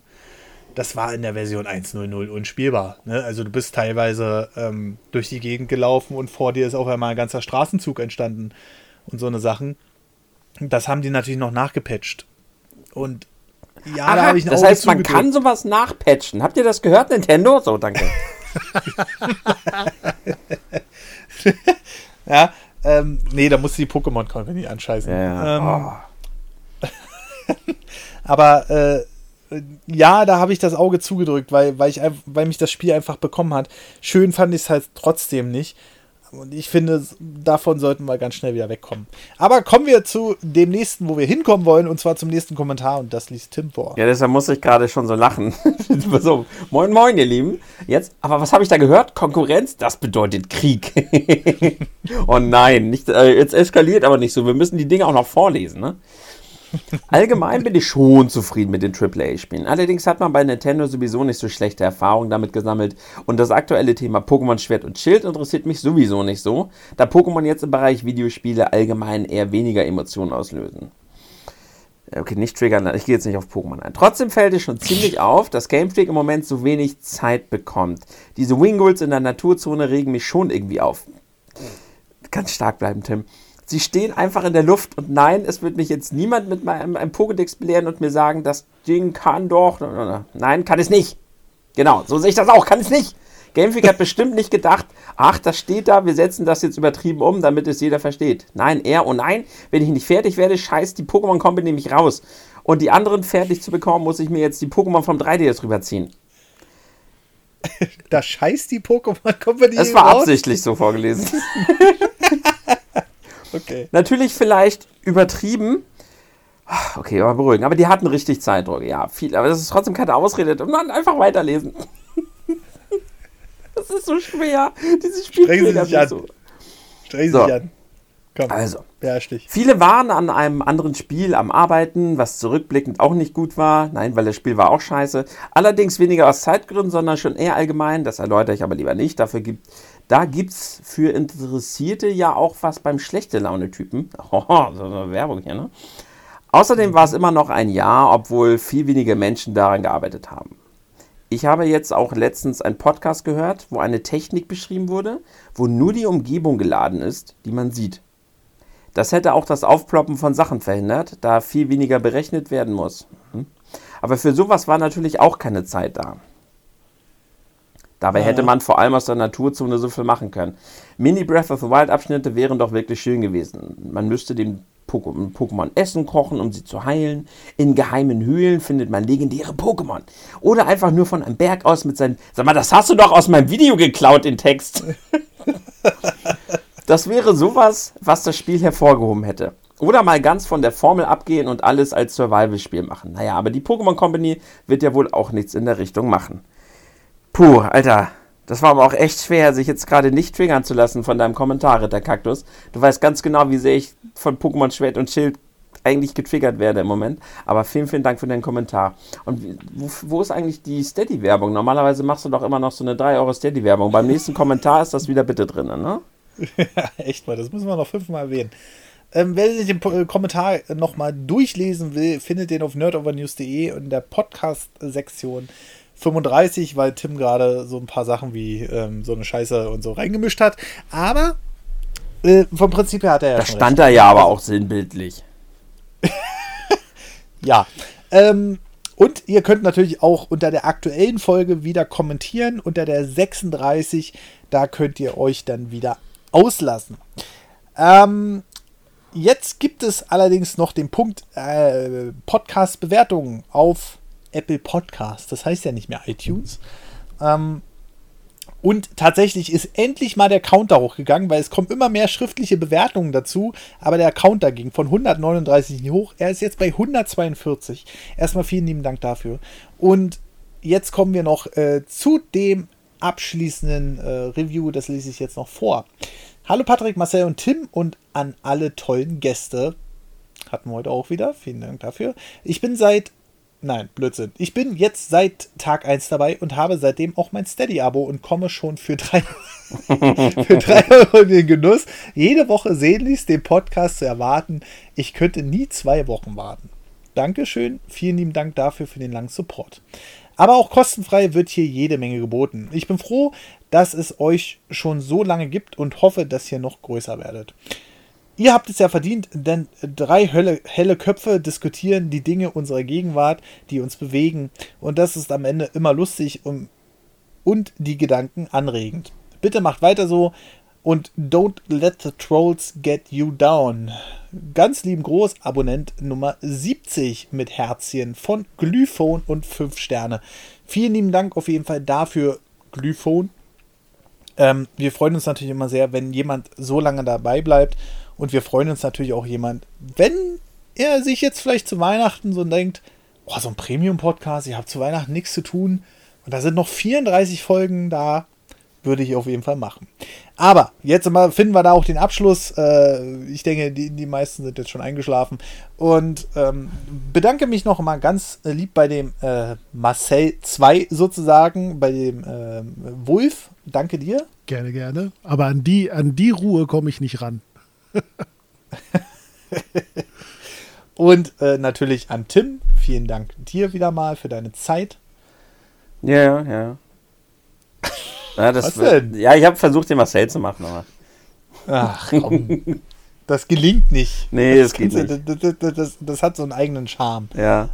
Das war in der Version 1.0.0 unspielbar. Ne? Also du bist teilweise ähm, durch die Gegend gelaufen und vor dir ist auf einmal ein ganzer Straßenzug entstanden und so eine Sachen. Das haben die natürlich noch nachgepatcht. Und ja, Aha, da habe ich ein Das heißt, man kann sowas nachpatchen. Habt ihr das gehört, Nintendo? So, danke. ja, ähm, nee, da musst du die Pokémon Company anscheißen. Ja, ähm, oh. aber äh, ja, da habe ich das Auge zugedrückt, weil, weil, ich, weil mich das Spiel einfach bekommen hat. Schön fand ich es halt trotzdem nicht. Und ich finde, davon sollten wir ganz schnell wieder wegkommen. Aber kommen wir zu dem nächsten, wo wir hinkommen wollen, und zwar zum nächsten Kommentar, und das liest Tim vor. Ja, deshalb muss ich gerade schon so lachen. so, moin, moin, ihr Lieben. Jetzt, aber was habe ich da gehört? Konkurrenz, das bedeutet Krieg. oh nein, nicht, äh, jetzt eskaliert aber nicht so. Wir müssen die Dinge auch noch vorlesen, ne? Allgemein bin ich schon zufrieden mit den AAA-Spielen. Allerdings hat man bei Nintendo sowieso nicht so schlechte Erfahrungen damit gesammelt und das aktuelle Thema Pokémon Schwert und Schild interessiert mich sowieso nicht so, da Pokémon jetzt im Bereich Videospiele allgemein eher weniger Emotionen auslösen. Okay, nicht triggern, ich gehe jetzt nicht auf Pokémon ein. Trotzdem fällt es schon ziemlich auf, dass Game Freak im Moment so wenig Zeit bekommt. Diese Wingulls in der Naturzone regen mich schon irgendwie auf. Ganz stark bleiben, Tim. Sie stehen einfach in der Luft und nein, es wird mich jetzt niemand mit meinem einem Pokédex belehren und mir sagen, das Ding kann doch. Nein, kann es nicht. Genau, so sehe ich das auch, kann es nicht. Game Freak hat bestimmt nicht gedacht, ach, das steht da, wir setzen das jetzt übertrieben um, damit es jeder versteht. Nein, er, oh nein, wenn ich nicht fertig werde, scheißt die Pokémon Company mich raus. Und die anderen fertig zu bekommen, muss ich mir jetzt die Pokémon vom 3DS rüberziehen. Da scheißt die Pokémon Company. Es war raus? absichtlich so vorgelesen. Okay. Natürlich vielleicht übertrieben. Okay, aber beruhigen. Aber die hatten richtig Zeitdruck. Ja, viel. Aber das ist trotzdem keine Ausrede. Und dann einfach weiterlesen. das ist so schwer. Dieses Spiel Strengen Sie sich an. So. Strengen Sie so. sich an. Komm, also, viele waren an einem anderen Spiel am Arbeiten, was zurückblickend auch nicht gut war. Nein, weil das Spiel war auch scheiße. Allerdings weniger aus Zeitgründen, sondern schon eher allgemein. Das erläutere ich aber lieber nicht. Dafür gibt da gibt es für Interessierte ja auch was beim schlechte Laune-Typen. Oh, so eine Werbung hier, ne? Außerdem war es immer noch ein Jahr, obwohl viel weniger Menschen daran gearbeitet haben. Ich habe jetzt auch letztens einen Podcast gehört, wo eine Technik beschrieben wurde, wo nur die Umgebung geladen ist, die man sieht. Das hätte auch das Aufploppen von Sachen verhindert, da viel weniger berechnet werden muss. Hm? Aber für sowas war natürlich auch keine Zeit da. Dabei hätte man vor allem aus der Naturzone so viel machen können. Mini Breath of the Wild Abschnitte wären doch wirklich schön gewesen. Man müsste den Pokémon Essen kochen, um sie zu heilen. In geheimen Höhlen findet man legendäre Pokémon. Oder einfach nur von einem Berg aus mit seinen. Sag mal, das hast du doch aus meinem Video geklaut, den Text. das wäre sowas, was das Spiel hervorgehoben hätte. Oder mal ganz von der Formel abgehen und alles als Survival-Spiel machen. Naja, aber die Pokémon Company wird ja wohl auch nichts in der Richtung machen. Puh, Alter. Das war aber auch echt schwer, sich jetzt gerade nicht triggern zu lassen von deinem Kommentar, Ritter Kaktus. Du weißt ganz genau, wie sehr ich von Pokémon Schwert und Schild eigentlich getriggert werde im Moment. Aber vielen, vielen Dank für deinen Kommentar. Und wo, wo ist eigentlich die Steady-Werbung? Normalerweise machst du doch immer noch so eine 3 Euro Steady-Werbung. Beim nächsten Kommentar ist das wieder bitte drin, ne? Ja, echt mal, das müssen wir noch fünfmal erwähnen. Ähm, wer sich den äh, Kommentar nochmal durchlesen will, findet den auf nerdovernews.de in der Podcast-Sektion 35, weil Tim gerade so ein paar Sachen wie ähm, so eine Scheiße und so reingemischt hat. Aber äh, vom Prinzip her hat er ja. Da stand er ja aber auch sinnbildlich. ja. Ähm, und ihr könnt natürlich auch unter der aktuellen Folge wieder kommentieren. Unter der 36, da könnt ihr euch dann wieder auslassen. Ähm, jetzt gibt es allerdings noch den Punkt äh, Podcast-Bewertungen auf Apple Podcast. Das heißt ja nicht mehr iTunes. Ähm, und tatsächlich ist endlich mal der Counter hochgegangen, weil es kommen immer mehr schriftliche Bewertungen dazu, aber der Counter ging von 139 hoch. Er ist jetzt bei 142. Erstmal vielen lieben Dank dafür. Und jetzt kommen wir noch äh, zu dem abschließenden äh, Review, das lese ich jetzt noch vor. Hallo Patrick, Marcel und Tim und an alle tollen Gäste. Hatten wir heute auch wieder. Vielen Dank dafür. Ich bin seit Nein, Blödsinn. Ich bin jetzt seit Tag 1 dabei und habe seitdem auch mein Steady-Abo und komme schon für 3 für drei Euro in den Genuss, jede Woche sehnlichst den Podcast zu erwarten. Ich könnte nie zwei Wochen warten. Dankeschön, vielen lieben Dank dafür für den langen Support. Aber auch kostenfrei wird hier jede Menge geboten. Ich bin froh, dass es euch schon so lange gibt und hoffe, dass ihr noch größer werdet. Ihr habt es ja verdient, denn drei Hölle, helle Köpfe diskutieren die Dinge unserer Gegenwart, die uns bewegen. Und das ist am Ende immer lustig und, und die Gedanken anregend. Bitte macht weiter so und don't let the trolls get you down. Ganz lieben Groß, Abonnent Nummer 70 mit Herzchen von Glyphone und 5 Sterne. Vielen lieben Dank auf jeden Fall dafür, Glyphone. Ähm, wir freuen uns natürlich immer sehr, wenn jemand so lange dabei bleibt. Und wir freuen uns natürlich auch jemand, wenn er sich jetzt vielleicht zu Weihnachten so denkt, oh, so ein Premium-Podcast, ich habe zu Weihnachten nichts zu tun. Und da sind noch 34 Folgen da würde ich auf jeden Fall machen. Aber jetzt mal finden wir da auch den Abschluss. Äh, ich denke, die, die meisten sind jetzt schon eingeschlafen. Und ähm, bedanke mich noch mal ganz lieb bei dem äh, Marcel 2 sozusagen, bei dem äh, Wolf. Danke dir. Gerne, gerne. Aber an die, an die Ruhe komme ich nicht ran. Und äh, natürlich an Tim. Vielen Dank dir wieder mal für deine Zeit. Ja, ja. Ja, das, Was denn? Ja, ich habe versucht, den Marcel zu machen, aber. Ach komm. das gelingt nicht. Nee, das, das geht nicht. Das, das, das, das, hat so einen eigenen Charme. Ja.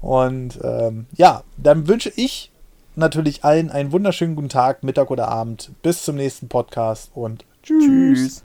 Und ähm, ja, dann wünsche ich natürlich allen einen wunderschönen guten Tag, Mittag oder Abend. Bis zum nächsten Podcast und tschüss. tschüss.